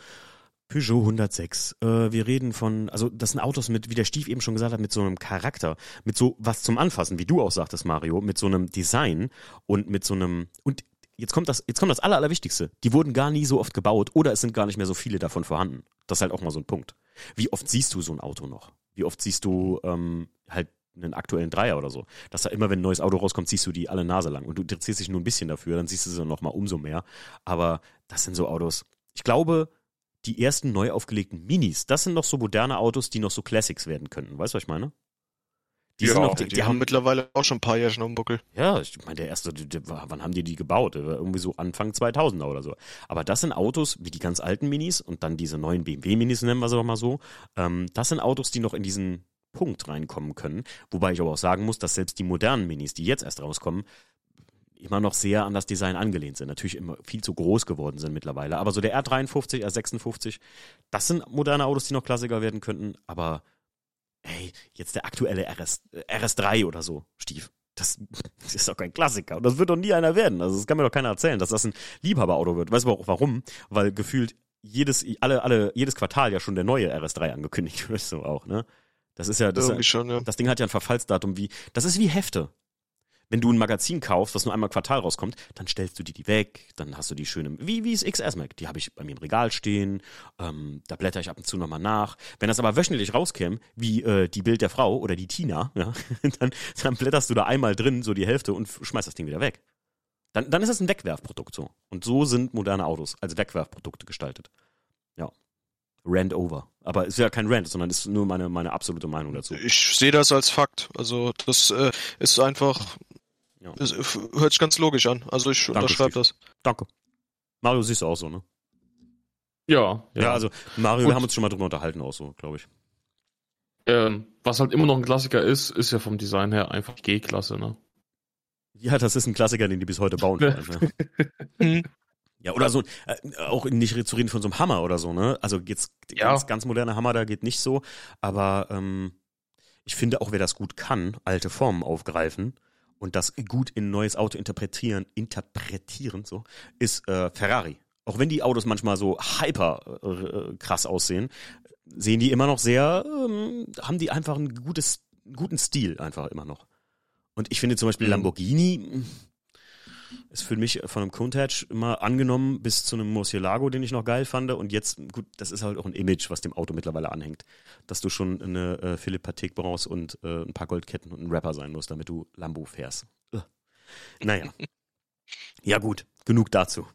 Peugeot 106. Äh, wir reden von, also das sind Autos mit, wie der Stief eben schon gesagt hat, mit so einem Charakter, mit so was zum Anfassen, wie du auch sagtest, Mario, mit so einem Design und mit so einem, und jetzt kommt das, jetzt kommt das Aller, Allerwichtigste. Die wurden gar nie so oft gebaut oder es sind gar nicht mehr so viele davon vorhanden. Das ist halt auch mal so ein Punkt. Wie oft siehst du so ein Auto noch? Wie oft siehst du ähm, halt einen aktuellen Dreier oder so. Dass da immer, wenn ein neues Auto rauskommt, siehst du die alle Nase lang und du interessierst dich nur ein bisschen dafür, dann siehst du sie noch mal umso mehr. Aber das sind so Autos. Ich glaube, die ersten neu aufgelegten Minis, das sind noch so moderne Autos, die noch so Classics werden könnten. Weißt du, was ich meine? Die, ja, noch, die, die, die haben mittlerweile auch schon ein paar Jahre auf dem Buckel. Ja, ich meine, der erste, wann haben die die gebaut? Irgendwie so Anfang 2000er oder so. Aber das sind Autos, wie die ganz alten Minis und dann diese neuen BMW-Minis, nennen wir sie doch mal so. Ähm, das sind Autos, die noch in diesen Punkt reinkommen können. Wobei ich aber auch sagen muss, dass selbst die modernen Minis, die jetzt erst rauskommen, immer noch sehr an das Design angelehnt sind. Natürlich immer viel zu groß geworden sind mittlerweile. Aber so der R53, R56, das sind moderne Autos, die noch Klassiker werden könnten. Aber ey, jetzt der aktuelle RS, RS3 oder so, Stief. Das, das (laughs) ist doch kein Klassiker. Und das wird doch nie einer werden. Also das kann mir doch keiner erzählen, dass das ein Liebhaberauto wird. Weißt du auch warum? Weil gefühlt jedes, alle, alle, jedes Quartal ja schon der neue RS3 angekündigt (laughs) wird, so auch, ne? Das ist ja, das, Irgendwie schon, ja. das Ding hat ja ein Verfallsdatum wie, das ist wie Hefte wenn du ein Magazin kaufst, was nur einmal Quartal rauskommt, dann stellst du die die weg, dann hast du die schöne, wie, wie ist XS Mac, die habe ich bei mir im Regal stehen, ähm, da blätter ich ab und zu nochmal nach. Wenn das aber wöchentlich rauskäme, wie äh, die Bild der Frau oder die Tina, (laughs) ja, dann, dann blätterst du da einmal drin, so die Hälfte und schmeißt das Ding wieder weg. Dann, dann ist das ein Wegwerfprodukt so. Und so sind moderne Autos als Wegwerfprodukte gestaltet. Ja. Rand over. Aber ist ja kein Rant, sondern ist nur meine, meine absolute Meinung dazu. Ich sehe das als Fakt. Also das äh, ist einfach ja. Das hört sich ganz logisch an. Also ich Danke, unterschreibe das. Danke. Mario siehst du auch so, ne? Ja. Ja, ja also Mario, Gut. wir haben uns schon mal drüber unterhalten auch so, glaube ich. Ähm, was halt immer noch ein Klassiker ist, ist ja vom Design her einfach G-Klasse, ne? Ja, das ist ein Klassiker, den die bis heute bauen. Allem, (laughs) ja. ja, oder so, äh, auch nicht zu reden von so einem Hammer oder so, ne? Also jetzt ja. ganz, ganz moderner Hammer, da geht nicht so, aber ähm, ich finde auch, wer das gut kann, alte Formen aufgreifen und das gut in ein neues Auto interpretieren, interpretieren, so, ist äh, Ferrari. Auch wenn die Autos manchmal so hyper äh, krass aussehen, sehen die immer noch sehr, ähm, haben die einfach einen gutes, guten Stil einfach immer noch. Und ich finde zum Beispiel mhm. Lamborghini, ist für mich von einem Countach immer angenommen bis zu einem Murcielago, den ich noch geil fand. Und jetzt, gut, das ist halt auch ein Image, was dem Auto mittlerweile anhängt. Dass du schon eine äh, Philipp Patek brauchst und äh, ein paar Goldketten und ein Rapper sein musst, damit du Lambo fährst. Ugh. Naja. (laughs) ja gut, genug dazu.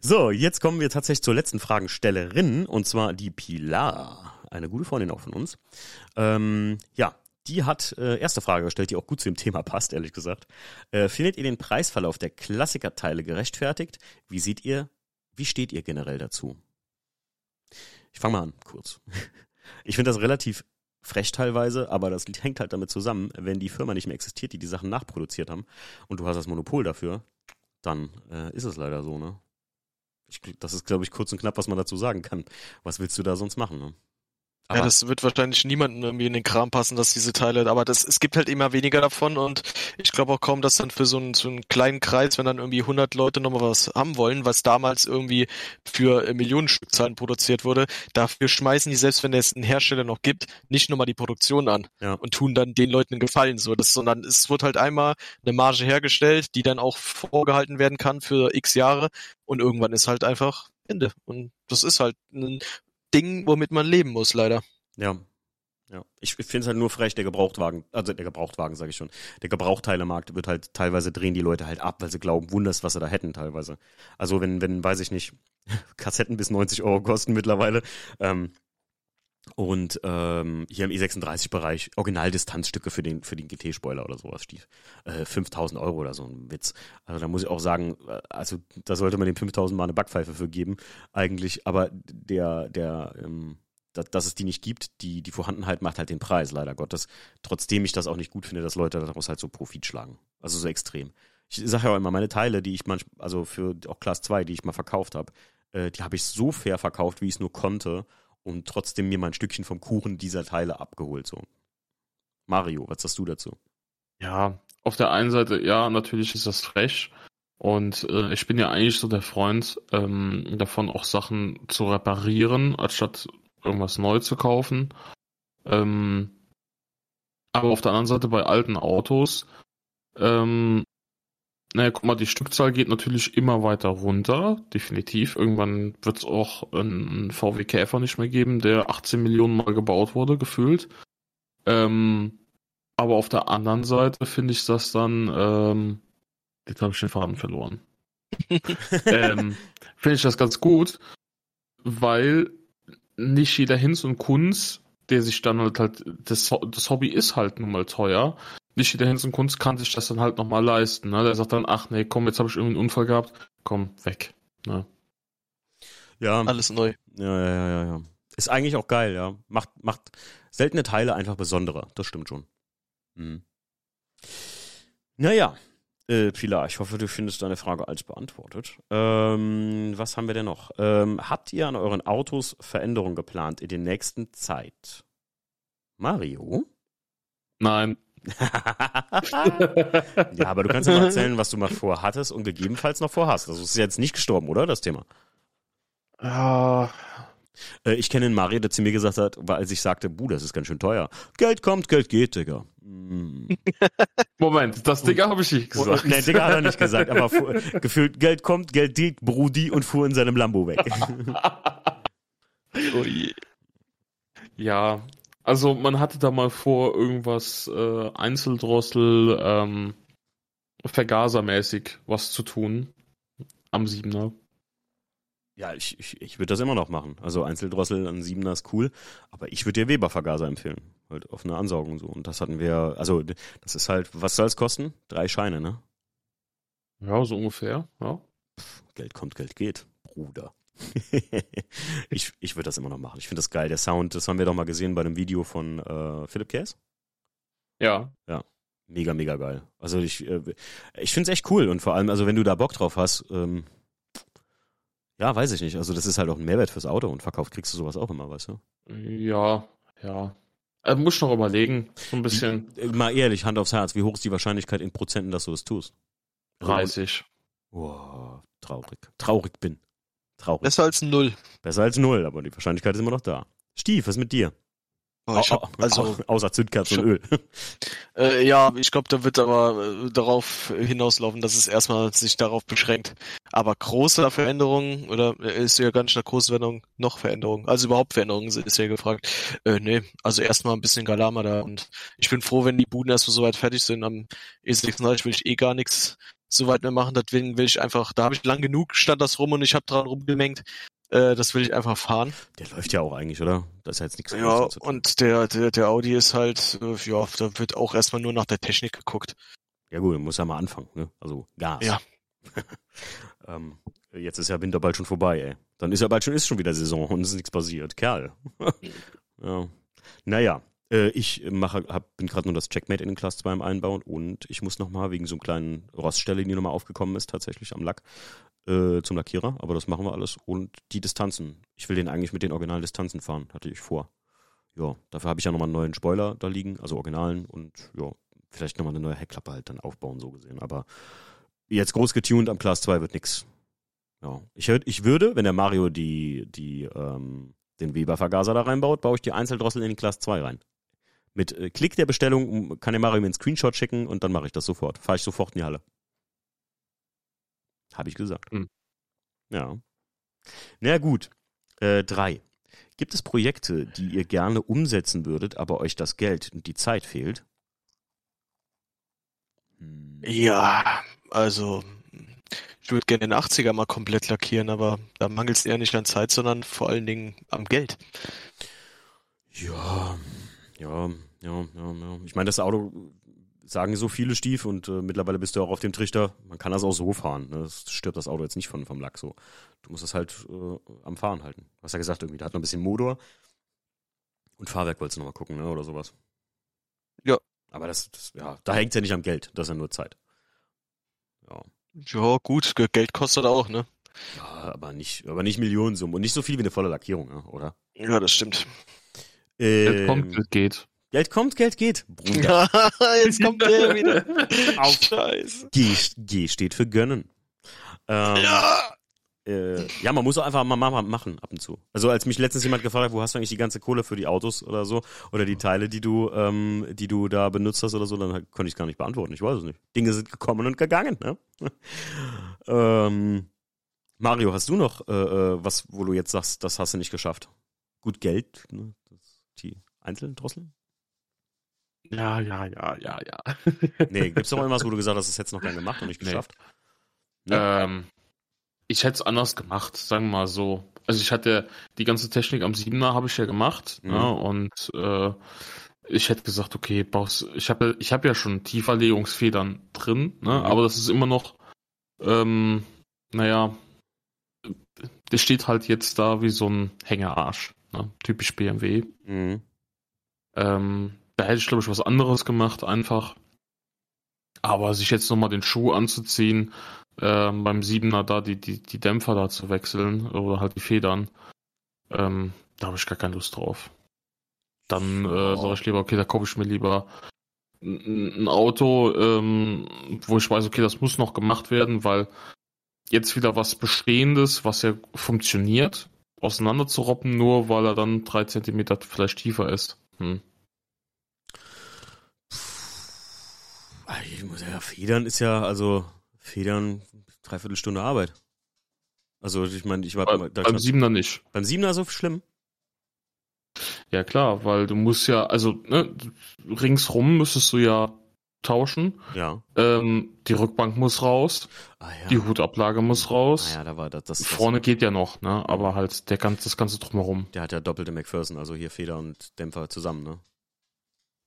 So, jetzt kommen wir tatsächlich zur letzten Fragenstellerin, und zwar die Pilar. Eine gute Freundin auch von uns. Ähm, ja, die hat äh, erste Frage gestellt, die auch gut zu dem Thema passt, ehrlich gesagt. Äh, findet ihr den Preisverlauf der Klassikerteile gerechtfertigt? Wie seht ihr, wie steht ihr generell dazu? Ich fange mal an, kurz. (laughs) Ich finde das relativ frech teilweise, aber das hängt halt damit zusammen, wenn die Firma nicht mehr existiert, die die Sachen nachproduziert haben und du hast das Monopol dafür, dann äh, ist es leider so, ne? Ich, das ist, glaube ich, kurz und knapp, was man dazu sagen kann. Was willst du da sonst machen, ne? Aber ja, das wird wahrscheinlich niemandem irgendwie in den Kram passen, dass diese Teile, aber das, es gibt halt immer weniger davon und ich glaube auch kaum, dass dann für so einen, so einen kleinen Kreis, wenn dann irgendwie 100 Leute nochmal was haben wollen, was damals irgendwie für äh, Millionen Stückzahlen produziert wurde, dafür schmeißen die, selbst wenn es einen Hersteller noch gibt, nicht nochmal die Produktion an ja. und tun dann den Leuten einen Gefallen, so, das, sondern es wird halt einmal eine Marge hergestellt, die dann auch vorgehalten werden kann für x Jahre und irgendwann ist halt einfach Ende und das ist halt ein Ding, womit man leben muss, leider. Ja. Ja, ich finde es halt nur frech, der Gebrauchtwagen, also der Gebrauchtwagen, sage ich schon. Der Gebrauchteilemarkt wird halt teilweise drehen die Leute halt ab, weil sie glauben, wunders, was sie da hätten teilweise. Also wenn, wenn, weiß ich nicht, (laughs) Kassetten bis 90 Euro kosten mittlerweile, ähm, und ähm, hier im E36-Bereich Originaldistanzstücke für den, für den GT-Spoiler oder sowas stief. Äh, 5000 Euro oder so ein Witz. Also da muss ich auch sagen, äh, also da sollte man dem 5000 mal eine Backpfeife für geben, eigentlich. Aber der, der, ähm, dass, dass es die nicht gibt, die, die Vorhandenheit macht halt den Preis, leider Gottes. Trotzdem ich das auch nicht gut finde, dass Leute daraus halt so Profit schlagen. Also so extrem. Ich sage ja auch immer, meine Teile, die ich manchmal, also für auch Class 2, die ich mal verkauft habe, äh, die habe ich so fair verkauft, wie ich es nur konnte und trotzdem mir mal ein Stückchen vom Kuchen dieser Teile abgeholt. So. Mario, was sagst du dazu? Ja, auf der einen Seite, ja, natürlich ist das frech. Und äh, ich bin ja eigentlich so der Freund ähm, davon, auch Sachen zu reparieren, anstatt irgendwas neu zu kaufen. Ähm, aber auf der anderen Seite bei alten Autos ähm, naja, guck mal, die Stückzahl geht natürlich immer weiter runter, definitiv. Irgendwann wird es auch einen VW Käfer nicht mehr geben, der 18 Millionen Mal gebaut wurde, gefühlt. Ähm, aber auf der anderen Seite finde ich das dann, ähm, jetzt habe ich den Faden verloren. (laughs) ähm, finde ich das ganz gut, weil nicht jeder Hinz und Kunz, der sich dann halt, halt das, das Hobby ist halt nun mal teuer. Nicht jeder Hinz und Kunz kann sich das dann halt nochmal leisten. Ne? Der sagt dann, ach nee, komm, jetzt habe ich irgendwie einen Unfall gehabt, komm, weg. Ne? Ja. Alles neu. Ja, ja, ja, ja, ja. Ist eigentlich auch geil, ja. Macht, macht seltene Teile einfach besonderer. Das stimmt schon. Mhm. Naja, äh, Pilar, ich hoffe, du findest deine Frage als beantwortet. Ähm, was haben wir denn noch? Ähm, habt ihr an euren Autos Veränderungen geplant in der nächsten Zeit? Mario? Nein. (laughs) ja, aber du kannst ja mal erzählen, was du mal vorhattest und gegebenenfalls noch vorhast. Also es ist jetzt nicht gestorben, oder, das Thema? Ja, Äh, ich kenne den Mario, der zu mir gesagt hat, als ich sagte, Buh, das ist ganz schön teuer. Geld kommt, Geld geht, Digga. (laughs) Moment, das Digga habe ich nicht gesagt. Nee, Digga hat er nicht gesagt, aber fuhr, gefühlt Geld kommt, Geld geht, Brudi und fuhr in seinem Lambo weg. (laughs) Oh je. Ja, also man hatte da mal vor, irgendwas äh, Einzeldrossel, ähm, Vergasermäßig was zu tun. Am Siebener. Ja, ich, ich, ich würde das immer noch machen. Also Einzeldrossel an Siebener ist cool, aber ich würde dir Weber-Vergaser empfehlen. Halt auf eine Ansaugung so. Und das hatten wir, also das ist halt, was soll es kosten? Drei Scheine, ne? Ja, so ungefähr, ja. Geld kommt, Geld geht, Bruder. (laughs) ich ich würde das immer noch machen. Ich finde das geil. Der Sound, das haben wir doch mal gesehen bei dem Video von äh, Philip Case. Ja. Mega, mega geil. Also ich, äh, ich finde es echt cool und vor allem, also wenn du da Bock drauf hast, ähm, ja, weiß ich nicht. Also das ist halt auch ein Mehrwert fürs Auto und verkauft kriegst du sowas auch immer, weißt du? Ja, ja. Äh, muss noch überlegen, so ein bisschen. Äh, Mal ehrlich, Hand aufs Herz, wie hoch ist die Wahrscheinlichkeit in Prozenten, dass du das tust? 30. Boah, traurig. Traurig bin. Traurig. Besser als null. Besser als null, aber die Wahrscheinlichkeit ist immer noch da. Stief, was ist mit dir? Oh, ich hab, also, au- außer Zündkerzen und Öl. (laughs) äh, ja, ich glaube, da wird aber äh, darauf hinauslaufen, dass es erstmal sich darauf beschränkt. Aber große Veränderungen, oder äh, ist ja gar nicht eine große Veränderung, noch Veränderungen, also überhaupt Veränderungen ist ja gefragt. Äh, nee, also erstmal ein bisschen Galama da und ich bin froh, wenn die Buden erstmal soweit fertig sind. Am E36 will ich eh gar nichts so weit mehr machen, deswegen will ich einfach, da habe ich lang genug, stand das rum und ich habe dran rumgemengt. Äh, das will ich einfach fahren. Der läuft ja auch eigentlich, oder? Das ist ja jetzt nichts Ja, und der, der, der Audi ist halt, äh, ja, da wird auch erstmal nur nach der Technik geguckt. Ja gut, muss ja mal anfangen, ne? Also Gas. Ja. (laughs) ähm, jetzt ist ja Winter bald schon vorbei, ey. Dann ist ja bald schon, ist schon wieder Saison und es ist nichts passiert. Kerl. (laughs) ja. Naja, äh, ich mache, hab, bin gerade nur das Checkmate in den Class 2 im Einbauen und ich muss nochmal wegen so einem kleinen Roststelle, die nochmal aufgekommen ist, tatsächlich am Lack, äh, zum Lackierer. Aber das machen wir alles. Und die Distanzen. Ich will den eigentlich mit den originalen Distanzen fahren, hatte ich vor. Ja, dafür habe ich ja nochmal einen neuen Spoiler da liegen, also originalen und ja, vielleicht nochmal eine neue Heckklappe halt dann aufbauen, so gesehen. Aber jetzt groß getuned am Class 2 wird nix. Ja. Ich, ich würde, wenn der Mario die, die, ähm, den Weber-Vergaser da reinbaut, baue ich die Einzeldrossel in den Class 2 rein. Mit äh, Klick der Bestellung kann der Mario mir einen Screenshot schicken und dann mache ich das sofort. Fahre ich sofort in die Halle. Habe ich gesagt. Hm. Ja. Na gut. Äh, drei. Gibt es Projekte, die ihr gerne umsetzen würdet, aber euch das Geld und die Zeit fehlt? Hm. Ja, also ich würde gerne den 80er mal komplett lackieren, aber da mangelt es eher nicht an Zeit, sondern vor allen Dingen am Geld. Ja, ja, ja, ja, ja. Ich meine, das Auto sagen so viele Stief und äh, mittlerweile bist du auch auf dem Trichter. Man kann das auch so fahren. Ne? Das stirbt das Auto jetzt nicht von vom Lack so. Du musst es halt äh, am Fahren halten. Du hast ja gesagt, irgendwie, da hat noch ein bisschen Motor. Und Fahrwerk wolltest du noch mal gucken, ne? Oder sowas. Ja. Aber das, das ja, da hängt's ja nicht am Geld, das ist ja nur Zeit. Ja. Ja, gut, Ge- Geld kostet auch, ne? Ja, aber nicht, aber nicht Millionensummen und nicht so viel wie eine volle Lackierung, ne? oder? Ja, das stimmt. Geld Ähm, kommt, Geld geht. Geld kommt, Geld geht. Bruder. (laughs) Jetzt kommt der (laughs) wieder. Auf. Scheiße. G, G steht für gönnen. Ähm, Ja. äh, ja, man muss auch einfach mal ma- machen ab und zu. Also als mich letztens jemand gefragt hat, wo hast du eigentlich die ganze Kohle für die Autos oder so oder die Teile, die du, ähm, die du da benutzt hast oder so, dann konnte ich es gar nicht beantworten. Ich weiß es nicht. Dinge sind gekommen und gegangen. Ne? (laughs) ähm, Mario, hast du noch äh, äh, was, wo du jetzt sagst, das hast du nicht geschafft? Gut Geld, ne? Das, die einzelnen Drosseln? Ja, ja, ja, ja, ja. Nee, gibt's doch irgendwas, wo du gesagt hast, das hättest du noch gern gemacht und nicht Nee. geschafft? Ähm, ich hätte es anders gemacht, sagen wir mal so. Also ich hatte die ganze Technik am 7er habe ich ja gemacht Mhm. ne, und äh, ich hätte gesagt, okay, brauchst, ich habe ich hab ja schon Tieferlegungsfedern drin, ne, Mhm. aber das ist immer noch, ähm, naja, der steht halt jetzt da wie so ein Hängearsch, ne, typisch BMW. Mhm. Ähm, da hätte ich, glaube ich, was anderes gemacht, einfach. Aber sich jetzt nochmal den Schuh anzuziehen, ähm, beim Siebener da die, die, die Dämpfer da zu wechseln oder halt die Federn, ähm, da habe ich gar keine Lust drauf. Dann äh, sage ich lieber, okay, da kaufe ich mir lieber ein ein Auto, ähm, wo ich weiß, okay, das muss noch gemacht werden, weil jetzt wieder was Bestehendes, was ja funktioniert, auseinanderzuroppen, nur weil er dann drei Zentimeter vielleicht tiefer ist. Hm. Ich muss ja, Federn ist ja, also, Federn, dreiviertel Stunde Arbeit. Also, ich meine, ich war Bei, beim Siebener nicht. beim Siebener so schlimm. Ja klar, weil du musst ja, also ne, ringsrum müsstest du ja tauschen. Ja. Ähm, die Rückbank muss raus, Ah, ja. die Hutablage muss raus. Ah, ja, da war das, das, das Vorne geht ja noch, ne? Aber halt der ganze, das ganze drumherum. Der hat ja doppelte McPherson, also hier Feder und Dämpfer zusammen, ne?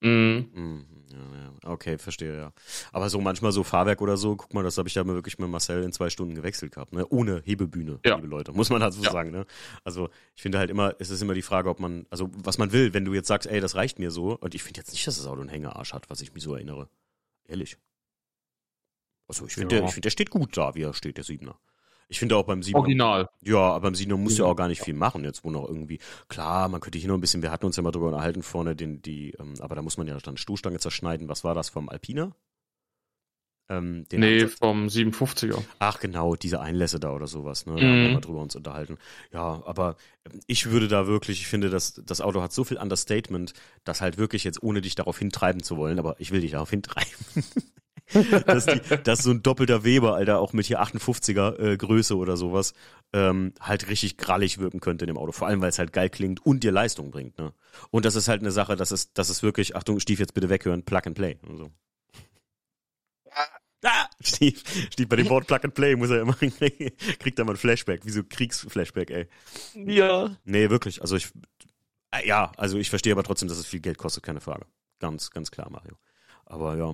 Mhm. Mhm, ja, ja. Okay, verstehe, ja. Aber so manchmal so Fahrwerk oder so, guck mal, das habe ich ja mal wirklich mit Marcel in zwei Stunden gewechselt gehabt, ne? Ohne Hebebühne, Ja. liebe Leute, muss man dazu Ja. sagen, ne? Also ich finde halt immer, es ist immer die Frage, ob man, also was man will, wenn du jetzt sagst, ey, das reicht mir so, und ich finde jetzt nicht, dass das Auto einen Hängearsch hat, was ich mich so erinnere. Ehrlich. Also ich finde, Ja. der, ich finde, der steht gut da, wie er steht, der Siebener. Ich finde auch beim Siebener. Original. Ja, aber beim musst du ja auch gar nicht viel machen, jetzt wo noch irgendwie. Klar, man könnte hier noch ein bisschen, wir hatten uns ja mal drüber unterhalten vorne, den, die, ähm, aber da muss man ja dann Stoßstange zerschneiden. Was war das vom Alpina? Ähm, Nee, Ansatz- vom 57er. Ach genau, diese Einlässe da oder sowas, ne? Da haben wir Mhm. mal drüber uns unterhalten. Ja, aber ähm, ich würde da wirklich, ich finde, dass das Auto hat so viel Understatement, dass halt wirklich jetzt, ohne dich darauf hintreiben zu wollen, aber ich will dich darauf hintreiben. (laughs) dass, die, dass so ein doppelter Weber, Alter, auch mit hier 58er äh, Größe oder sowas, ähm, halt richtig grallig wirken könnte in dem Auto. Vor allem, weil es halt geil klingt und dir Leistung bringt, ne? Und das ist halt eine Sache, das ist, das ist wirklich, Achtung, Stief, jetzt bitte weghören, Plug and Play. Und so. Ah, Stief, Stief, bei dem Wort Plug and Play muss er immer, (laughs) kriegt er mal ein Flashback, wie so Kriegsflashback, ey. Ja. Nee, wirklich, also ich, äh, ja, also ich verstehe aber trotzdem, dass es viel Geld kostet, keine Frage. Ganz, ganz klar, Mario. Aber ja,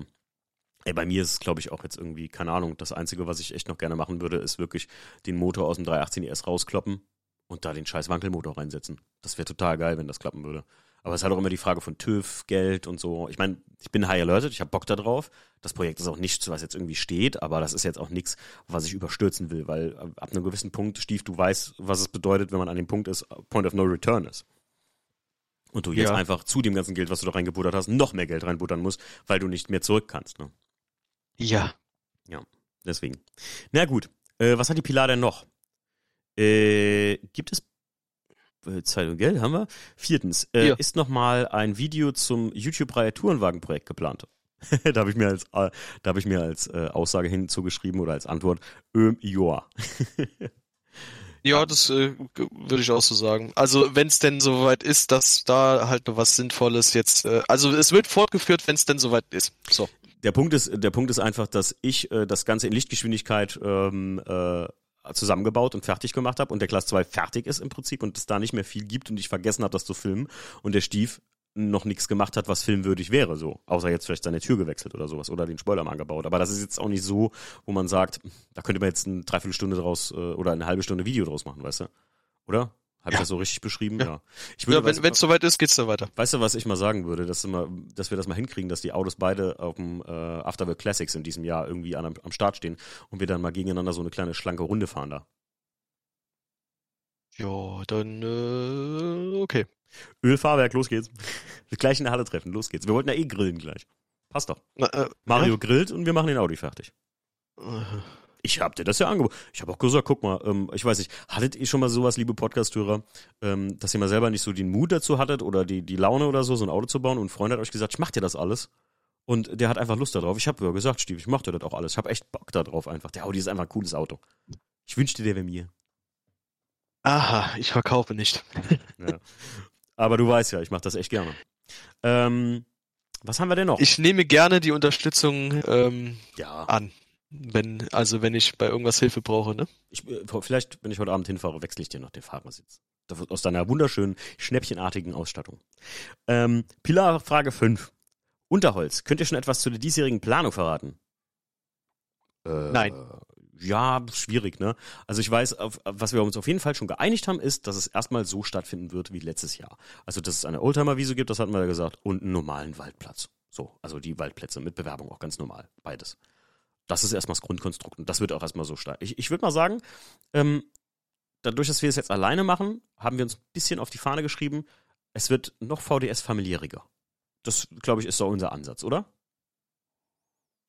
ey, bei mir ist es, glaube ich, auch jetzt irgendwie, keine Ahnung, das Einzige, was ich echt noch gerne machen würde, ist wirklich den Motor aus dem 318 ES rauskloppen und da den scheiß Wankelmotor reinsetzen. Das wäre total geil, wenn das klappen würde. Aber es ist halt auch immer die Frage von TÜV, Geld und so. Ich meine, ich bin high alerted, ich habe Bock da drauf. Das Projekt ist auch nichts, was jetzt irgendwie steht, aber das ist jetzt auch nichts, was ich überstürzen will, weil äh, ab einem gewissen Punkt, Stief, du weißt, was es bedeutet, wenn man an dem Punkt ist, Point of No Return ist. Und du jetzt Ja. einfach zu dem ganzen Geld, was du da reingebuttert hast, noch mehr Geld reinbuttern musst, weil du nicht mehr zurück kannst. Ne? Ja. Deswegen. Na gut, äh, was hat die Pilar denn noch? Äh, gibt es Zeit und Geld haben wir? Viertens, äh, Ja. ist noch mal ein Video zum YouTube-Reihe Tourenwagen-Projekt geplant. (laughs) da habe ich mir als, äh, da ich mir als äh, Aussage hinzugeschrieben oder als Antwort, ähm, joa. Ja, das äh, würde ich auch so sagen. Also wenn es denn soweit ist, dass da halt noch was Sinnvolles jetzt. Äh, also es wird fortgeführt, wenn es denn soweit ist. So. Der Punkt ist, der Punkt ist einfach, dass ich äh, das Ganze in Lichtgeschwindigkeit ähm, äh, zusammengebaut und fertig gemacht habe und der Class 2 fertig ist im Prinzip und es da nicht mehr viel gibt und ich vergessen habe, das zu filmen und der Stief noch nichts gemacht hat, was filmwürdig wäre, so. Außer jetzt vielleicht seine Tür gewechselt oder sowas oder den Spoiler mal angebaut. Aber das ist jetzt auch nicht so, wo man sagt, da könnte man jetzt eine Dreiviertelstunde draus äh, oder eine halbe Stunde Video draus machen, weißt du? Oder? Habe ich Ja. das so richtig beschrieben? Ja. Ja. Ich würde, Ja, wenn es soweit ist, geht's dann weiter. weißt du, was ich mal sagen würde, dass, immer, dass wir das mal hinkriegen, dass die Autos beide auf dem äh, Afterworld Classics in diesem Jahr irgendwie an, am Start stehen und wir dann mal gegeneinander so eine kleine schlanke Runde fahren da. Ja, dann äh, okay. Ölfahrwerk, los geht's. (laughs) gleich in der Halle treffen, los geht's. Wir wollten ja eh grillen gleich. Passt doch. Na, äh, Mario grillt und wir machen den Audi fertig. Ich hab dir das ja angeboten. Ich habe auch gesagt, guck mal, ähm, ich weiß nicht, hattet ihr schon mal sowas, liebe Podcast-Hörer, ähm, dass ihr mal selber nicht so den Mut dazu hattet oder die, die Laune oder so, so ein Auto zu bauen und ein Freund hat euch gesagt, ich mach dir das alles. Und der hat einfach Lust darauf. Ich habe ja gesagt, Steve, ich mach dir das auch alles. Ich habe echt Bock darauf einfach. Der Audi ist einfach ein cooles Auto. Ich wünschte, der wäre mir. Aha, ich verkaufe nicht. (laughs) Ja. Aber du weißt ja, ich mache das echt gerne. Ähm, Was haben wir denn noch? Ich nehme gerne die Unterstützung ähm, ja. an. Wenn, also wenn ich bei irgendwas Hilfe brauche, ne? Ich, äh, vielleicht, wenn ich heute Abend hinfahre, wechsle ich dir noch den Fahrersitz. Aus deiner wunderschönen, schnäppchenartigen Ausstattung. Ähm, Pilar, Frage 5. Unterholz, könnt ihr schon etwas zu der diesjährigen Planung verraten? Äh, Nein. Ja, schwierig, ne? Also ich weiß, auf, was wir uns auf jeden Fall schon geeinigt haben, ist, dass es erstmal so stattfinden wird wie letztes Jahr. Also, dass es eine Oldtimer-Wiese gibt, das hatten wir ja gesagt, und einen normalen Waldplatz. So, also die Waldplätze mit Bewerbung auch ganz normal, beides. Das ist erstmal das Grundkonstrukt und das wird auch erstmal so stark. Ich, ich würde mal sagen, ähm, dadurch, dass wir es jetzt alleine machen, haben wir uns ein bisschen auf die Fahne geschrieben, es wird noch VDS familiäriger. Das, glaube ich, ist so unser Ansatz, oder?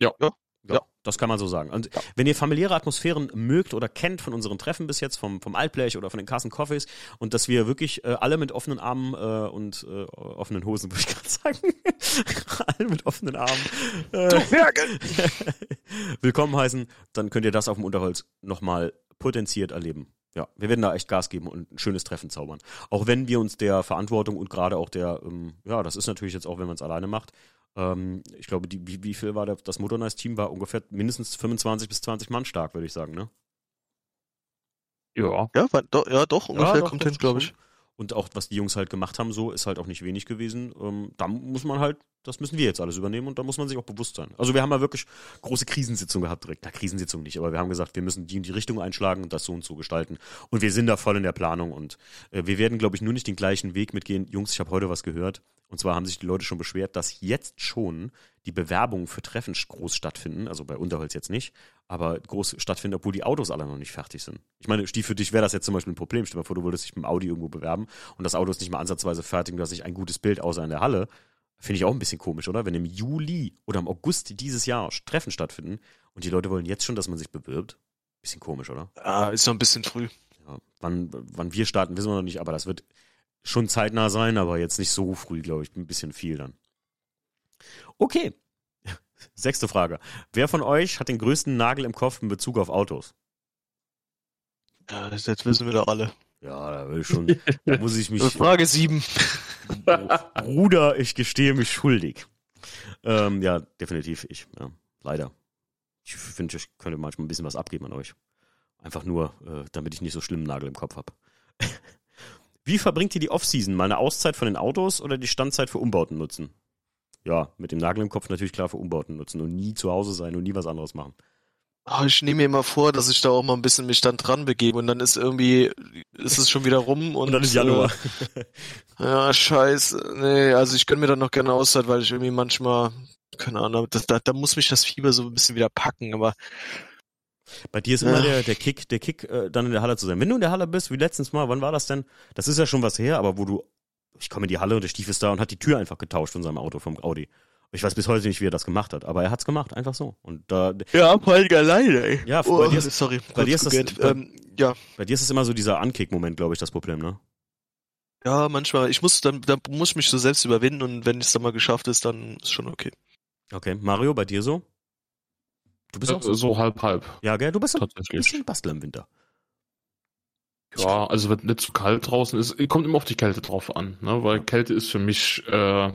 Ja. Ja. Ja, das kann man so sagen. Und wenn ihr familiäre Atmosphären mögt oder kennt von unseren Treffen bis jetzt, vom, vom Altblech oder von den Carson Coffees und dass wir wirklich äh, alle mit offenen Armen äh, und äh, offenen Hosen, (laughs) würde ich gerade sagen, (laughs) alle mit offenen Armen äh, (laughs) willkommen heißen, dann könnt ihr das auf dem Unterholz nochmal potenziert erleben. Ja, wir werden da echt Gas geben und ein schönes Treffen zaubern. Auch wenn wir uns der Verantwortung und gerade auch der, ähm, ja, das ist natürlich jetzt auch, wenn man es alleine macht, ähm, ich glaube, die, wie, wie viel war der, das Motornice-Team war ungefähr mindestens 25 bis 20 Mann stark, würde ich sagen, ne? Ja. Ja, war, doch, ja, doch, ungefähr doch, kommt hin, glaube ich. schon. Und auch, was die Jungs halt gemacht haben, so, ist halt auch nicht wenig gewesen. Ähm, da muss man halt, das müssen wir jetzt alles übernehmen und da muss man sich auch bewusst sein. Also wir haben ja wirklich große Krisensitzung gehabt direkt. Na, Krisensitzung nicht, aber wir haben gesagt, wir müssen die in die Richtung einschlagen und das so und so gestalten. Und wir sind da voll in der Planung und äh, wir werden, glaube ich, nur nicht den gleichen Weg mitgehen. Jungs, ich habe heute was gehört. Und zwar haben sich die Leute schon beschwert, dass jetzt schon die Bewerbungen für Treffen groß stattfinden. Also bei Unterholz jetzt nicht, aber groß stattfinden, obwohl die Autos alle noch nicht fertig sind. Ich meine, Stief, für dich wäre das jetzt zum Beispiel ein Problem. Stell dir mal vor, du würdest dich mit dem Audi irgendwo bewerben und das Auto ist nicht mal ansatzweise fertig und du hast nicht ein gutes Bild außer in der Halle. Finde ich auch ein bisschen komisch, oder? Wenn im Juli oder im August dieses Jahr Treffen stattfinden und die Leute wollen jetzt schon, dass man sich bewirbt. Bisschen komisch, oder? Ah, ist noch ein bisschen früh. Ja, wann, wann wir starten, wissen wir noch nicht, aber das wird schon zeitnah sein, aber jetzt nicht so früh, glaube ich. Ein bisschen viel dann. Okay. Sechste Frage. Wer von euch hat den größten Nagel im Kopf in Bezug auf Autos? Ja, das, das wissen wir doch alle. Ja, da will ich schon, da muss ich mich. (laughs) Frage 7. Bruder, ich gestehe mich schuldig. Ähm, ja, definitiv ich. Ja, leider. Ich finde, ich könnte manchmal ein bisschen was abgeben an euch. Einfach nur, äh, damit ich nicht so schlimmen Nagel im Kopf habe. (laughs) Wie verbringt ihr die Offseason? Mal eine Auszeit von den Autos oder die Standzeit für Umbauten nutzen? Ja, mit dem Nagel im Kopf natürlich klar für Umbauten nutzen und nie zu Hause sein und nie was anderes machen. Oh, ich nehme mir immer vor, dass ich da auch mal ein bisschen mich dann dran begebe und dann ist irgendwie, ist es schon wieder rum (laughs) und, Und dann ist Januar. Äh, ja, scheiße. Nee, also ich gönn mir dann noch gerne Auszeit, weil ich irgendwie manchmal, keine Ahnung, das, da, da muss mich das Fieber so ein bisschen wieder packen, aber Bei dir ist immer Ja. der, der Kick, der Kick, äh, dann in der Halle zu sein. Wenn du in der Halle bist, wie letztens mal, wann war das denn? Das ist ja schon was her, aber wo du, ich komme in die Halle und der Stief ist da und hat die Tür einfach getauscht von seinem Auto, vom Audi. Ich weiß bis heute nicht, wie er das gemacht hat, aber er hat's gemacht, einfach so. Und da, ja, voll alleine, ey. Ja, oh, bei dir ist- sorry, bei dir ist das- bei- ähm, ja, bei dir ist es immer so dieser Ankick-Moment, glaube ich, das Problem, ne? ja, manchmal, ich muss dann, dann muss ich mich so selbst überwinden und wenn es dann mal geschafft ist, dann ist schon okay. Okay. Mario, bei dir so? Du bist auch so? So halb, halb. Ja, gell? Du bist ein bisschen Bastler im Winter. Ja, also wenn nicht zu kalt draußen ist, kommt immer auf die Kälte drauf an, ne? Weil Kälte ist für mich äh,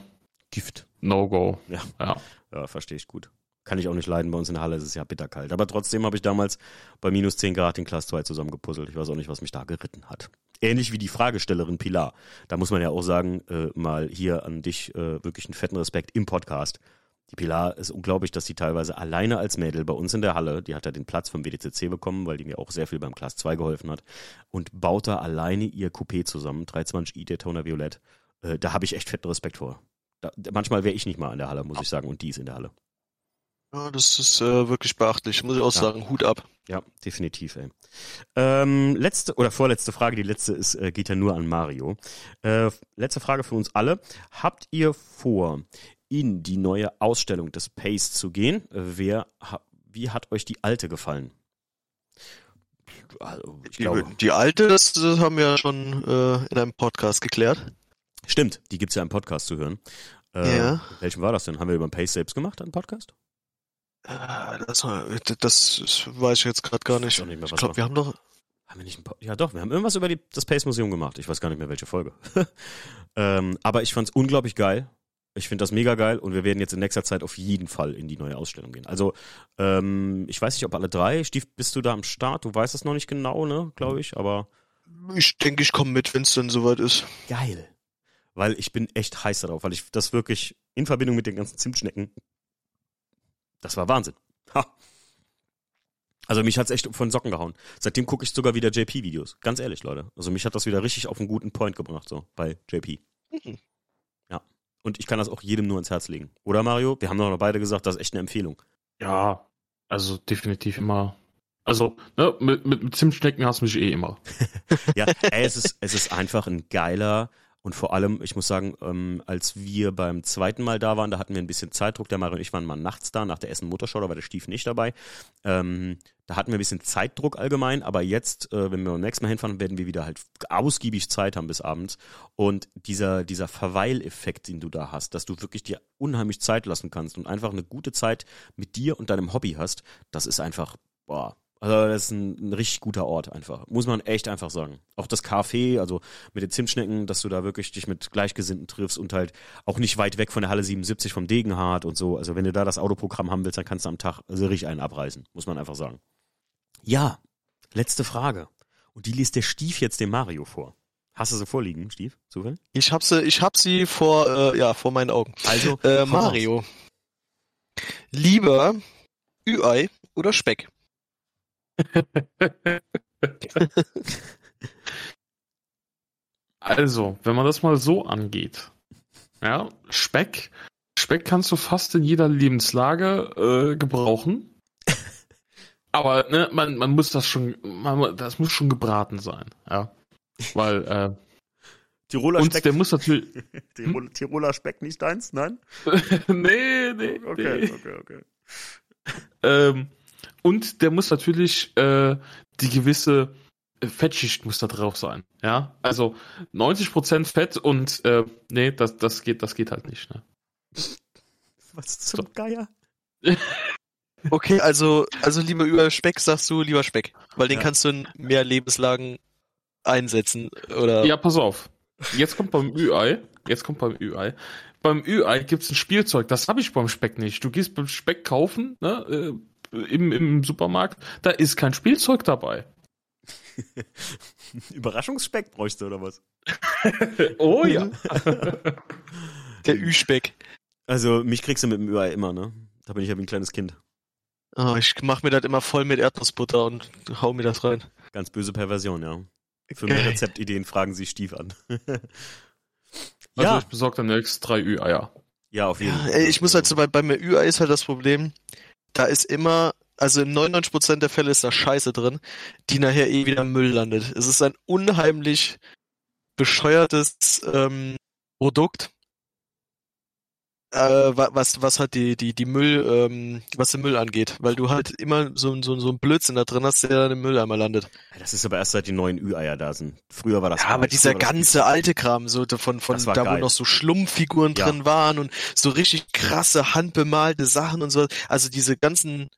Gift. No-Go. Ja. Ja. Ja, verstehe ich gut. Kann ich auch nicht leiden. Bei uns in der Halle ist es ja bitterkalt. Aber trotzdem habe ich damals bei minus 10 Grad den Class 2 zusammengepuzzelt. Ich weiß auch nicht, was mich da geritten hat. Ähnlich wie die Fragestellerin Pilar. Da muss man ja auch sagen, äh, mal hier an dich äh, wirklich einen fetten Respekt im Podcast. Die Pilar ist unglaublich, dass sie teilweise alleine als Mädel bei uns in der Halle, die hat ja den Platz vom WDCC bekommen, weil die mir auch sehr viel beim Class 2 geholfen hat, und baut da alleine ihr Coupé zusammen, 320i Daytona Violett. Äh, da habe ich echt fetten Respekt vor. Da, manchmal wäre ich nicht mal in der Halle, muss ich sagen, und die ist in der Halle. Ja, das ist äh, wirklich beachtlich, muss ich auch Ja. sagen, Hut ab. Ja, definitiv, ey. Ähm, letzte oder vorletzte Frage, die letzte ist, äh, geht ja nur an Mario. Äh, letzte Frage für uns alle. Habt ihr vor, in die neue Ausstellung des Pace zu gehen? Äh, wer, wie hat euch die alte gefallen? Also, ich Die, glaube, die alte, das, das haben wir ja schon äh, in einem Podcast geklärt. stimmt, die gibt's ja im Podcast zu hören. Äh, Ja. Welchen war das denn? Haben wir über den Pace selbst gemacht, einen Podcast? Äh, Das, das weiß ich jetzt gerade gar nicht. auch nicht mehr, ich was glaube, wir haben doch. Haben wir nicht Ja, doch, wir haben irgendwas über die, das Pace Museum gemacht. Ich weiß gar nicht mehr, welche Folge. (laughs) ähm, aber ich fand's unglaublich geil. Ich finde das mega geil und wir werden jetzt in nächster Zeit auf jeden Fall in die neue Ausstellung gehen. Also, ähm, ich weiß nicht, ob alle drei. Stief, bist du da am Start? Du weißt es noch nicht genau, ne, glaube ich, aber. Ich denke, ich komme mit, wenn es dann soweit ist. Geil. Weil ich bin echt heiß darauf, weil ich das wirklich in Verbindung mit den ganzen Zimtschnecken. Das war Wahnsinn. Ha. Also mich hat's echt von Socken gehauen. Seitdem gucke ich sogar wieder JP-Videos. Ganz ehrlich, Leute. Also mich hat das wieder richtig auf einen guten Point gebracht, so bei JP. Und ich kann das auch jedem nur ins Herz legen. Oder Mario? Wir haben doch noch beide gesagt, das ist echt eine Empfehlung. Ja, also definitiv immer. Also, ne, mit, mit, mit Zimtschnecken hast du mich eh immer. (laughs) Ja, ey, es ist, es ist einfach ein geiler und vor allem, ich muss sagen, ähm, als wir beim zweiten Mal da waren, da hatten wir ein bisschen Zeitdruck. Der Mario und ich waren mal nachts da, nach der Essen Motorschau, da war der Stief nicht dabei. Ähm, da hatten wir ein bisschen Zeitdruck allgemein, aber jetzt, äh, wenn wir beim nächsten Mal hinfahren, werden wir wieder halt ausgiebig Zeit haben bis abends. Und dieser, dieser Verweileffekt, den du da hast, dass du wirklich dir unheimlich Zeit lassen kannst und einfach eine gute Zeit mit dir und deinem Hobby hast, das ist einfach, boah, also das ist ein, ein richtig guter Ort einfach. Muss man echt einfach sagen. Auch das Café, also mit den Zimtschnecken, dass du da wirklich dich mit Gleichgesinnten triffst und halt auch nicht weit weg von der Halle 77 vom Degenhardt und so. Also wenn du da das Autoprogramm haben willst, dann kannst du am Tag also richtig einen abreißen. Muss man einfach sagen. Ja, letzte Frage. Und die liest der Stief jetzt dem Mario vor. Hast du sie vorliegen, Stief? Zufällig? Ich hab sie, ich hab sie vor, äh, ja, vor meinen Augen. Also, Äh. Mario. Lieber Ü-Ei oder Speck? (laughs) Also, wenn man das mal so angeht, ja, Speck, Speck kannst du fast in jeder Lebenslage äh, gebrauchen. Aber ne, man, man muss das schon, man, das muss schon gebraten sein, ja. Weil, äh, Tiroler und Speck. der muss natürlich, (laughs) Tirol, Tiroler Speck nicht deins? Nein? (laughs) nee, nee, Okay, nee. okay, okay. Ähm, und der muss natürlich äh, die gewisse Fettschicht muss da drauf sein. Ja, also 90% Fett und äh, nee, das, das geht, das geht halt nicht. Ne? Was zum Geier? (laughs) Okay, also, also lieber über Speck sagst du lieber Speck, weil den Ja. kannst du in mehr Lebenslagen einsetzen oder Ja, pass auf. Jetzt kommt beim Ü-Ei, jetzt kommt beim Ü-Ei. Beim Ü-Ei gibt's ein Spielzeug, das habe ich beim Speck nicht. Du gehst beim Speck kaufen, ne, äh, im, im Supermarkt, da ist kein Spielzeug dabei. (laughs) Überraschungsspeck bräuchst du oder was? (laughs) Oh ja. der Ü-Speck. Also, mich kriegst du mit dem Ü-Ei immer, ne? Da bin ich ja wie ein kleines Kind. Oh, ich mach mir das immer voll mit Erdnussbutter und hau mir das rein. Ganz böse Perversion, ja. Für mehr. Rezeptideen fragen Sie Stief an. (laughs) Also ja, ich besorge dann nächstes drei Ü-Eier. ja, auf jeden Ja, Fall. ey, ich muss halt so bei, beim Ü-Ei ist halt das Problem, da ist immer, also in 99% der Fälle ist da Scheiße drin, die nachher eh wieder im Müll landet. Es ist ein unheimlich bescheuertes ähm, Produkt, äh, wa- was, was halt die, die, die Müll, ähm, was den Müll angeht, weil du halt immer so, so, so einen Blödsinn da drin hast, der dann im Mülleimer landet. Das ist aber erst seit die neuen Ü-Eier da sind. Früher war das Ja, aber dieser das ganze alte Kram, so von, von Das da, geil. wo noch so Schlumpfiguren Ja. drin waren und so richtig krasse handbemalte Sachen und so. Also diese ganzen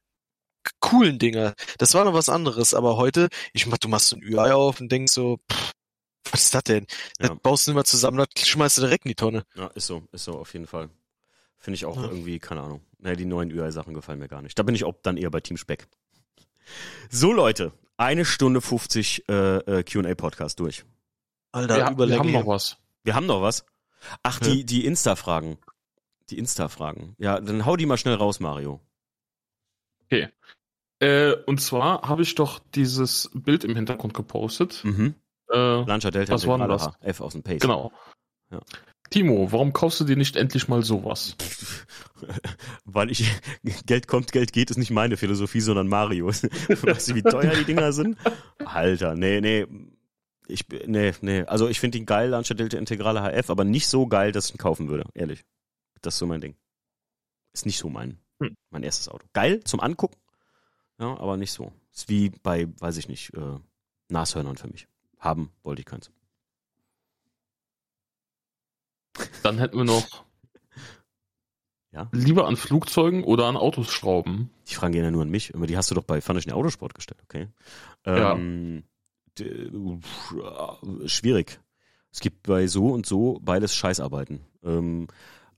coolen Dinger. Das war noch was anderes. Aber heute, ich mach, du machst so ein Ü-Ei auf und denkst so, pff, was ist das denn? Das Ja. baust du immer zusammen, das schmeißt du direkt in die Tonne. Ja, ist so, ist so, auf jeden Fall. Finde ich auch Ja. irgendwie, keine Ahnung. Naja, die neuen Ü-Ei-Sachen gefallen mir gar nicht. Da bin ich auch dann eher bei Team Speck. So, Leute, eine Stunde 50 äh, äh, QA-Podcast durch. Alter, wir, wir Überlänge. haben noch was. Wir haben noch was. Ach, Ja. die, die Insta-Fragen. Die Insta-Fragen. Ja, dann hau die mal schnell raus, Mario. Äh, und zwar habe ich doch dieses Bild im Hintergrund gepostet. Mhm. Äh, Launcher Delta Was war das? H, F aus dem Pace. genau. Ja. Timo, warum kaufst du dir nicht endlich mal sowas? (laughs) Weil ich, Geld kommt, Geld geht, ist nicht meine Philosophie, sondern Mario. (laughs) weißt du, wie teuer die Dinger sind? Alter, nee, nee. Ich, nee, nee. Also ich finde den geil, Launcher Delta Integrale HF, aber nicht so geil, dass ich ihn kaufen würde, ehrlich. Das ist so mein Ding. Ist nicht so mein, Hm. mein erstes Auto. Geil zum Angucken, ja, aber nicht so. Ist wie bei, weiß ich nicht, äh, Nashörnern für mich. Haben wollte ich keins. Dann hätten wir noch (laughs) Ja. lieber an Flugzeugen oder an Autos schrauben. Die Fragen gehen ja nur an mich, aber die hast du doch bei Fandischen Autosport gestellt, okay? Ähm, d- pff, schwierig. Es gibt bei so und so beides Scheißarbeiten. Ähm,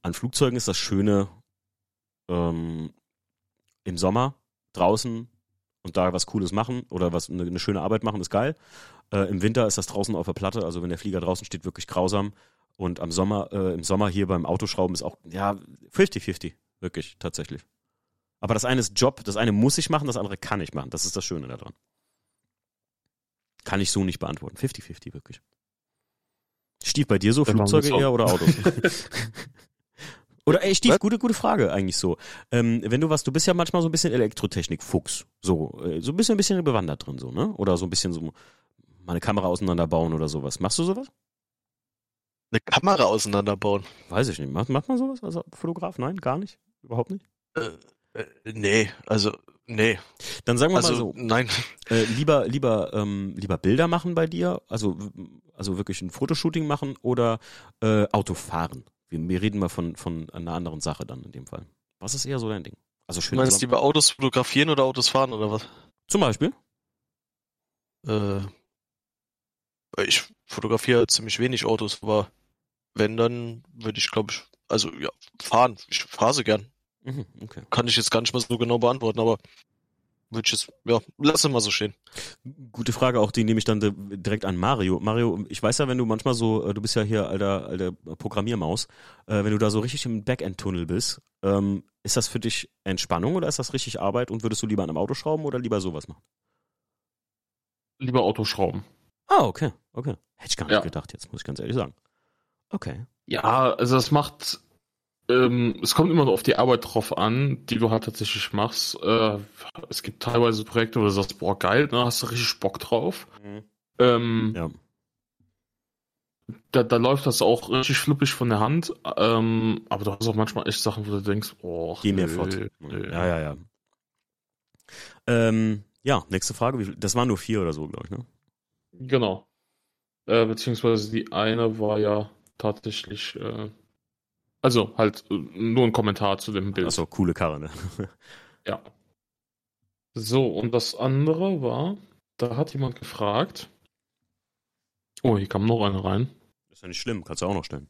an Flugzeugen ist das Schöne ähm, im Sommer draußen und da was Cooles machen oder was eine, eine schöne Arbeit machen, ist geil. Äh, Im Winter ist das draußen auf der Platte, also wenn der Flieger draußen steht, wirklich grausam. Und am Sommer, äh, im Sommer hier beim Autoschrauben ist auch, ja, 50-50, wirklich, tatsächlich. Aber das eine ist Job, das eine muss ich machen, das andere kann ich machen. Das ist das Schöne daran. Kann ich so nicht beantworten. 50-50, wirklich. Stief, bei dir so man Flugzeuge eher oder Autos? (laughs) oder ey, Stief, gute, gute Frage eigentlich so. Ähm, wenn du was, du bist ja manchmal so ein bisschen Elektrotechnik-Fuchs. So, äh, so ein bisschen, ein bisschen bewandert drin, so, ne? Oder so ein bisschen so mal eine Kamera auseinanderbauen oder sowas. Machst du sowas? Eine Kamera auseinanderbauen. Weiß ich nicht. Macht, macht man sowas als Fotograf? Nein, gar nicht? Überhaupt nicht? Äh, äh, nee, also, nee. Dann sagen wir Also, mal so. nein. Äh, lieber, lieber, ähm, lieber Bilder machen bei dir, also, also wirklich ein Fotoshooting machen oder äh, Auto fahren. Wir, wir reden mal von, von einer anderen Sache dann in dem Fall. Was ist eher so dein Ding? Also Du schön. meinst lieber Autos fotografieren oder Autos fahren oder was? Zum Beispiel? Äh, ich fotografiere ziemlich wenig Autos, aber wenn, dann würde ich, glaube ich, also ja, fahren. Ich fahre sie gern. Mhm, okay. Kann ich jetzt gar nicht mal so genau beantworten, aber würde ich jetzt, ja, lass es mal so stehen. Gute Frage, auch die nehme ich dann di- direkt an Mario. Mario, ich weiß ja, wenn du manchmal so, äh, du bist ja hier alter, alter Programmiermaus, äh, wenn du da so richtig im Backend-Tunnel bist, ähm, ist das für dich Entspannung oder ist das richtig Arbeit und würdest du lieber an einem Auto schrauben oder lieber sowas machen? Lieber Autoschrauben. Ah, okay, okay. Hätte ich gar nicht Ja. gedacht jetzt, muss ich ganz ehrlich sagen. Okay. Ja, also das macht, ähm, es kommt immer so auf die Arbeit drauf an, die du halt tatsächlich machst. Äh, es gibt teilweise Projekte, wo du sagst, boah, geil, da hast du richtig Bock drauf. Ähm, Ja. da, da läuft das auch richtig fluppig von der Hand. Ähm, aber du hast auch manchmal echt Sachen, wo du denkst, oh, Geh mir nö, fort. nö. Ja, ja, ja. Ähm, ja, nächste Frage. Das waren nur vier oder so, glaube ich, ne? Genau. Äh, beziehungsweise die eine war ja tatsächlich, äh, also halt äh, nur ein Kommentar zu dem Bild. Achso, coole Karre, ne? (laughs) Ja. So, und das andere war, da hat jemand gefragt. Oh, hier kam noch eine rein. Ist ja nicht schlimm, kannst du auch noch stellen.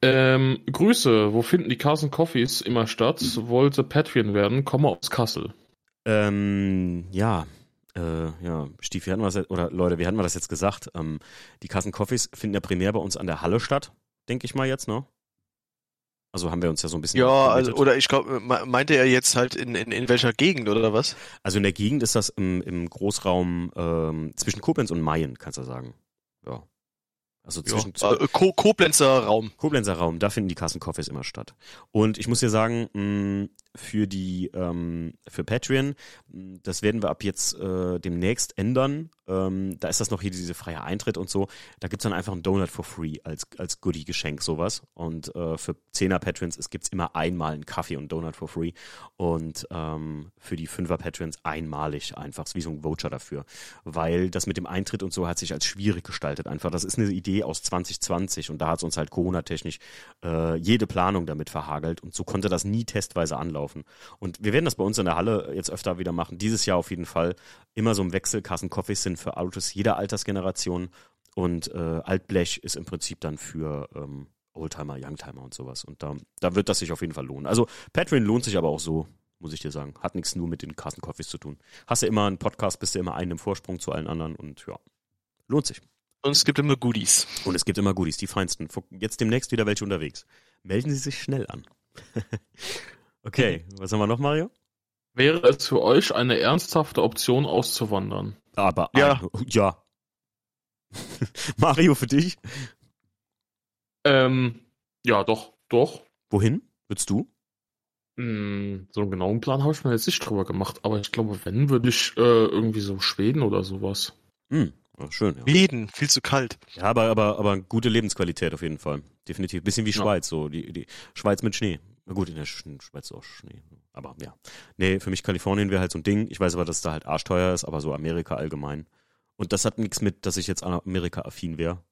Ähm, Grüße, wo finden die Carson Coffees immer statt? Wollte Patreon werden, komme aus Kassel. Ähm, ja, äh, ja, Stief, wie hatten wir das jetzt, oder Leute, wie hatten wir das jetzt gesagt? Ähm, die Kassen Coffees finden ja primär bei uns an der Halle statt, denke ich mal jetzt, ne? Also haben wir uns ja so ein bisschen. Ja, also, oder ich glaube, meinte er jetzt halt in, in, in welcher Gegend oder was? also in der Gegend ist das im, im Großraum ähm, zwischen Koblenz und Mayen, kannst du sagen. Ja. Also zwischen Ja, äh, Ko Koblenzer Raum. Koblenzer Raum, da finden die Kassencoffees immer statt. Und ich muss dir sagen, mh, für die ähm, für Patreon, mh, das werden wir ab jetzt äh, demnächst ändern. Ähm, da ist das noch hier diese freie Eintritt und so. Da gibt's dann einfach einen Donut for free als als Goodie-Geschenk sowas. Und äh, für 10er Patrons es gibt's immer einmal einen Kaffee und Donut for free. Und ähm, für die 5er Patrons einmalig einfach, ist wie so ein Voucher dafür. Weil das mit dem Eintritt und so hat sich als schwierig gestaltet. Einfach, das ist eine Idee aus 2020 und da hat uns halt Corona-technisch äh, jede Planung damit verhagelt und so konnte das nie testweise anlaufen. Und wir werden das bei uns in der Halle jetzt öfter wieder machen. Dieses Jahr auf jeden Fall immer so im Wechsel. Carsten Coffees sind für Autos jeder Altersgeneration und äh, Altblech ist im Prinzip dann für ähm, Oldtimer, Youngtimer und sowas. Und da, da wird das sich auf jeden Fall lohnen. Also Patreon lohnt sich aber auch so, muss ich dir sagen. Hat nichts nur mit den Carsten Coffees zu tun. Hast du immer einen Podcast, bist du immer einen im Vorsprung zu allen anderen und ja, lohnt sich. Und es gibt immer Goodies. Und es gibt immer Goodies, die feinsten. Jetzt demnächst wieder welche unterwegs. Melden Sie sich schnell an. (laughs) okay, was haben wir noch, Mario? Wäre es für euch eine ernsthafte Option auszuwandern? Aber Ja. ein- ja. (laughs) Mario für dich? Ähm, ja, doch, doch. Wohin? Würdest du? Hm, so einen genauen Plan habe ich mir jetzt nicht drüber gemacht, aber ich glaube, wenn, würde ich äh, irgendwie so Schweden oder sowas. Hm, ja, schön, ja. Schweden, viel zu kalt. Ja, aber, aber, aber gute Lebensqualität auf jeden Fall. Definitiv. Bisschen wie Ja. Schweiz, so die, die Schweiz mit Schnee. Na gut, in der Schweiz ist auch Schnee. Aber ja. Nee, für mich Kalifornien wäre halt so ein Ding. Ich weiß aber, dass da halt arschteuer ist, aber so Amerika allgemein. Und das hat nichts mit, dass ich jetzt Amerika-affin wäre.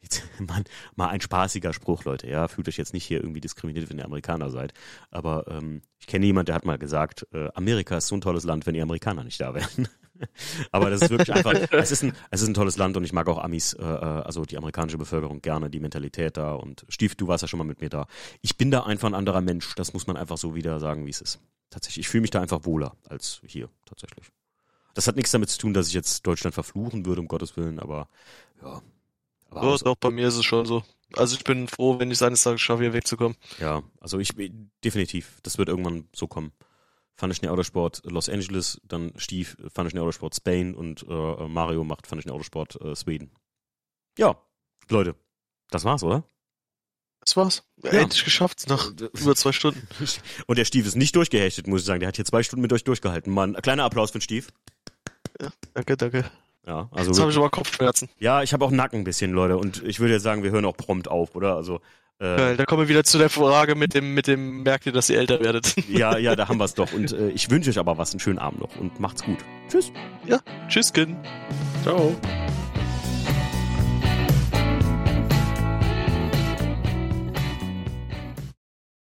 Jetzt, (laughs) mal, mal ein spaßiger Spruch, Leute, ja. Fühlt euch jetzt nicht hier irgendwie diskriminiert, wenn ihr Amerikaner seid. Aber ähm, ich kenne jemanden, der hat mal gesagt, äh, Amerika ist so ein tolles Land, wenn die Amerikaner nicht da wären. Aber das ist wirklich einfach, (laughs) es ist, ein, es ist ein tolles Land und ich mag auch Amis, äh, äh, also die amerikanische Bevölkerung gerne, die Mentalität da und Stief, du warst ja schon mal mit mir da. Ich bin da einfach ein anderer Mensch, das muss man einfach so wieder sagen, wie es ist. Tatsächlich, ich fühle mich da einfach wohler als hier, tatsächlich. Das hat nichts damit zu tun, dass ich jetzt Deutschland verfluchen würde, um Gottes Willen, aber ja. Aber Ja, doch, bei mir ist es schon so. Also ich bin froh, wenn ich es eines Tages schaffe, hier wegzukommen. Ja, also ich definitiv, das wird irgendwann so kommen. Ich Autosport Los Angeles, dann Stief fand ich Autosport Spain und äh, Mario macht ich Autosport äh, Sweden. Ja, Leute, das war's, oder? Das war's. Ja. Endlich geschafft, nach (laughs) über zwei Stunden. Und der Stief ist nicht durchgehechtet, muss ich sagen. Der hat hier zwei Stunden mit euch durchgehalten. Mann, kleiner Applaus für den Stief. Danke, danke. Ja, also Jetzt habe ich aber Kopfschmerzen. ja, ich habe auch Nacken ein bisschen, Leute. Und ich würde jetzt sagen, wir hören auch prompt auf, oder? Also äh, da kommen wir wieder zu der Frage mit dem, mit dem, merkt ihr, dass ihr älter werdet. (laughs) ja, ja, da haben wir's doch. Und äh, ich wünsche euch aber was, einen schönen Abend noch und macht's gut. Tschüss. Tschüss, Kind. Ciao.